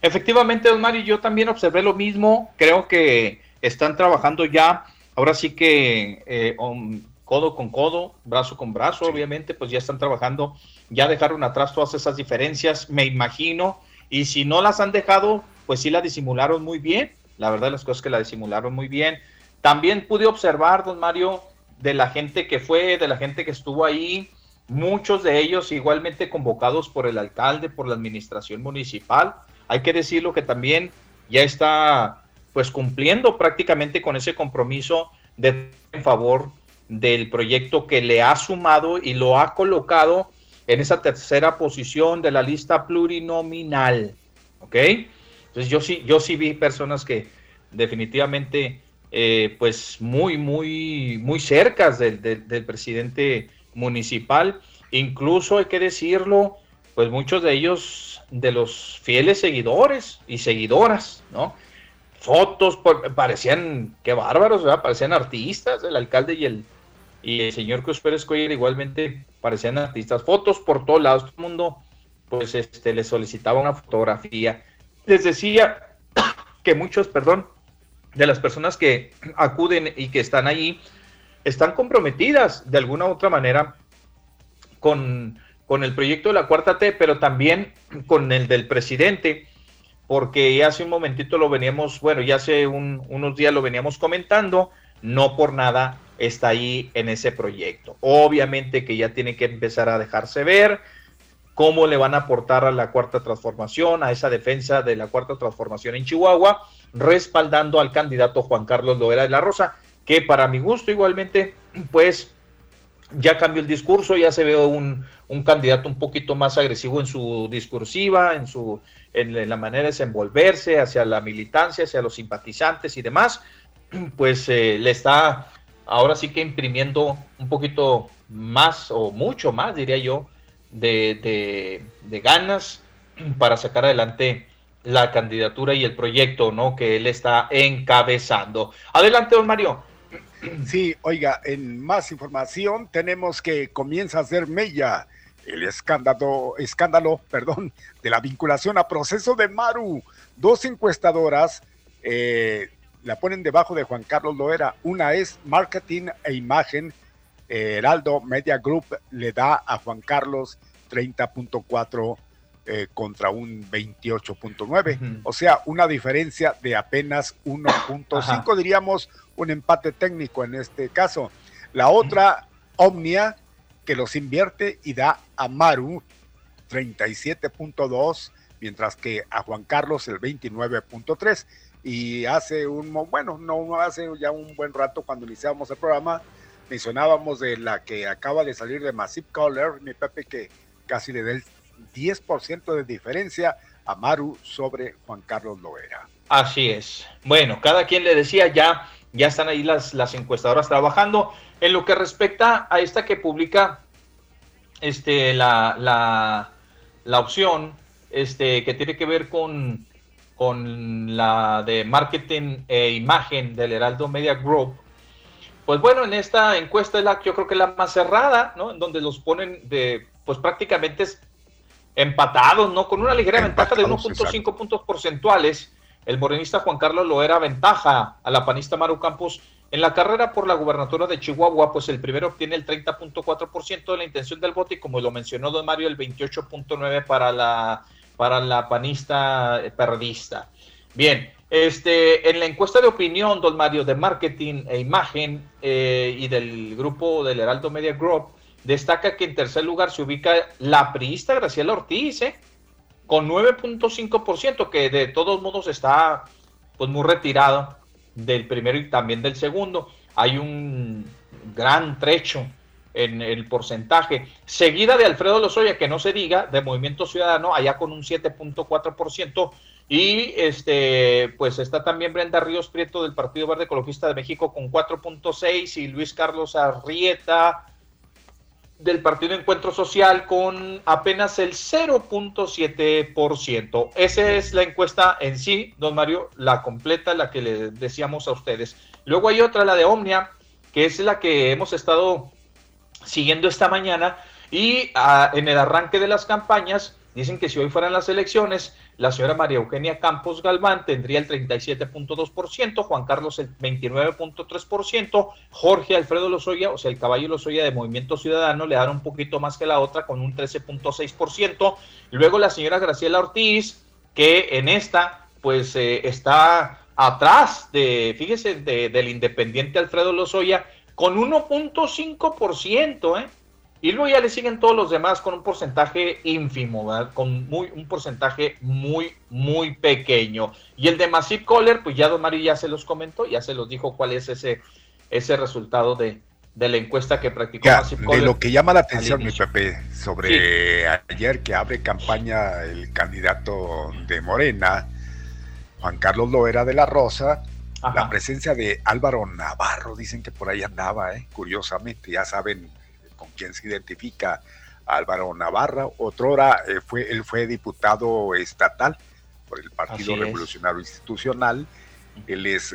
efectivamente, don Mario, yo también observé lo mismo. Creo que están trabajando ya, ahora sí que eh, codo con codo, brazo con brazo, obviamente, pues ya están trabajando, ya dejaron atrás todas esas diferencias, me imagino, y si no las han dejado, pues sí la disimularon muy bien. La verdad, las cosas que la disimularon muy bien. También pude observar, don Mario, de la gente que fue, de la gente que estuvo ahí, muchos de ellos igualmente convocados por el alcalde, por la administración municipal. Hay que decirlo que también ya está pues cumpliendo prácticamente con ese compromiso de en favor del proyecto que le ha sumado y lo ha colocado en esa tercera posición de la lista plurinominal. ¿Ok? Entonces yo sí, yo sí vi personas que definitivamente eh, pues muy, muy, muy cerca del, del, presidente municipal. Incluso hay que decirlo, pues muchos de ellos, de los fieles seguidores y seguidoras, ¿no? Fotos, parecían, qué bárbaros, ¿verdad? Parecían artistas, el alcalde y el, y el señor Cruz Pérez igualmente parecían artistas. Fotos por todos lados, todo el mundo, pues, este, les solicitaba una fotografía. Les decía que muchos, perdón, de las personas que acuden y que están ahí están comprometidas de alguna u otra manera con, con el proyecto de la cuarta T, pero también con el del presidente, porque hace un momentito lo veníamos, bueno, ya hace unos días lo veníamos comentando, no por nada está ahí en ese proyecto. Obviamente que ya tiene que empezar a dejarse ver, cómo le van a aportar a la cuarta transformación, a esa defensa de la cuarta transformación en Chihuahua, respaldando al candidato Juan Carlos Loera de la Rosa, que para mi gusto igualmente, pues ya cambió el discurso, ya se ve un, un candidato un poquito más agresivo en su discursiva, en su en la manera de desenvolverse hacia la militancia, hacia los simpatizantes y demás, pues eh, le está ahora sí que imprimiendo un poquito más o mucho más, diría yo, de, de, ganas para sacar adelante la candidatura y el proyecto ¿no? que él está encabezando. Adelante, don Mario. Sí, oiga, en más información tenemos que comienza a ser mella el escándalo, escándalo, perdón, de la vinculación a proceso de Maru. Dos encuestadoras eh, la ponen debajo de Juan Carlos Loera. Una es marketing e imagen eh, Heraldo Media Group le da a Juan Carlos 30.4 eh, contra un 28.9, o sea, una diferencia de apenas 1.5, diríamos un empate técnico en este caso. La otra, Omnia, que los invierte y da a Maru 37.2, mientras que a Juan Carlos el 29.3. Y hace un, bueno, no hace ya un buen rato cuando iniciamos el programa, mencionábamos de la que acaba de salir de Massive Color, mi Pepe, que casi le da el 10% de diferencia a Maru sobre Juan Carlos Loera. Así es. Bueno, cada quien le decía ya, ya están ahí las, las encuestadoras trabajando. En lo que respecta a esta que publica este, la, la, la opción este, que tiene que ver con, con la de marketing e imagen del Heraldo Media Group, pues bueno, en esta encuesta es la, yo creo que la más cerrada, ¿no? En donde los ponen de, pues prácticamente empatados, ¿no? Con una ligera ventaja de 1.5 puntos porcentuales. El morenista Juan Carlos Loera ventaja a la panista Maru Campos en la carrera por la gubernatura de Chihuahua, pues el primero obtiene el 30.4% de la intención del voto y como lo mencionó don Mario, el 28.9% para la, para la panista perdista. Bien, este, en la encuesta de opinión, don Mario, de marketing e imagen eh, y del grupo del Heraldo Media Group, destaca que en tercer lugar se ubica la priista Graciela Ortiz, ¿eh? con 9.5%, que de todos modos está pues muy retirado del primero y también del segundo. Hay un gran trecho en el porcentaje, seguida de Alfredo Lozoya, que no se diga, de Movimiento Ciudadano, allá con un 7.4%, y este, pues está también Brenda Ríos Prieto del Partido Verde Ecologista de México con 4.6 y Luis Carlos Arrieta del Partido Encuentro Social con apenas el 0.7%. Esa es la encuesta en sí, don Mario, la completa, la que le decíamos a ustedes. Luego hay otra, la de Omnia, que es la que hemos estado siguiendo esta mañana y ah, en el arranque de las campañas dicen que si hoy fueran las elecciones, la señora María Eugenia Campos Galván tendría el 37.2%, Juan Carlos el 29.3%, Jorge Alfredo Lozoya, o sea, el caballo Lozoya de Movimiento Ciudadano, le dan un poquito más que la otra con un 13.6%. Luego la señora Graciela Ortiz, que en esta, pues eh, está atrás de, fíjese, del independiente Alfredo Lozoya, con 1.5%, ¿eh? Y luego ya le siguen todos los demás con un porcentaje ínfimo, con muy, un porcentaje muy, muy pequeño. Y el de Massive Caller, pues ya Don Mario ya se los comentó, ya se los dijo cuál es ese, ese resultado de, la encuesta que practicó Massive Caller. De lo que llama la atención, mi Pepe, sobre ayer que abre campaña el candidato de Morena, Juan Carlos Loera de la Rosa, la presencia de Álvaro Navarro, dicen que por ahí andaba, ¿eh? curiosamente, ya saben quien se identifica Álvaro Navarra. Otrora eh, fue, él fue diputado estatal por el Partido Revolucionario Institucional. Él es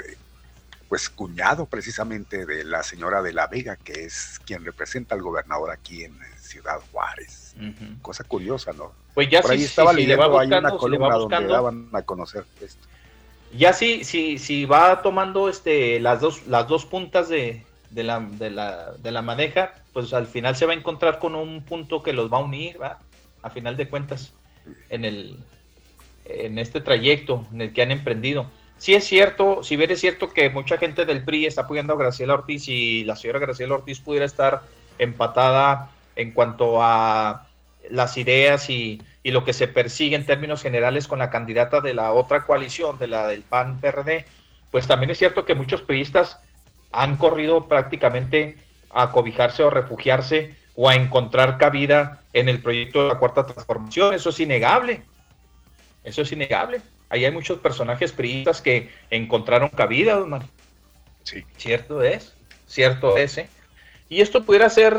pues cuñado precisamente de la señora de la Vega, que es quien representa al gobernador aquí en Ciudad Juárez. Cosa curiosa, ¿no? Pues ya Por ahí estaba leyendo, hay una columna donde daban a conocer esto. Ya sí, sí, sí va tomando este las dos, las dos puntas de, de la, de la, de la madeja, pues al final se va a encontrar con un punto que los va a unir, ¿va? A final de cuentas, en el en este trayecto en el que han emprendido. Sí es cierto, si bien es cierto que mucha gente del PRI está apoyando a Graciela Ortiz y la señora Graciela Ortiz pudiera estar empatada en cuanto a las ideas y, y, lo que se persigue en términos generales con la candidata de la otra coalición, de la del PAN-PRD, pues también es cierto que muchos periodistas han corrido prácticamente a cobijarse o refugiarse o a encontrar cabida en el proyecto de la Cuarta Transformación. Eso es innegable. Eso es innegable. Ahí hay muchos personajes priistas que encontraron cabida, don Sí. Cierto es, cierto es. ¿eh? Y esto pudiera ser,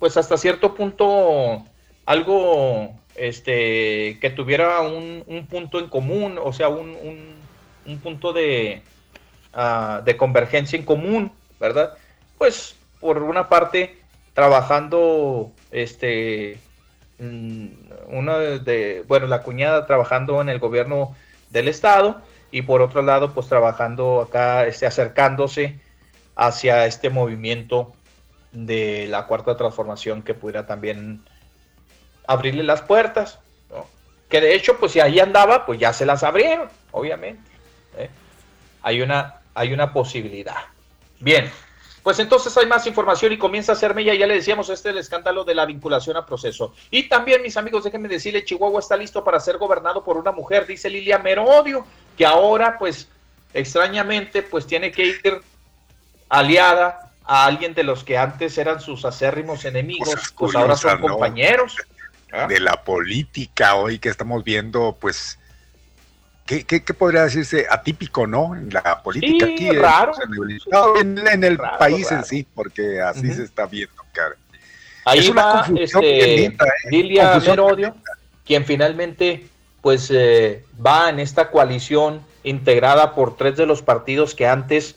pues hasta cierto punto, algo este, que tuviera un, punto en común, o sea, un, un, punto de, uh, de convergencia en común, ¿verdad? Pues por una parte, trabajando, este, mm, una de, bueno, la cuñada trabajando en el gobierno del estado y por otro lado, pues trabajando acá, este, acercándose hacia este movimiento de la cuarta transformación que pudiera también abrirle las puertas, que de hecho, pues si ahí andaba, pues ya se las abrieron, obviamente. ¿eh? Hay, una, hay una posibilidad. Bien, pues entonces hay más información y comienza a hacerme, ya, ya le decíamos, este es el escándalo de la vinculación a proceso. Y también, mis amigos, déjenme decirle, Chihuahua está listo para ser gobernado por una mujer, dice Lilia Merodio, que ahora, pues, extrañamente, pues tiene que ir aliada a alguien de los que antes eran sus acérrimos enemigos, pues, ahora son compañeros. ¿Ah? De la política hoy que estamos viendo, pues, ¿qué, qué, podría decirse? Atípico, ¿no? En la política aquí. Raro. En, el, país en sí, porque así se está viendo, cara. Ahí es va este, ¿eh? Lilia Merodio, quien finalmente pues eh, va en esta coalición integrada por tres de los partidos que antes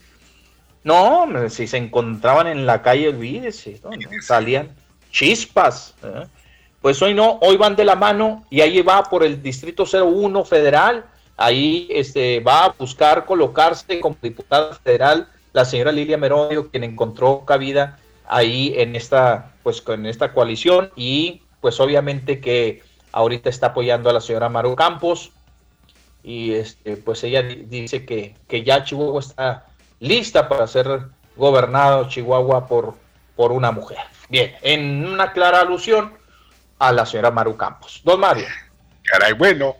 no, si se encontraban en la calle, olvídese, salían chispas. ¿eh? Pues hoy no, hoy van de la mano y ahí va por el Distrito 01 federal, ahí este, va a buscar colocarse como diputada federal la señora Lilia Merodio, quien encontró cabida ahí en esta, pues con esta coalición y pues obviamente que ahorita está apoyando a la señora Maru Campos y este, pues ella dice que, que ya Chihuahua está lista para ser gobernado Chihuahua por, por una mujer. Bien, en una clara alusión a la señora Maru Campos. Don Mario. Caray, bueno,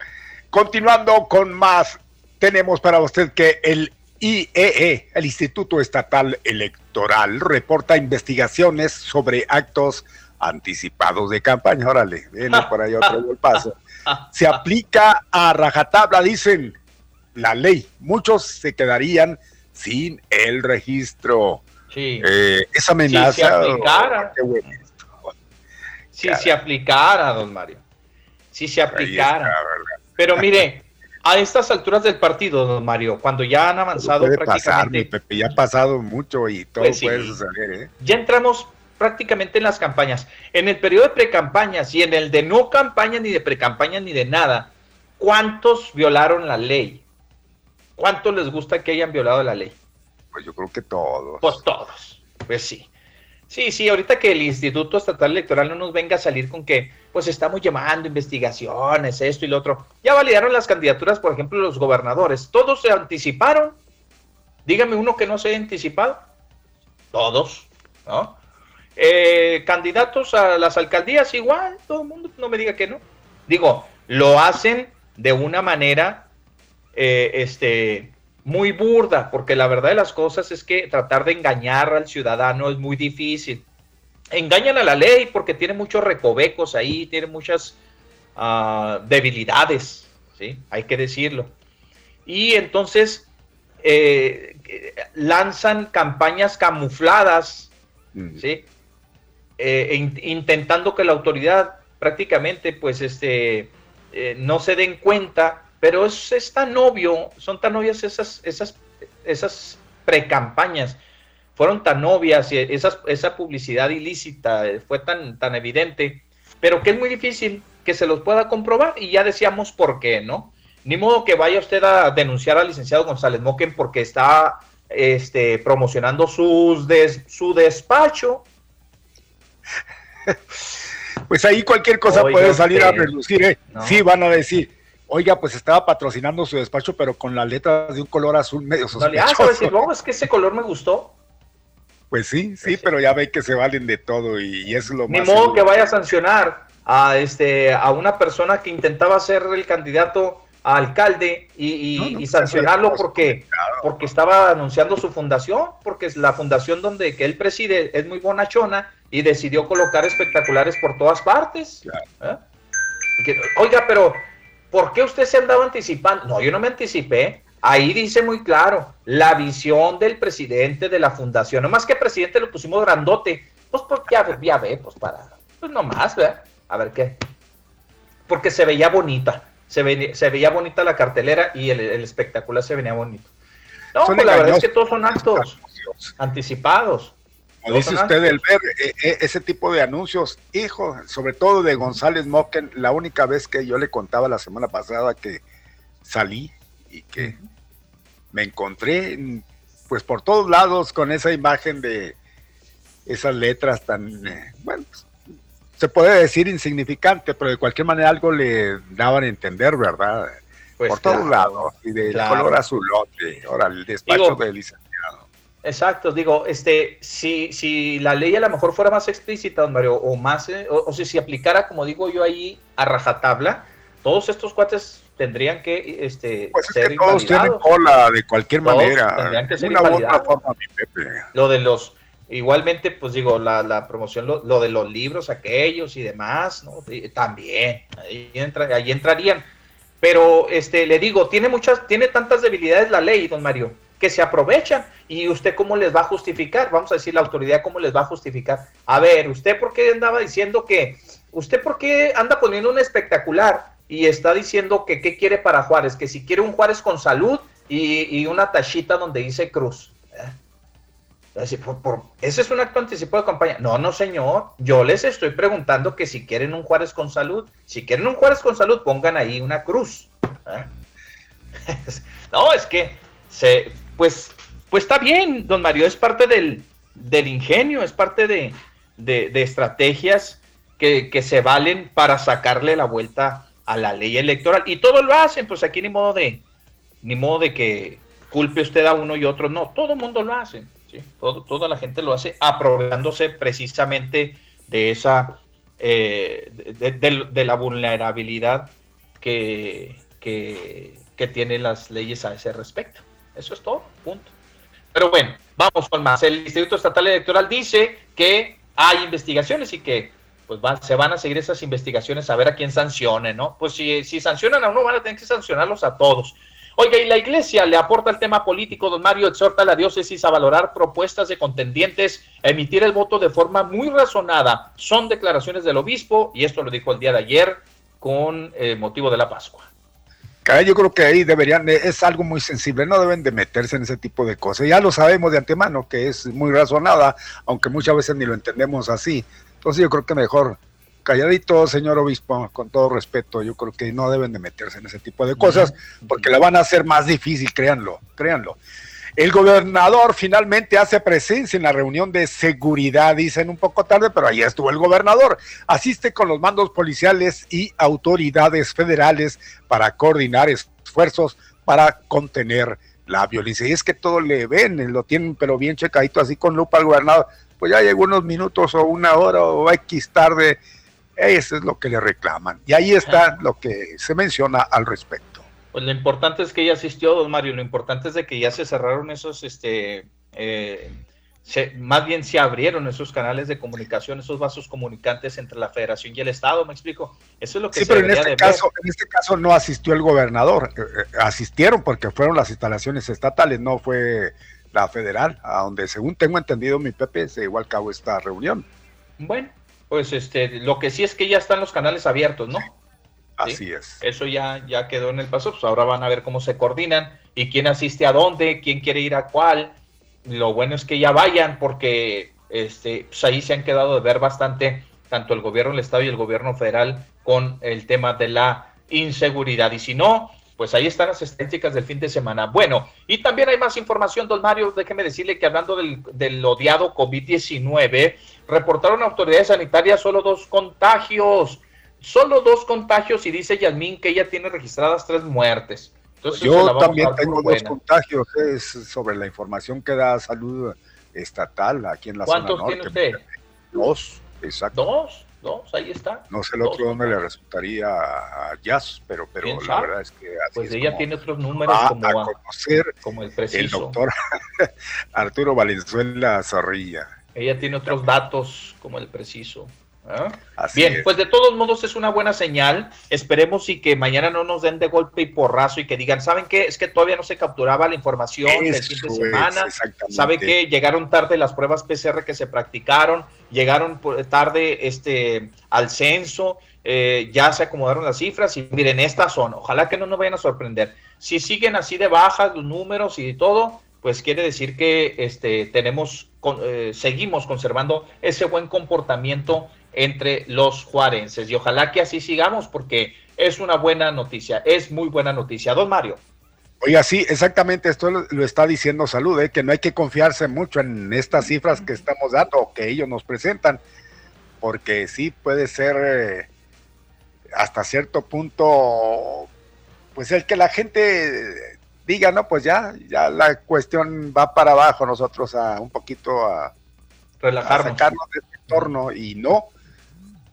continuando con más, tenemos para usted que el IEE, e, el Instituto Estatal Electoral, reporta investigaciones sobre actos anticipados de campaña. Órale, viene por ahí otro paso. Se aplica a rajatabla, dicen la ley. Muchos se quedarían sin el registro. Sí. Eh, esa amenaza. Si se aplicara. si se aplicara, don Mario. Si se aplicara. Pero mire, a estas alturas del partido, don Mario, cuando ya han avanzado prácticamente. Pepe, ya ha pasado mucho y todo pues puede suceder. ¿eh? Ya entramos prácticamente en las campañas. En el periodo de precampañas y en el de no campaña, ni de precampaña, ni de nada, ¿cuántos violaron la ley? ¿Cuánto les gusta que hayan violado la ley? Pues yo creo que todos. Pues todos. Pues sí. Sí, sí, ahorita que el Instituto Estatal Electoral no nos venga a salir con que, pues estamos llamando investigaciones, esto y lo otro. Ya validaron las candidaturas, por ejemplo, los gobernadores. Todos se anticiparon. Dígame uno que no se haya anticipado. Todos, ¿no? Eh, candidatos a las alcaldías, igual, todo el mundo, no me diga que no. Digo, lo hacen de una manera eh, este, muy burda, porque la verdad de las cosas es que tratar de engañar al ciudadano es muy difícil. Engañan a la ley porque tiene muchos recovecos ahí, tiene muchas uh, debilidades, ¿sí? hay que decirlo. Y entonces eh, lanzan campañas camufladas, mm. ¿sí? Eh, intentando que la autoridad prácticamente pues este, no se den cuenta pero es, es tan obvio, son tan obvias esas, esas, esas precampañas, fueron tan obvias y esas, esa publicidad ilícita fue tan, tan evidente, pero que es muy difícil que se los pueda comprobar y ya decíamos por qué, ¿no? Ni modo que vaya usted a denunciar al licenciado González Moquen porque está este, promocionando sus su despacho. Pues ahí cualquier cosa puede salir a relucir. ¿eh? Sí, van a decir, oiga, pues estaba patrocinando su despacho, pero con las letras de un color azul medio ah, sospechoso. no, es que ese color me gustó. Pues sí, sí, pero ya ve que se valen de todo y, es lo Ni modo que vaya a sancionar a, este, a una persona que intentaba ser el candidato a alcalde y, y- No, no, y sancionarlo porque, porque estaba anunciando su fundación, porque es la fundación donde que él preside es muy bonachona y decidió colocar espectaculares por todas partes. ¿eh? Oiga, pero ¿por qué usted se andaba anticipando? No, yo no me anticipé. Ahí dice muy claro, la visión del presidente de la fundación. No más que presidente lo pusimos grandote. Pues porque ya, ya ve, pues para, pues nomás, ¿verdad? A ver qué. Porque se veía bonita. Se, ve- se veía bonita la cartelera y el, el espectacular se venía bonito. No, Son pues la verdad es que todos son actos anticipados. Como dice usted, el ver eh, eh, ese tipo de anuncios, hijo, sobre todo de González Moquen, la única vez que yo le contaba la semana pasada que salí y que me encontré, pues por todos lados con esa imagen de esas letras tan, eh, bueno, pues, se puede decir insignificante, pero de cualquier manera algo le daban a entender, ¿verdad? Pues por claro, todos lados, y del claro. color azulote, ahora el despacho Digo, de licenciado. Exacto, digo, este, si, si la ley a lo mejor fuera más explícita, don Mario, o más, eh, o, o si se aplicara, como digo yo ahí, a rajatabla, todos estos cuates tendrían que este, Pues es ser que todos tienen cola de cualquier Todos manera, tendrían que de ser una u otra invalidados. forma, mi Pepe. Lo de los, igualmente, pues digo, la, la promoción, lo, lo de los libros aquellos y demás, ¿no? También, ahí, entra- ahí entrarían. Pero, este, le digo, tiene muchas, tiene tantas debilidades la ley, don Mario, que se aprovechan. ¿Y usted cómo les va a justificar? Vamos a decir, la autoridad, ¿cómo les va a justificar? A ver, ¿usted por qué andaba diciendo que, usted por qué anda poniendo un espectacular y está diciendo que qué quiere para Juárez? Que si quiere un Juárez con salud y, y una tachita donde dice cruz. ¿eh? Por- por- ese es un acto anticipado de campaña. No, no, señor. Yo les estoy preguntando que si quieren un Juárez con salud, si quieren un Juárez con salud, pongan ahí una cruz. ¿eh? no, es que se, pues, pues está bien, don Mario, es parte del, del ingenio, es parte de, de- estrategias que, que se valen para sacarle la vuelta a la ley electoral. Y todo lo hacen, pues aquí ni modo de, ni modo de que culpe usted a uno y otro, no, todo el mundo lo hace, ¿sí? toda la gente lo hace aprovechándose precisamente de esa, eh, de la vulnerabilidad que, que, que tienen las leyes a ese respecto. Eso es todo, punto. Pero bueno, vamos con más. El Instituto Estatal Electoral dice que hay investigaciones y que pues se van a seguir esas investigaciones a ver a quién sancione, ¿no? Pues si, si sancionan a uno, van a tener que sancionarlos a todos. Oiga, y la iglesia le aporta el tema político, don Mario, exhorta a la diócesis a valorar propuestas de contendientes, emitir el voto de forma muy razonada. Son declaraciones del obispo, y esto lo dijo el día de ayer con eh, motivo de la Pascua. Yo creo que ahí deberían, de- es algo muy sensible, no deben de meterse en ese tipo de cosas. Ya lo sabemos de antemano, que es muy razonada, aunque muchas veces ni lo entendemos así. Entonces yo creo que mejor calladito, señor obispo, con todo respeto, yo creo que no deben de meterse en ese tipo de cosas, porque la van a hacer más difícil, créanlo, créanlo. El gobernador finalmente hace presencia en la reunión de seguridad, dicen un poco tarde, pero ahí estuvo el gobernador. Asiste con los mandos policiales y autoridades federales para coordinar esfuerzos para contener la violencia. Y es que todo le ven, lo tienen pero bien checadito, así con lupa al gobernador. Pues ya llegó unos minutos o una hora o X tarde. Eso es lo que le reclaman. Y ahí está lo que se menciona al respecto. Pues lo importante es que ya asistió, don Mario, lo importante es de que ya se cerraron esos, este, eh, se- más bien se abrieron esos canales de comunicación, esos vasos comunicantes entre la federación y el Estado, ¿me explico? Eso es lo que Sí, se pero en este, ver. caso, en este caso no asistió el gobernador, eh, eh, asistieron porque fueron las instalaciones estatales, no fue la federal, a donde según tengo entendido mi Pepe se llevó a cabo esta reunión. Bueno, pues este, lo que sí es que ya están los canales abiertos, ¿no? Así es. Eso ya, ya quedó en el paso, pues ahora van a ver cómo se coordinan y quién asiste a dónde, quién quiere ir a cuál. Lo bueno es que ya vayan porque este, pues ahí se han quedado de ver bastante tanto el gobierno del estado y el gobierno federal con el tema de la inseguridad. Y si no, pues ahí están las estadísticas del fin de semana. Bueno, y también hay más información, don Mario. Déjeme decirle que hablando del, del odiado COVID-19, reportaron autoridades sanitarias solo dos contagios. Solo dos contagios y dice Yasmín que ella tiene registradas tres muertes. Entonces, Yo también tengo dos contagios, es sobre la información que da salud estatal aquí en la zona ¿Cuántos norte. tiene usted? Dos, exacto. ¿Dos? Dos, ahí está. No sé el otro dónde le resultaría a Jazz, pero, pero la sabe? verdad es que así Pues es ella como tiene otros números va como, a a- conocer como el el preciso. doctor Arturo Valenzuela Zorrilla. Ella tiene otros datos como el preciso. ¿Ah? Así Bien, es. pues de todos modos es una buena señal. Esperemos y que mañana no nos den de golpe y porrazo y que digan, ¿saben qué? Es que todavía no se capturaba la información del fin de semana. ¿Sabe qué? Llegaron tarde las pruebas PCR que se practicaron, llegaron tarde este, al censo, eh, ya se acomodaron las cifras y miren, estas son. Ojalá que no nos vayan a sorprender. Si siguen así de bajas los números y todo, pues quiere decir que este, tenemos, con- eh, seguimos conservando ese buen comportamiento entre los juarenses. Y ojalá que así sigamos porque es una buena noticia, es muy buena noticia. Don Mario. Oiga, sí, exactamente, esto lo, está diciendo Salud, ¿eh? que no hay que confiarse mucho en estas cifras que estamos dando o que ellos nos presentan, porque sí puede ser eh, hasta cierto punto, pues el que la gente diga, no, pues ya, ya la cuestión va para abajo, nosotros a un poquito a, a Relajarnos. sacarnos de este entorno y no,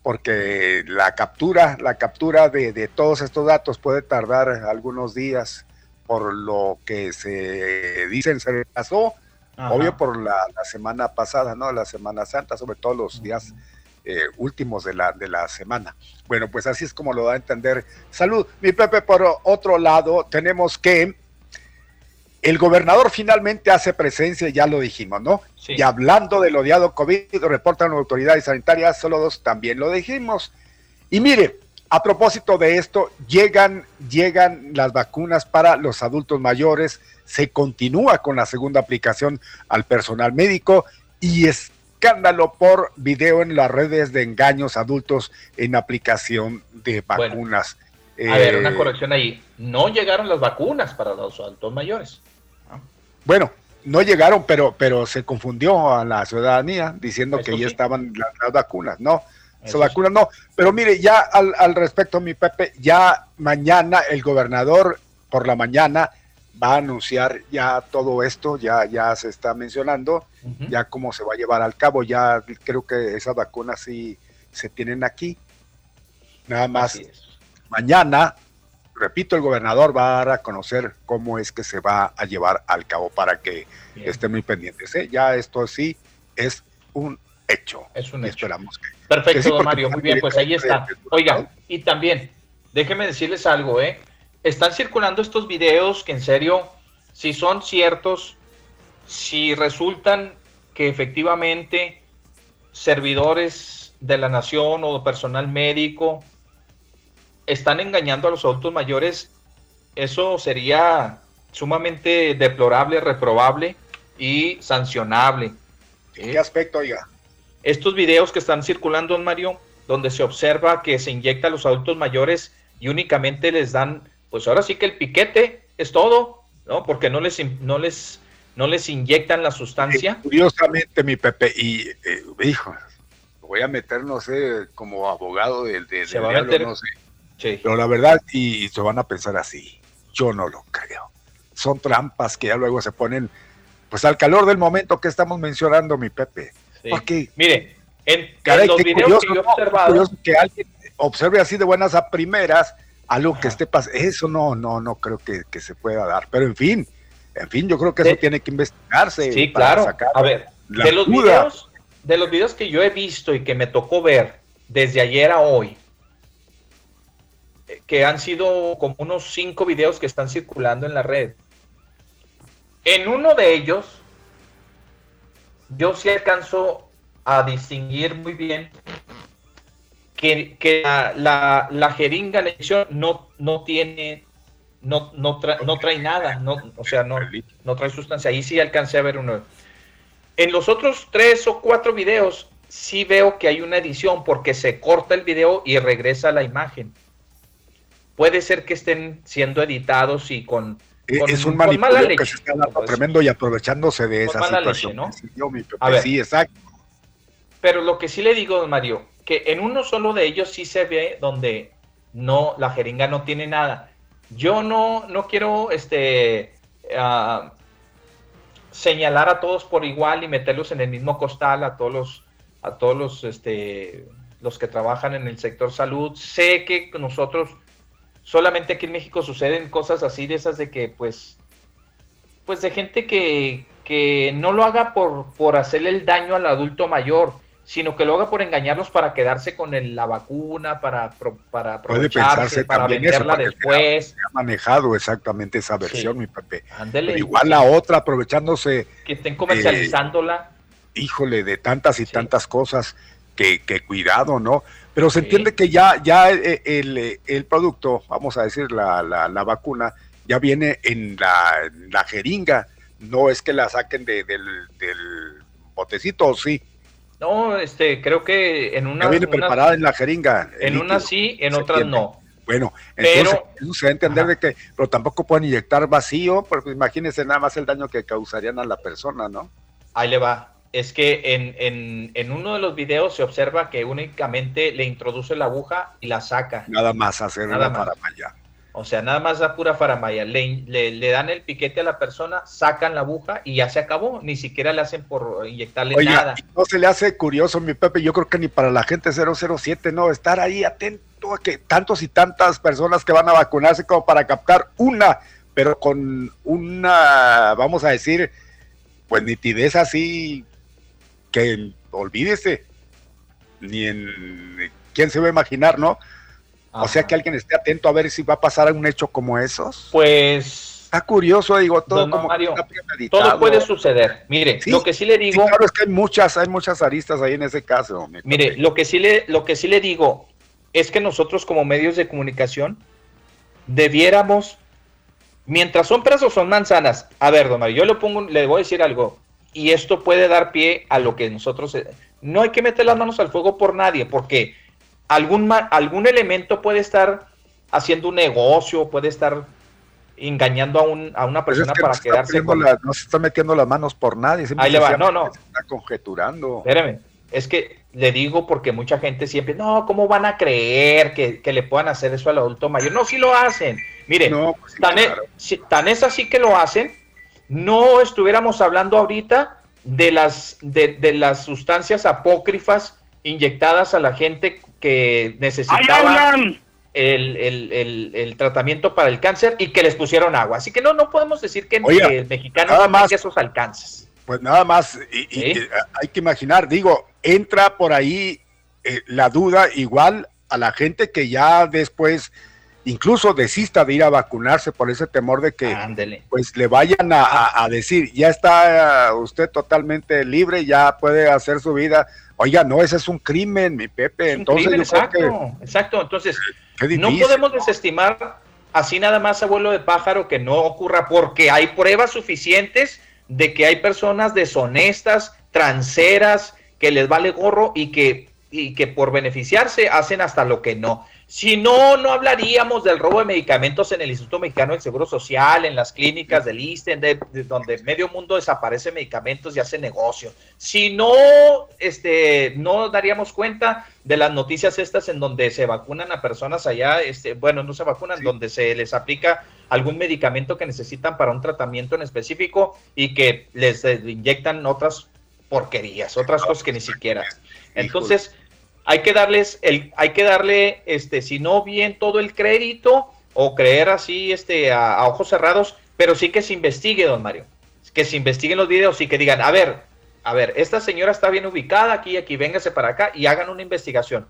porque la captura, la captura de, de todos estos datos puede tardar algunos días por lo que se dicen se pasó, Ajá. obvio por la, la semana pasada, ¿no? La Semana Santa, sobre todo los días eh, últimos de la, de la semana. Bueno, pues así es como lo da a entender. Salud, mi Pepe, por otro lado, tenemos que el gobernador finalmente hace presencia, ya lo dijimos, ¿no? Sí. Y hablando del odiado COVID, reportan autoridades sanitarias, solo dos también lo dijimos. Y mire, a propósito de esto, llegan, llegan las vacunas para los adultos mayores, se continúa con la segunda aplicación al personal médico y escándalo por video en las redes de engaños adultos en aplicación de vacunas. A ver, una Eh, corrección ahí. No llegaron las vacunas para los adultos mayores. Bueno, no llegaron, pero, pero se confundió a la ciudadanía diciendo Eso que ya sí. estaban las, las vacunas, no. Esas vacunas no. Pero mire, ya al, al respecto, mi Pepe, ya mañana el gobernador por la mañana va a anunciar ya todo esto, ya, ya se está mencionando, ya cómo se va a llevar al cabo, ya creo que esas vacunas sí se tienen aquí. Nada más mañana, repito, el gobernador va a dar a conocer cómo es que se va a llevar al cabo para que Bien. estén muy pendientes. ¿eh? Ya esto sí es un hecho. Es un hecho. esperamos que. Perfecto, que sí, don Mario. Muy bien, pues ahí está. Oiga, y también, déjeme decirles algo, ¿eh? Están circulando estos videos que en serio, si son ciertos, si resultan que efectivamente servidores de la nación o personal médico están engañando a los adultos mayores, eso sería sumamente deplorable, reprobable y sancionable. ¿En qué aspecto, oiga? Estos videos que están circulando, Mario, donde se observa que se inyecta a los adultos mayores y únicamente les dan, pues ahora sí que el piquete es todo, ¿no? Porque no les, no les, no les inyectan la sustancia. Curiosamente, mi Pepe, y eh, hijo, voy a meter, no sé, como abogado del de, a diablo, meter- no sé. Sí. Pero la verdad, y se van a pensar así, yo no lo creo. Son trampas que ya luego se ponen, pues al calor del momento que estamos mencionando, mi Pepe. sí. Porque, Mire, en, los videos curioso, que yo he observado, curioso que alguien observe así de buenas a primeras algo que Ajá. esté pasando. Eso no, no, no creo que, que se pueda dar. Pero en fin, en fin, yo creo que eso tiene que investigarse. Sí, para claro. sacar A ver, de los duda. videos, de los videos que yo he visto y que me tocó ver desde ayer a hoy, que han sido como unos cinco videos que están circulando en la red. En uno de ellos, yo sí alcanzo a distinguir muy bien que, que la, la, la jeringa, inyección, no, no tiene, no, no, tra- no trae nada, no, o sea, no, no trae sustancia. Ahí sí alcancé a ver uno. En los otros tres o cuatro videos sí veo que hay una edición porque se corta el video y regresa la imagen. Puede ser que estén siendo editados y con, Eh, con- es un con mala manipuleo que leche. se está dando Pues, tremendo y aprovechándose de esa situación. leche, ¿no? Mi Pepe, A ver. sí, exacto. Pero lo que sí le digo, don Mario, que en uno solo de ellos sí se ve donde no, la jeringa no tiene nada. Yo no, no quiero este ah, señalar a todos por igual y meterlos en el mismo costal, a todos los, a todos los este los que trabajan en el sector salud. Sé que nosotros, solamente aquí en México suceden cosas así, de esas de que, pues, pues de gente que, que no lo haga por, por hacerle el daño al adulto mayor, sino que lo haga por engañarlos para quedarse con el- la vacuna, para, pro- para aprovecharse, para eso, venderla después. se ha manejado exactamente esa versión, mi Pepe. Ándele, Pero igual la otra, aprovechándose, que estén comercializándola. híjole, de tantas y tantas cosas, que, que cuidado, ¿no? Pero se entiende que ya, ya eh, el, eh, el producto, vamos a decir, la, la, la vacuna, ya viene en la, en la jeringa, no es que la saquen de- del, del botecito, ¿o sí? No, este, creo que en una. ya viene preparada en la jeringa. en una sí, en otras entiende. no. Bueno, Pero- entonces eso se va a entender de que, pero tampoco pueden inyectar vacío, porque imagínense nada más el daño que causarían a la persona, ¿no? Ahí le va. Es que en, en, en uno de los videos se observa que únicamente le introduce la aguja y la saca. Nada más hacer Nada una más. faramaya. O sea, nada más da pura faramaya. Le, le, le dan el piquete a la persona, sacan la aguja y ya se acabó. Ni siquiera le hacen por inyectarle nada. no se le hace curioso, mi Pepe, yo creo que ni para la gente 007, no, estar ahí atento a que tantos y tantas personas que van a vacunarse como para captar una, pero con una, vamos a decir, pues nitidez así, que olvídese, ni en, ¿quién se va a imaginar, no? O sea que alguien esté atento a ver si va a pasar un hecho como esos. Pues. Está curioso, digo, todo que está puede suceder. Mire, Sí, lo que sí le Sí, digo. claro, es que hay muchas, hay muchas aristas ahí en ese caso. mi Mire, lo que sí le, lo que sí le digo es que nosotros como medios de comunicación debiéramos, mientras son peras o son manzanas, a ver, don Mario, yo le pongo, le voy a decir algo, y esto puede dar pie a lo que nosotros, eh, no hay que meter las manos al fuego por nadie, porque algún, algún elemento puede estar haciendo un negocio, puede estar engañando a, un, a una Pues es persona que para no, quedarse con... la- no se está metiendo las manos por nadie. Ahí le va, simplemente no, no. Se está conjeturando. Espérame, es que le digo porque mucha gente siempre, no, ¿cómo van a creer que, que le puedan hacer eso al adulto mayor? No, sí lo hacen. Mire, pues tan, e- tan es así que lo hacen, no estuviéramos hablando ahorita de las, de, de las sustancias apócrifas inyectadas a la gente que necesitaba el, el- el- el tratamiento para el cáncer y que les pusieron agua. Así que no, no podemos decir que, Oiga, el mexicano nada no más- tenga esos alcances. Pues nada más, y, y- y hay que imaginar, digo, entra por ahí eh, la duda igual a la gente que ya después incluso desista de ir a vacunarse por ese temor de que pues le vayan a, a- a decir, ya está uh, usted totalmente libre, ya puede hacer su vida. Oiga, no, ese es un crimen, mi Pepe. Entonces Crimen, yo creo exacto, que exacto. Entonces, no podemos desestimar así nada más abuelo de pájaro que no ocurra porque hay pruebas suficientes de que hay personas deshonestas, transeras, que les vale gorro y que, y que por beneficiarse hacen hasta lo que no. Si no, no hablaríamos del robo de medicamentos en el Instituto Mexicano del Seguro Social, en las clínicas del ISTE, de, de donde medio mundo desaparece medicamentos y hace negocio. Si no, este, no nos daríamos cuenta de las noticias estas en donde se vacunan a personas allá, este, bueno, no se vacunan, donde se les aplica algún medicamento que necesitan para un tratamiento en específico y que les inyectan otras porquerías, otras cosas que ni siquiera. Entonces, hay que darles el, hay que darle, este, si no bien todo el crédito o creer así, este, a, ojos cerrados, pero sí que se investigue, don Mario, que se investiguen los videos y que digan, a ver, a ver, esta señora está bien ubicada aquí aquí, véngase para acá y hagan una investigación.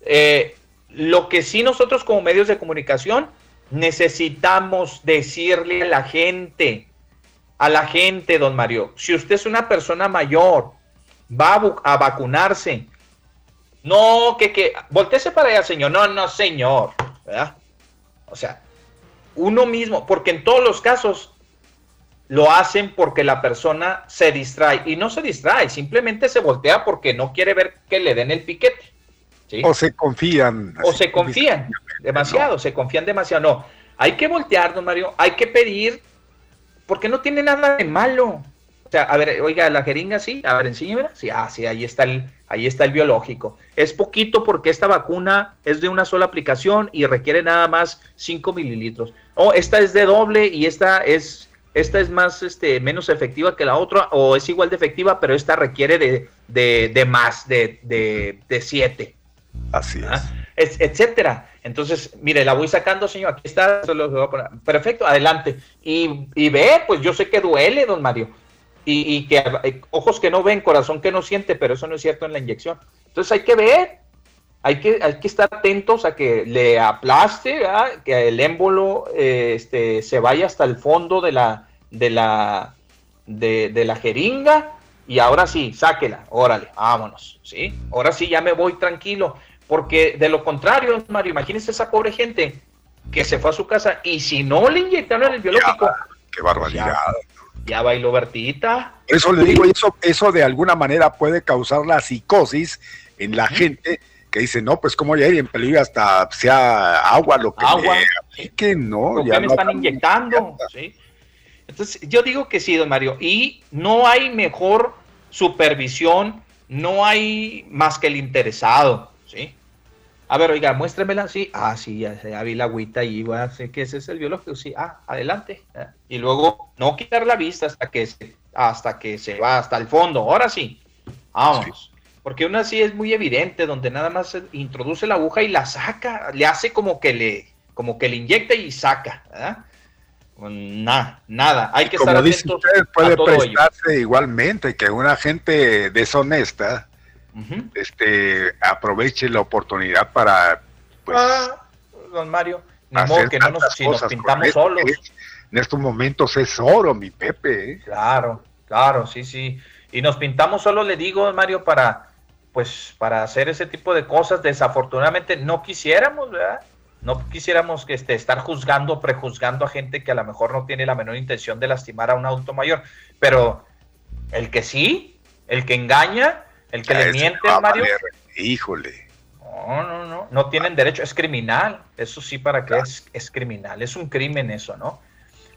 Eh, lo que sí nosotros como medios de comunicación necesitamos decirle a la gente, a la gente, don Mario, si usted es una persona mayor, va a vacunarse, no, que, que, volteese para allá, señor, no, no, señor, ¿verdad? O sea, uno mismo, porque en todos los casos lo hacen porque la persona se distrae y no se distrae, simplemente se voltea porque no quiere ver que le den el piquete. ¿sí? O se confían. o se confían demasiado, se confían demasiado. No, hay que voltear, don Mario, hay que pedir, porque no tiene nada de malo. O sea, a ver, oiga, la jeringa sí, a ver, enséñemela. Sí, ah, sí, ahí está el, ahí está el biológico. Es poquito porque esta vacuna es de una sola aplicación y requiere nada más 5 mililitros. O esta es de doble y esta es, esta es más, este, menos efectiva que la otra, o es igual de efectiva, pero esta requiere de, de, de más, de, de, de 7. Así ¿ah? es. etcétera. Entonces, mire, la voy sacando, señor, aquí está, perfecto, adelante. Y, y ve, pues yo sé que duele, don Mario, y, y que hay ojos que no ven, corazón que no siente, pero eso no es cierto en la inyección. Entonces hay que ver, hay que, hay que estar atentos a que le aplaste, ¿verdad? que el émbolo eh, este, se vaya hasta el fondo de la, de la, de, de la jeringa y ahora sí, sáquela, órale, vámonos, ¿sí? Ahora sí ya me voy tranquilo, porque de lo contrario, Mario, imagínese esa pobre gente que se fue a su casa y si no le inyectaron el biológico. qué barbaridad. Ya, bailó Bertita. Eso le digo, eso, eso de alguna manera puede causar la psicosis en la gente que dice, no, pues cómo ya ir en peligro hasta sea agua, lo que agua, que no. ya me están inyectando? ¿sí? Entonces, yo digo que sí, don Mario, y no hay mejor supervisión, no hay más que el interesado, ¿sí? A ver, oiga, muéstremela, sí. Ah, sí, ya, ya vi la agüita y a sé que ese es el biológico, sí. Ah, adelante. Y luego, no quitar la vista hasta que se, hasta que se va hasta el fondo. Ahora sí, vamos. Porque una sí es muy evidente, donde nada más introduce la aguja y la saca, le hace como que le, como que le inyecta y saca, ¿verdad? Nada, nada. Hay que Como estar dice atentos usted, puede a todo ello. prestarse igualmente que una gente deshonesta este, aproveche la oportunidad para pues, Ah, don Mario, ni modo que no nos, si nos pintamos solos. es- en estos momentos es oro, mi Pepe. ¿eh? Claro, claro, sí, sí. Y nos pintamos solo, le digo, don Mario, para, pues, para hacer ese tipo de cosas. Desafortunadamente no quisiéramos, ¿verdad? No quisiéramos que este, estar juzgando, prejuzgando a gente que a lo mejor no tiene la menor intención de lastimar a un adulto mayor. Pero el que sí, el que engaña, el que le Ese miente, Mario, Híjole. no, no, no, no tienen derecho, es criminal, eso sí, para que es, es criminal, es un crimen eso, ¿no?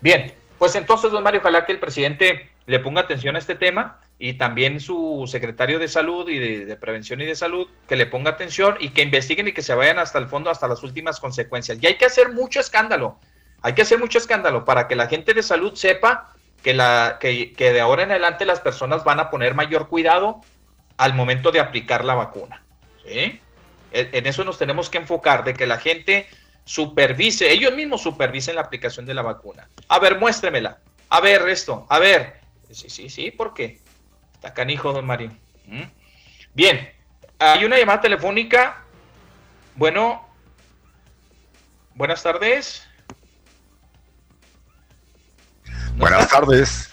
Bien, pues entonces, don Mario, ojalá que el presidente le ponga atención a este tema y también su secretario de salud y de, de prevención y de salud, que le ponga atención y que investiguen y que se vayan hasta el fondo, hasta las últimas consecuencias. Y hay que hacer mucho escándalo, hay que hacer mucho escándalo para que la gente de salud sepa que, la, que, que de ahora en adelante las personas van a poner mayor cuidado al momento de aplicar la vacuna. ¿sí? En eso nos tenemos que enfocar, de que la gente supervise, ellos mismos supervisen la aplicación de la vacuna. A ver, muéstremela. A ver, esto. A ver. Sí, sí, sí, ¿por qué? Está canijo, don Mario. ¿Mm? Bien, hay una llamada telefónica. Bueno, buenas tardes. ¿No Buenas está? tardes.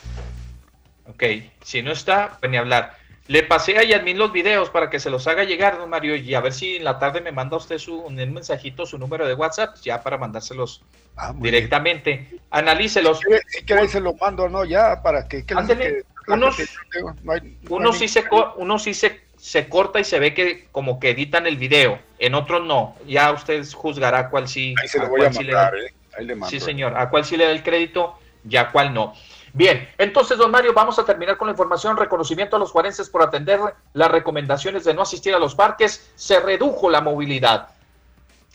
Ok, si no está, ven a hablar. Le pasé a Yasmín los videos para que se los haga llegar, don Mario, y a ver si en la tarde me manda usted su, un mensajito, su número de WhatsApp, ya para mandárselos Ah, directamente. Analícelos. Si quieres se lo mando, ¿no? Ya, para que... que Ándele, que- unos- que- no hay- no Uno hay sí se, co- uno sí se, se corta y se ve que como que editan el video, en otros no. Ya usted juzgará cuál sí. Ahí se lo a voy cuál a sí le da- mandar, ¿eh? Ahí le mando. Sí, señor. A cuál sí le da el crédito y a cuál no. Bien, entonces, don Mario, vamos a terminar con la información. Reconocimiento a los juarenses por atender las recomendaciones de no asistir a los parques. Se redujo la movilidad.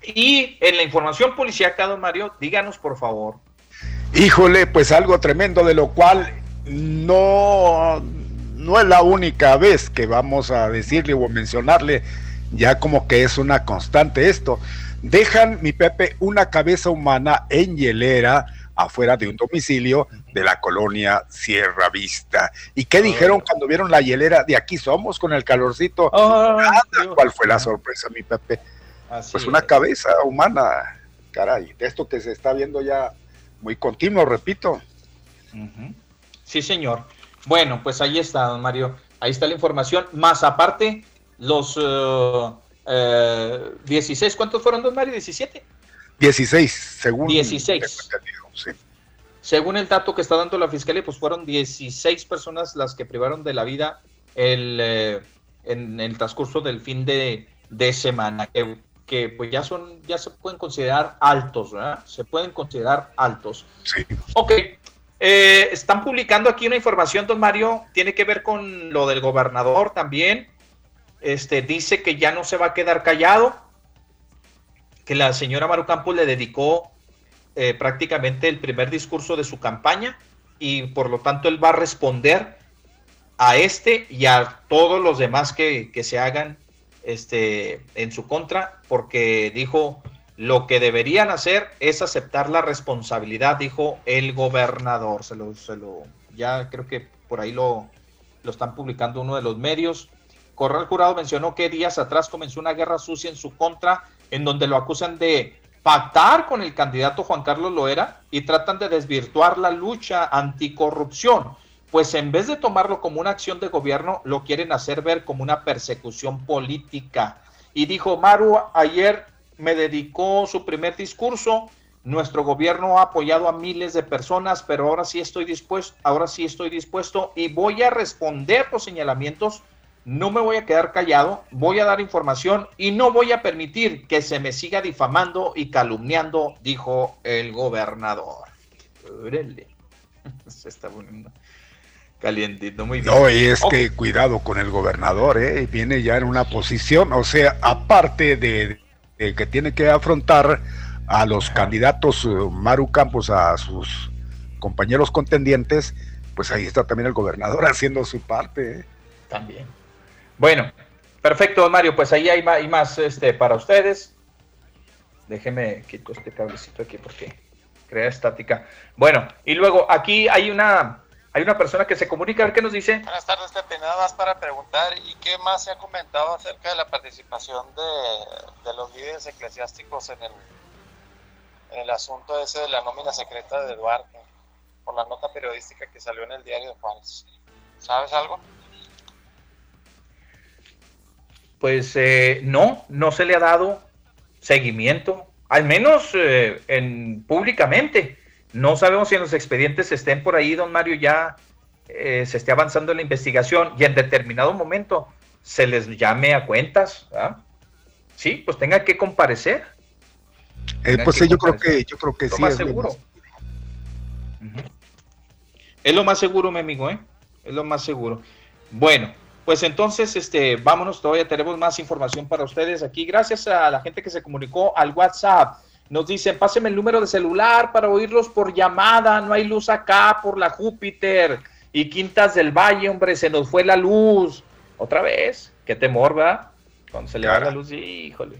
Y en la información policíaca, don Mario, díganos, por favor. Híjole, pues algo tremendo, de lo cual no, no es la única vez que vamos a decirle o mencionarle, ya como que es una constante esto. Dejan, mi Pepe, una cabeza humana en hielera afuera de un domicilio de la colonia Sierra Vista. ¿Y qué dijeron cuando vieron la hielera de aquí somos con el calorcito? Nada. ¿Cuál fue la sorpresa, mi Pepe? Pues una cabeza humana, caray, de esto que se está viendo ya muy continuo, repito. Sí, señor. Bueno, pues ahí está, don Mario. Ahí está la información. Más aparte, los eh, eh, 16, ¿cuántos fueron, don Mario? 17. 16, según 16. Sí. Según el dato que está dando la fiscalía, pues fueron 16 personas las que privaron de la vida el, eh, en el transcurso del fin de, de semana, que, que, pues ya son, ya se pueden considerar altos, ¿verdad? Se pueden considerar altos. Sí. Ok. Eh, están publicando aquí una información, don Mario, tiene que ver con lo del gobernador también. Este dice que ya no se va a quedar callado, que la señora Maru Campos le dedicó eh, prácticamente el primer discurso de su campaña y por lo tanto él va a responder a este y a todos los demás que, que se hagan este, en su contra porque dijo lo que deberían hacer es aceptar la responsabilidad, dijo el gobernador. Se lo, se lo, ya creo que por ahí lo, lo están publicando uno de los medios. Corral Jurado mencionó que días atrás comenzó una guerra sucia en su contra, en donde lo acusan de pactar con el candidato Juan Carlos Loera y tratan de desvirtuar la lucha anticorrupción pues en vez de tomarlo como una acción de gobierno, lo quieren hacer ver como una persecución política. Y dijo, Maru ayer me dedicó su primer discurso, nuestro gobierno ha apoyado a miles de personas, pero ahora sí estoy dispuesto, ahora sí estoy dispuesto y voy a responder los señalamientos, no me voy a quedar callado, voy a dar información y no voy a permitir que se me siga difamando y calumniando, dijo el gobernador. Se está poniendo calientito, muy bien. No, y es que cuidado con el gobernador, ¿eh? viene ya en una posición, o sea, aparte de, que tiene que afrontar a los candidatos eh, Maru Campos, a sus compañeros contendientes, pues ahí está también el gobernador haciendo su parte. ¿eh? También. Bueno, perfecto, Mario, pues ahí hay más, más este, para ustedes. Déjeme quito este cablecito aquí porque crea estática. Bueno, y luego aquí hay una hay una persona que se comunica, a ver qué nos dice. Buenas tardes, Pepe. Nada más para preguntar, ¿y qué más se ha comentado acerca de la participación de, los líderes eclesiásticos en el, en el asunto ese de la nómina secreta de Duarte? Por la nota periodística que salió en el diario de Juárez. ¿Sabes algo? Pues eh, no, no se le ha dado seguimiento, al menos eh, en públicamente. No sabemos si en los expedientes estén por ahí, don Mario, ya eh, se esté avanzando en la investigación y en determinado momento se les llame a cuentas. Sí, pues tenga que comparecer. Eh, pues sí, yo creo que, yo creo que lo sí. Más seguro. Es lo más seguro, mi amigo, ¿eh? Es lo más seguro. Bueno, pues entonces, este, vámonos, todavía tenemos más información para ustedes aquí. Gracias a la gente que se comunicó al WhatsApp nos dicen, páseme el número de celular para oírlos por llamada, no hay luz acá por la Júpiter y Quintas del Valle, hombre, se nos fue la luz. Otra vez, qué temor, ¿verdad? Cuando se le va la luz, híjole,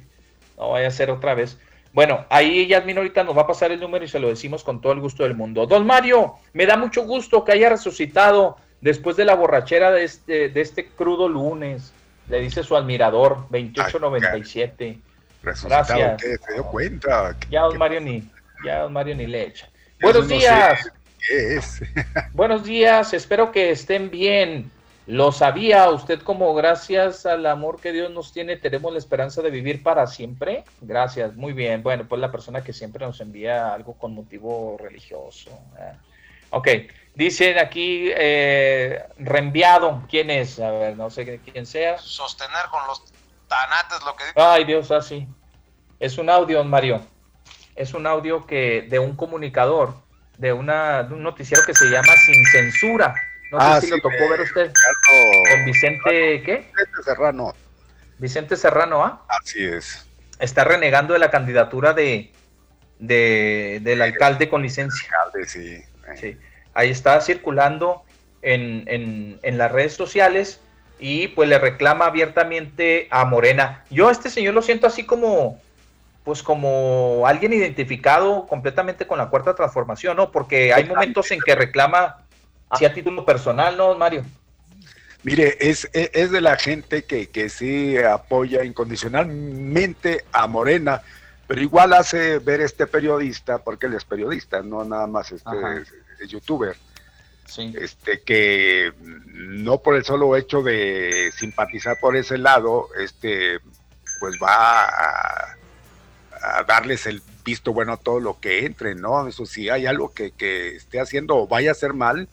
no vaya a ser otra vez. Bueno, ahí Yasmin ahorita nos va a pasar el número y se lo decimos con todo el gusto del mundo. Don Mario, me da mucho gusto que haya resucitado después de la borrachera de este, de este crudo lunes, le dice su admirador, 2897. Gracias. ¿Se dio cuenta? Ya don Mario ni, ya don Mario ni le echa. Buenos días. ¿Qué es? Buenos días, espero que estén bien. Lo sabía usted como gracias al amor que Dios nos tiene, tenemos la esperanza de vivir para siempre. Gracias, muy bien. Bueno, pues la persona que siempre nos envía algo con motivo religioso. ¿eh? Ok, dicen aquí eh, reenviado. ¿Quién es? A ver, no sé quién sea. Sostener con los tanates lo que Ay, Dios, así. Es un audio, Mario. Es un audio que de un comunicador de, una, de un noticiero que se llama Sin Censura. No Ah, sé si sí, lo tocó ver usted. Ricardo- Con Vicente, ¿qué? Vicente Serrano. Vicente Serrano, ¿ah? Así es. Está renegando de la candidatura de, de- del alcalde con licencia. Alcalde, sí. Sí. Ahí está circulando en, en- en las redes sociales y pues le reclama abiertamente a Morena. Yo a este señor lo siento así como, pues como alguien identificado completamente con la cuarta transformación, ¿no? Porque hay momentos en que reclama así a título personal, ¿no, Mario? Mire, es, es, es de la gente que, que sí apoya incondicionalmente a Morena, pero igual hace ver este periodista, porque él es periodista, no nada más este Ajá. es- es youtuber, Sí. este que no por el solo hecho de simpatizar por ese lado, este pues va a, a darles el visto bueno a todo lo que entre, ¿no? Eso si hay algo que, que esté haciendo o vaya a hacer mal,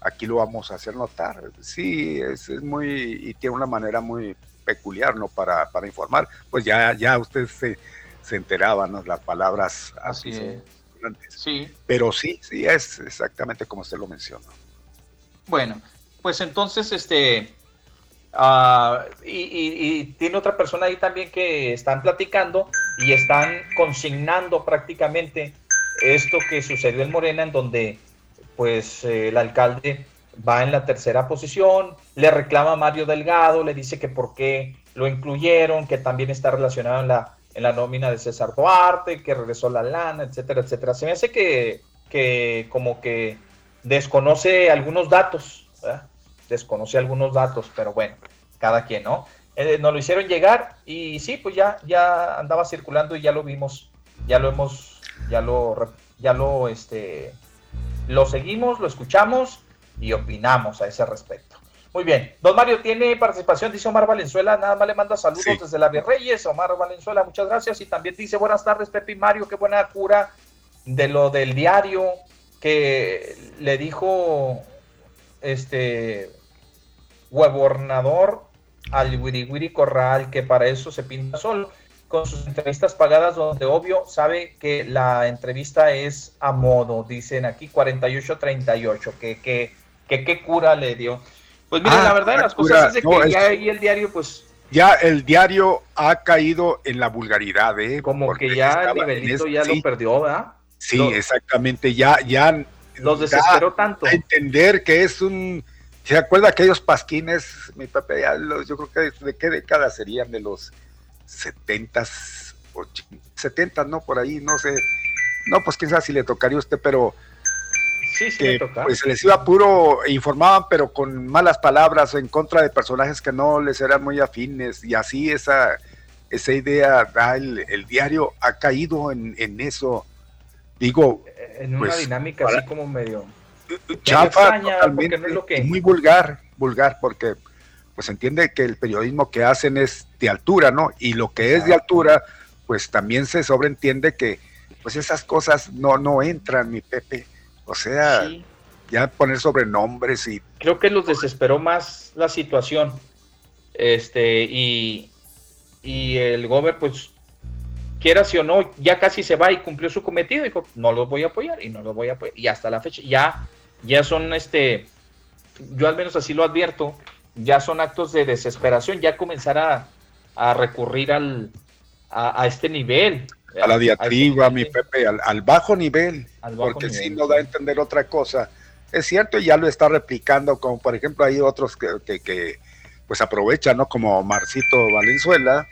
aquí lo vamos a hacer notar. Sí, es, es muy, y tiene una manera muy peculiar, ¿no? Para, para informar. Pues ya, ya usted se, se enteraba, ¿no? Las palabras Así son Sí. Pero sí, sí, es exactamente como usted lo mencionó. Bueno, pues entonces, este, ah, y, y- y tiene otra persona ahí también que están platicando y están consignando prácticamente esto que sucedió en Morena, en donde, pues, eh, el alcalde va en la tercera posición, le reclama a Mario Delgado, le dice que por qué lo incluyeron, que también está relacionado en la, en la nómina de César Duarte, que regresó la lana, etcétera, etcétera. Se me hace que, que como que desconoce algunos datos, desconoce algunos datos, pero bueno, cada quien, ¿no? Eh, nos lo hicieron llegar y sí, pues ya, ya andaba circulando y ya lo vimos, ya lo hemos, ya lo, ya lo, este, lo seguimos, lo escuchamos y opinamos a ese respecto. Muy bien, don Mario tiene participación, dice Omar Valenzuela, nada más le manda saludos desde la Virreyes, Omar Valenzuela, muchas gracias, y también dice buenas tardes Pepe y Mario, qué buena cura de lo del diario que le dijo este gobernador al Wiri Corral que para eso se pinta solo con sus entrevistas pagadas donde obvio sabe que la entrevista es a modo, dicen aquí 48-38, que, que, que qué cura le dio. Pues miren, Ah, la verdad de las cosas es de no, que es- ya ahí el diario pues Ya el diario ha caído en la vulgaridad, ¿eh? como Porque que ya el nivelito ya sí, lo perdió, ¿verdad? Sí, exactamente. Ya, ya. Los desesperó tanto. a entender que es un. ¿Se acuerda aquellos pasquines? Mi papá, ya los- yo creo que de qué década serían de los 70s, 70 no por ahí, no sé. No, pues quién sabe si le tocaría a usted, pero Sí, sí que pues se les iba puro, informaban, pero con malas palabras en contra de personajes que no les eran muy afines, y así esa, esa idea da el, el diario, ha caído en, en eso. Digo, en una pues, dinámica para- así como medio chafa extraña, totalmente, porque no es lo que- y muy vulgar, vulgar, porque pues entiende que el periodismo que hacen es de altura, ¿no? Y lo que es de altura, pues también se sobreentiende que pues esas cosas no, no entran, mi Pepe. O sea, Sí. ya poner sobrenombres y creo que los desesperó más la situación. Este, y, y el gober, pues, quiera sí o no, ya casi se va y cumplió su cometido. Dijo, no los voy a apoyar y no los voy a apoyar. Y hasta la fecha, ya, ya son este, yo al menos así lo advierto, ya son actos de desesperación, ya comenzar a, a recurrir al, a, a este nivel. A la diatriba, mi Pepe, al, al bajo nivel, Al bajo porque nivel, si no da a entender otra cosa. Es cierto, y ya lo está replicando, como por ejemplo hay otros que, que, que, pues aprovechan, ¿no? Como Marcito Valenzuela,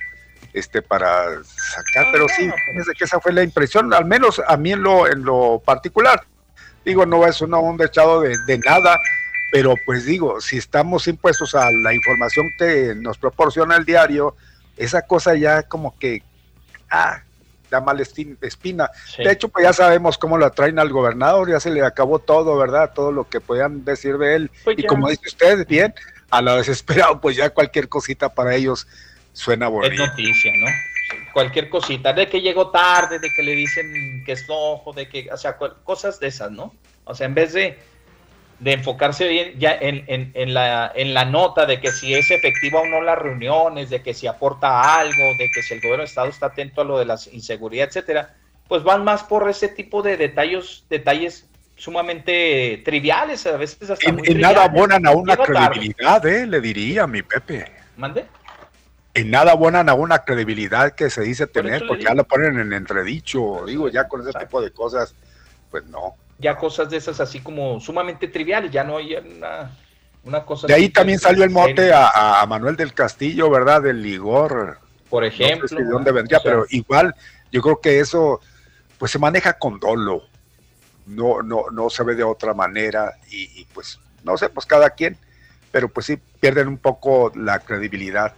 este, para sacar, pero sí, fíjese que esa fue la impresión, al menos a mí en lo, en lo particular. Digo, no es una onda echado de, de nada, pero pues digo, si estamos impuestos a la información que nos proporciona el diario, esa cosa ya como que, ah, da mal esti- espina. Sí. De hecho, pues ya sabemos cómo la traen al gobernador, ya se le acabó todo, ¿verdad? Todo lo que podían decir de él. Pues y ya. como dice usted, bien, a lo desesperado, pues ya cualquier cosita para ellos suena es bonito. noticia, ¿no? Cualquier cosita, de que llegó tarde, de que le dicen que es flojo, de que, o sea, cosas de esas, ¿no? O sea, en vez de, de enfocarse bien ya en, en- en la, en la nota de que si es efectiva o no las reuniones, de que si aporta algo, de que si el gobierno de Estado está atento a lo de la inseguridad, etcétera, pues van más por ese tipo de detalles, detalles sumamente triviales, a veces hasta En, muy en nada abonan a una credibilidad, ¿eh? Le diría, mi Pepe. ¿Mande? En nada abonan a una credibilidad que se dice tener, porque ya lo ponen en entredicho. Digo, ya con ese tipo de cosas, pues no. Ya cosas de esas así como sumamente triviales, ya no hay una, una cosa. De ahí también salió el mote a, a Manuel del Castillo, ¿verdad? Del Ligor. Por No sé ejemplo. si de dónde vendría, o sea, pero igual yo creo que eso pues se maneja con dolo. No, no, no se ve de otra manera y, y, pues no sé, pues cada quien, pero pues sí pierden un poco la credibilidad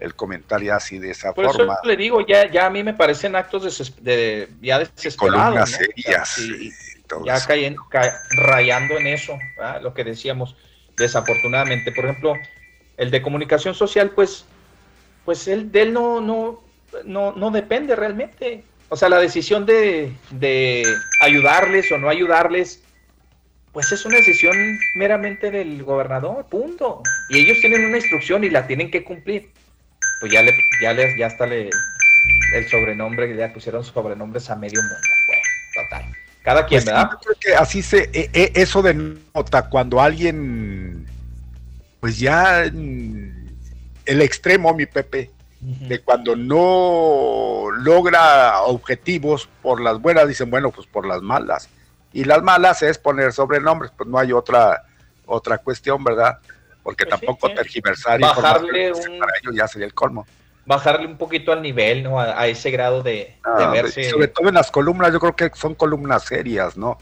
el comentario así de esa Por forma. eso le digo, ya, ya a mí me parecen actos de, ya desesperados. Columnas ¿no? serias y ya eso. caen, ca- rayando en eso, ¿verdad? lo que decíamos, desafortunadamente. Por ejemplo, el de comunicación social, pues, pues él, de él no, no, no, no depende realmente. O sea, la decisión de, de ayudarles o no ayudarles, pues es una decisión meramente del gobernador, punto. Y ellos tienen una instrucción y la tienen que cumplir. Pues ya le, ya les, ya está le, el sobrenombre, ya pusieron sobrenombres a medio mundo. Bueno, total. Cada quien, Pues ¿verdad? yo creo que así se, e- e- eso denota cuando alguien, pues ya el extremo, mi Pepe, de cuando no logra objetivos por las buenas, dicen, bueno, pues por las malas. Y las malas es poner sobrenombres, pues no hay otra, otra cuestión, ¿verdad? porque Pues tampoco sí. tergiversar Bajarle información, un- para ellos ya sería el colmo. Bajarle un poquito al nivel, ¿no? A, a ese grado de, de Ah, verse. Sobre todo en las columnas, yo creo que son columnas serias, ¿no?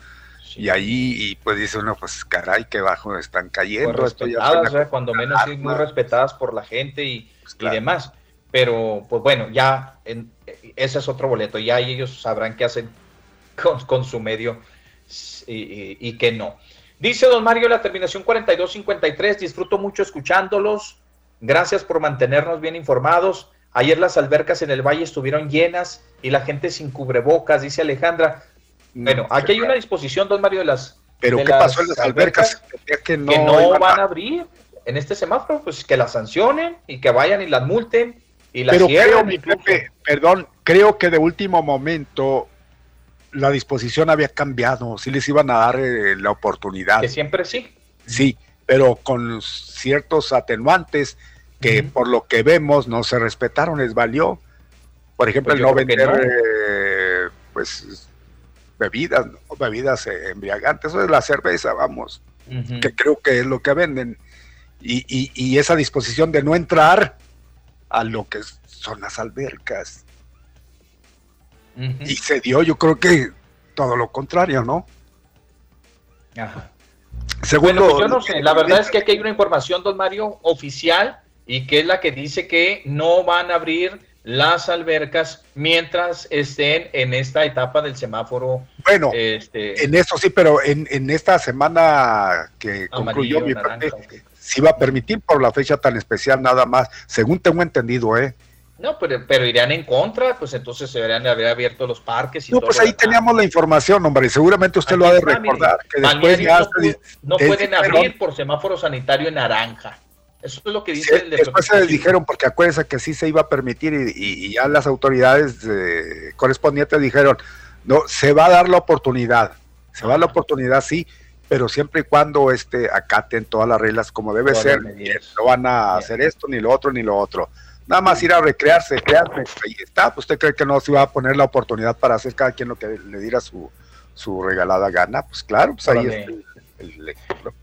Y ahí, y pues dice uno, pues caray, qué bajo están cayendo. pues, respetadas, suena ¿eh? cuando menos muy respetadas por la gente y, Pues y demás. Pero, pues bueno, ya en- ese es otro boleto. Ya ellos sabrán qué hacen con, con su medio y, y- y qué no. Dice don Mario la terminación 4253. Disfruto mucho escuchándolos. Gracias por mantenernos bien informados. Ayer las albercas en el valle estuvieron llenas y la gente sin cubrebocas, dice Alejandra. Bueno, aquí hay una disposición, don Mario, de las. Pero de ¿qué pasó en las albercas? Que no, que no iban van a- a abrir en este semáforo, pues que las sancionen y que vayan y las multen y las Pero cierren. creo, mi Pepe, perdón, creo que de último momento la disposición había cambiado, sí les iban a dar eh, la oportunidad. Que siempre sí. Sí, pero con ciertos atenuantes que por lo que vemos no se respetaron, les valió. Por ejemplo, Pues el no vender no. eh, pues bebidas, ¿no? bebidas eh, embriagantes, eso es la cerveza, vamos, que creo que es lo que venden. Y, y- y esa disposición de no entrar a lo que son las albercas. Y se dio, yo creo que todo lo contrario, ¿no? Ajá. Segundo, Bueno, pues yo no sé, la verdad es que aquí hay una información, don Mario, oficial, y que es la que dice que no van a abrir las albercas mientras estén en esta etapa del semáforo. Bueno, este, En eso sí, pero en, en esta semana que concluyó mi naranja, parte, sí va a permitir por la fecha tan especial nada más, según tengo entendido, ¿eh? No, pero, pero irían en contra, pues entonces se deberían de haber abierto los parques y No, todo. pues ahí teníamos la información, hombre, y seguramente usted lo ha de mire. recordar, que después Balnearios ya no, se- no pueden abrir por semáforo sanitario en naranja. Eso es lo que dice Sí, el de después se les dijeron, porque acuérdense que sí se iba a permitir y, ya las autoridades eh, correspondientes dijeron, no, se va a dar la oportunidad, se va a dar la oportunidad, sí, pero siempre y cuando este, acaten todas las reglas como debe Todas ser, no van a hacer esto, ni lo otro, ni lo otro. Nada más ir a recrearse, crearse, ahí está. ¿Usted cree que no se iba a poner la oportunidad para hacer cada quien lo que le diera su, su regalada gana? Pues claro, pues ahí está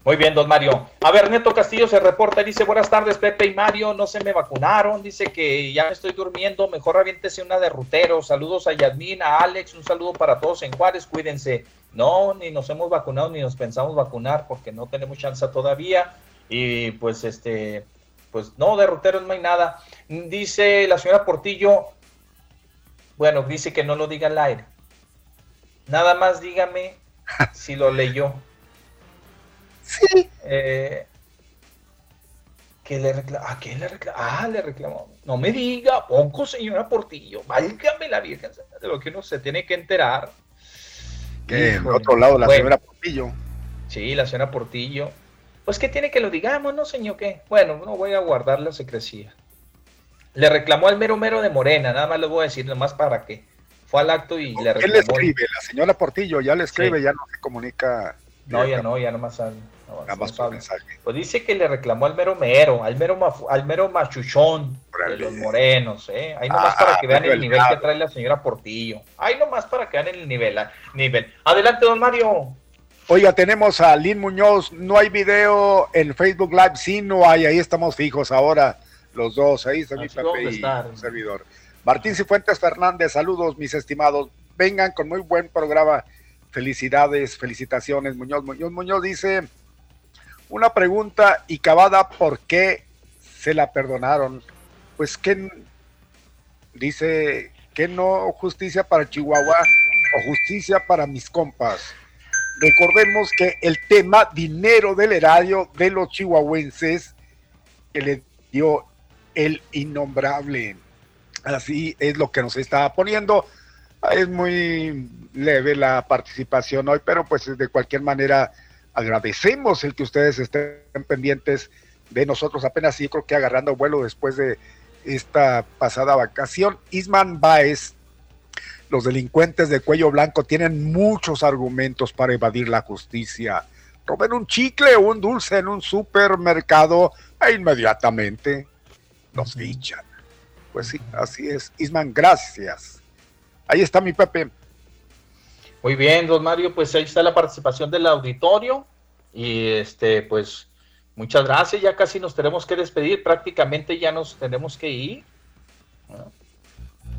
Muy bien, don Mario. A ver, Neto Castillo se reporta, dice, buenas tardes, Pepe y Mario, no se me vacunaron, dice que ya me estoy durmiendo, mejor aviéntese una de rutero. Saludos a Yadmin, a Alex, un saludo para todos en Juárez, cuídense. No, ni nos hemos vacunado, ni nos pensamos vacunar, porque no tenemos chance todavía. Y pues, este, pues no, de ruteros no hay nada. Dice la señora Portillo, bueno, dice que no lo diga al aire. Nada más dígame si lo leyó. Sí. Eh, que le reclamó. ¿A quién le reclamó? Ah, le reclamó. No me diga, pongo señora Portillo. Válgame la Virgen de lo que uno se tiene que enterar. Que en otro lado la Bueno. señora Portillo. Sí, la señora Portillo. Pues que tiene que lo digamos, ¿no, señor? ¿Qué? Bueno, no voy a guardar la secrecía. Le reclamó al mero mero de Morena, nada más le voy a decir, nomás para que fue al acto y le ¿Quién le reclamó. escribe? La señora Portillo ya le escribe, Sí. ya no se comunica. No, ya no, ya no, más no mensaje. Pues dice que le reclamó al mero mero, al mero, mafu- al mero machuchón de los morenos, ¿eh? Ahí nomás Ah, para que vean el nivel que trae la señora Portillo. Ahí nomás para que vean el nivel, ah, nivel. Adelante, don Mario. Oiga, tenemos a Lynn Muñoz. No hay video en Facebook Live. Sí, no hay. Ahí estamos fijos ahora, los dos. Ahí está mi Así a y estar. un servidor. Martín Cifuentes Fernández, saludos, mis estimados. Vengan con muy buen programa. Felicidades, felicitaciones, Muñoz. Muñoz Muñoz dice una pregunta y cavada, ¿por qué se la perdonaron? Pues que dice que no justicia para Chihuahua o justicia para mis compas. Recordemos que el tema dinero del erario de los chihuahuenses que le dio el innombrable. Así es lo que nos está poniendo. Es muy leve la participación hoy, pero pues de cualquier manera agradecemos el que ustedes estén pendientes de nosotros apenas yo creo que agarrando vuelo después de esta pasada vacación. Isman Baez, los delincuentes de cuello blanco tienen muchos argumentos para evadir la justicia. Roben un chicle o un dulce en un supermercado e inmediatamente los fichan. Pues sí, así es. Isman, gracias. Ahí está mi Pepe. Muy bien, don Mario, pues ahí está la participación del auditorio y este, pues Muchas gracias, ya casi nos tenemos que despedir, prácticamente ya nos tenemos que ir.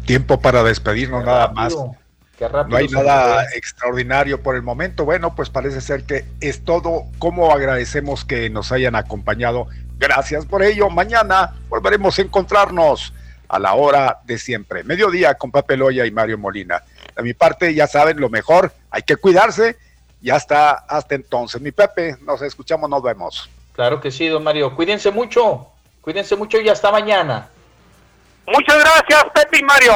Tiempo para despedirnos Qué nada rápido, más. qué rápido No hay nada extraordinario por el momento. Bueno, pues parece ser que es todo. Como agradecemos que nos hayan acompañado. Gracias por ello. Mañana volveremos a encontrarnos a la hora de siempre. Mediodía con Pepe Loya y Mario Molina. De mi parte, ya saben lo mejor. Hay que cuidarse. Ya está hasta entonces. Mi Pepe, nos escuchamos, nos vemos. Claro que sí, don Mario. Cuídense mucho, cuídense mucho y hasta mañana. Muchas gracias, Pepe y Mario.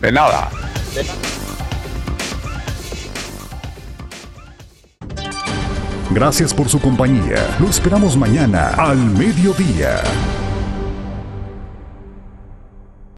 De nada. Gracias por su compañía. Lo esperamos mañana al mediodía.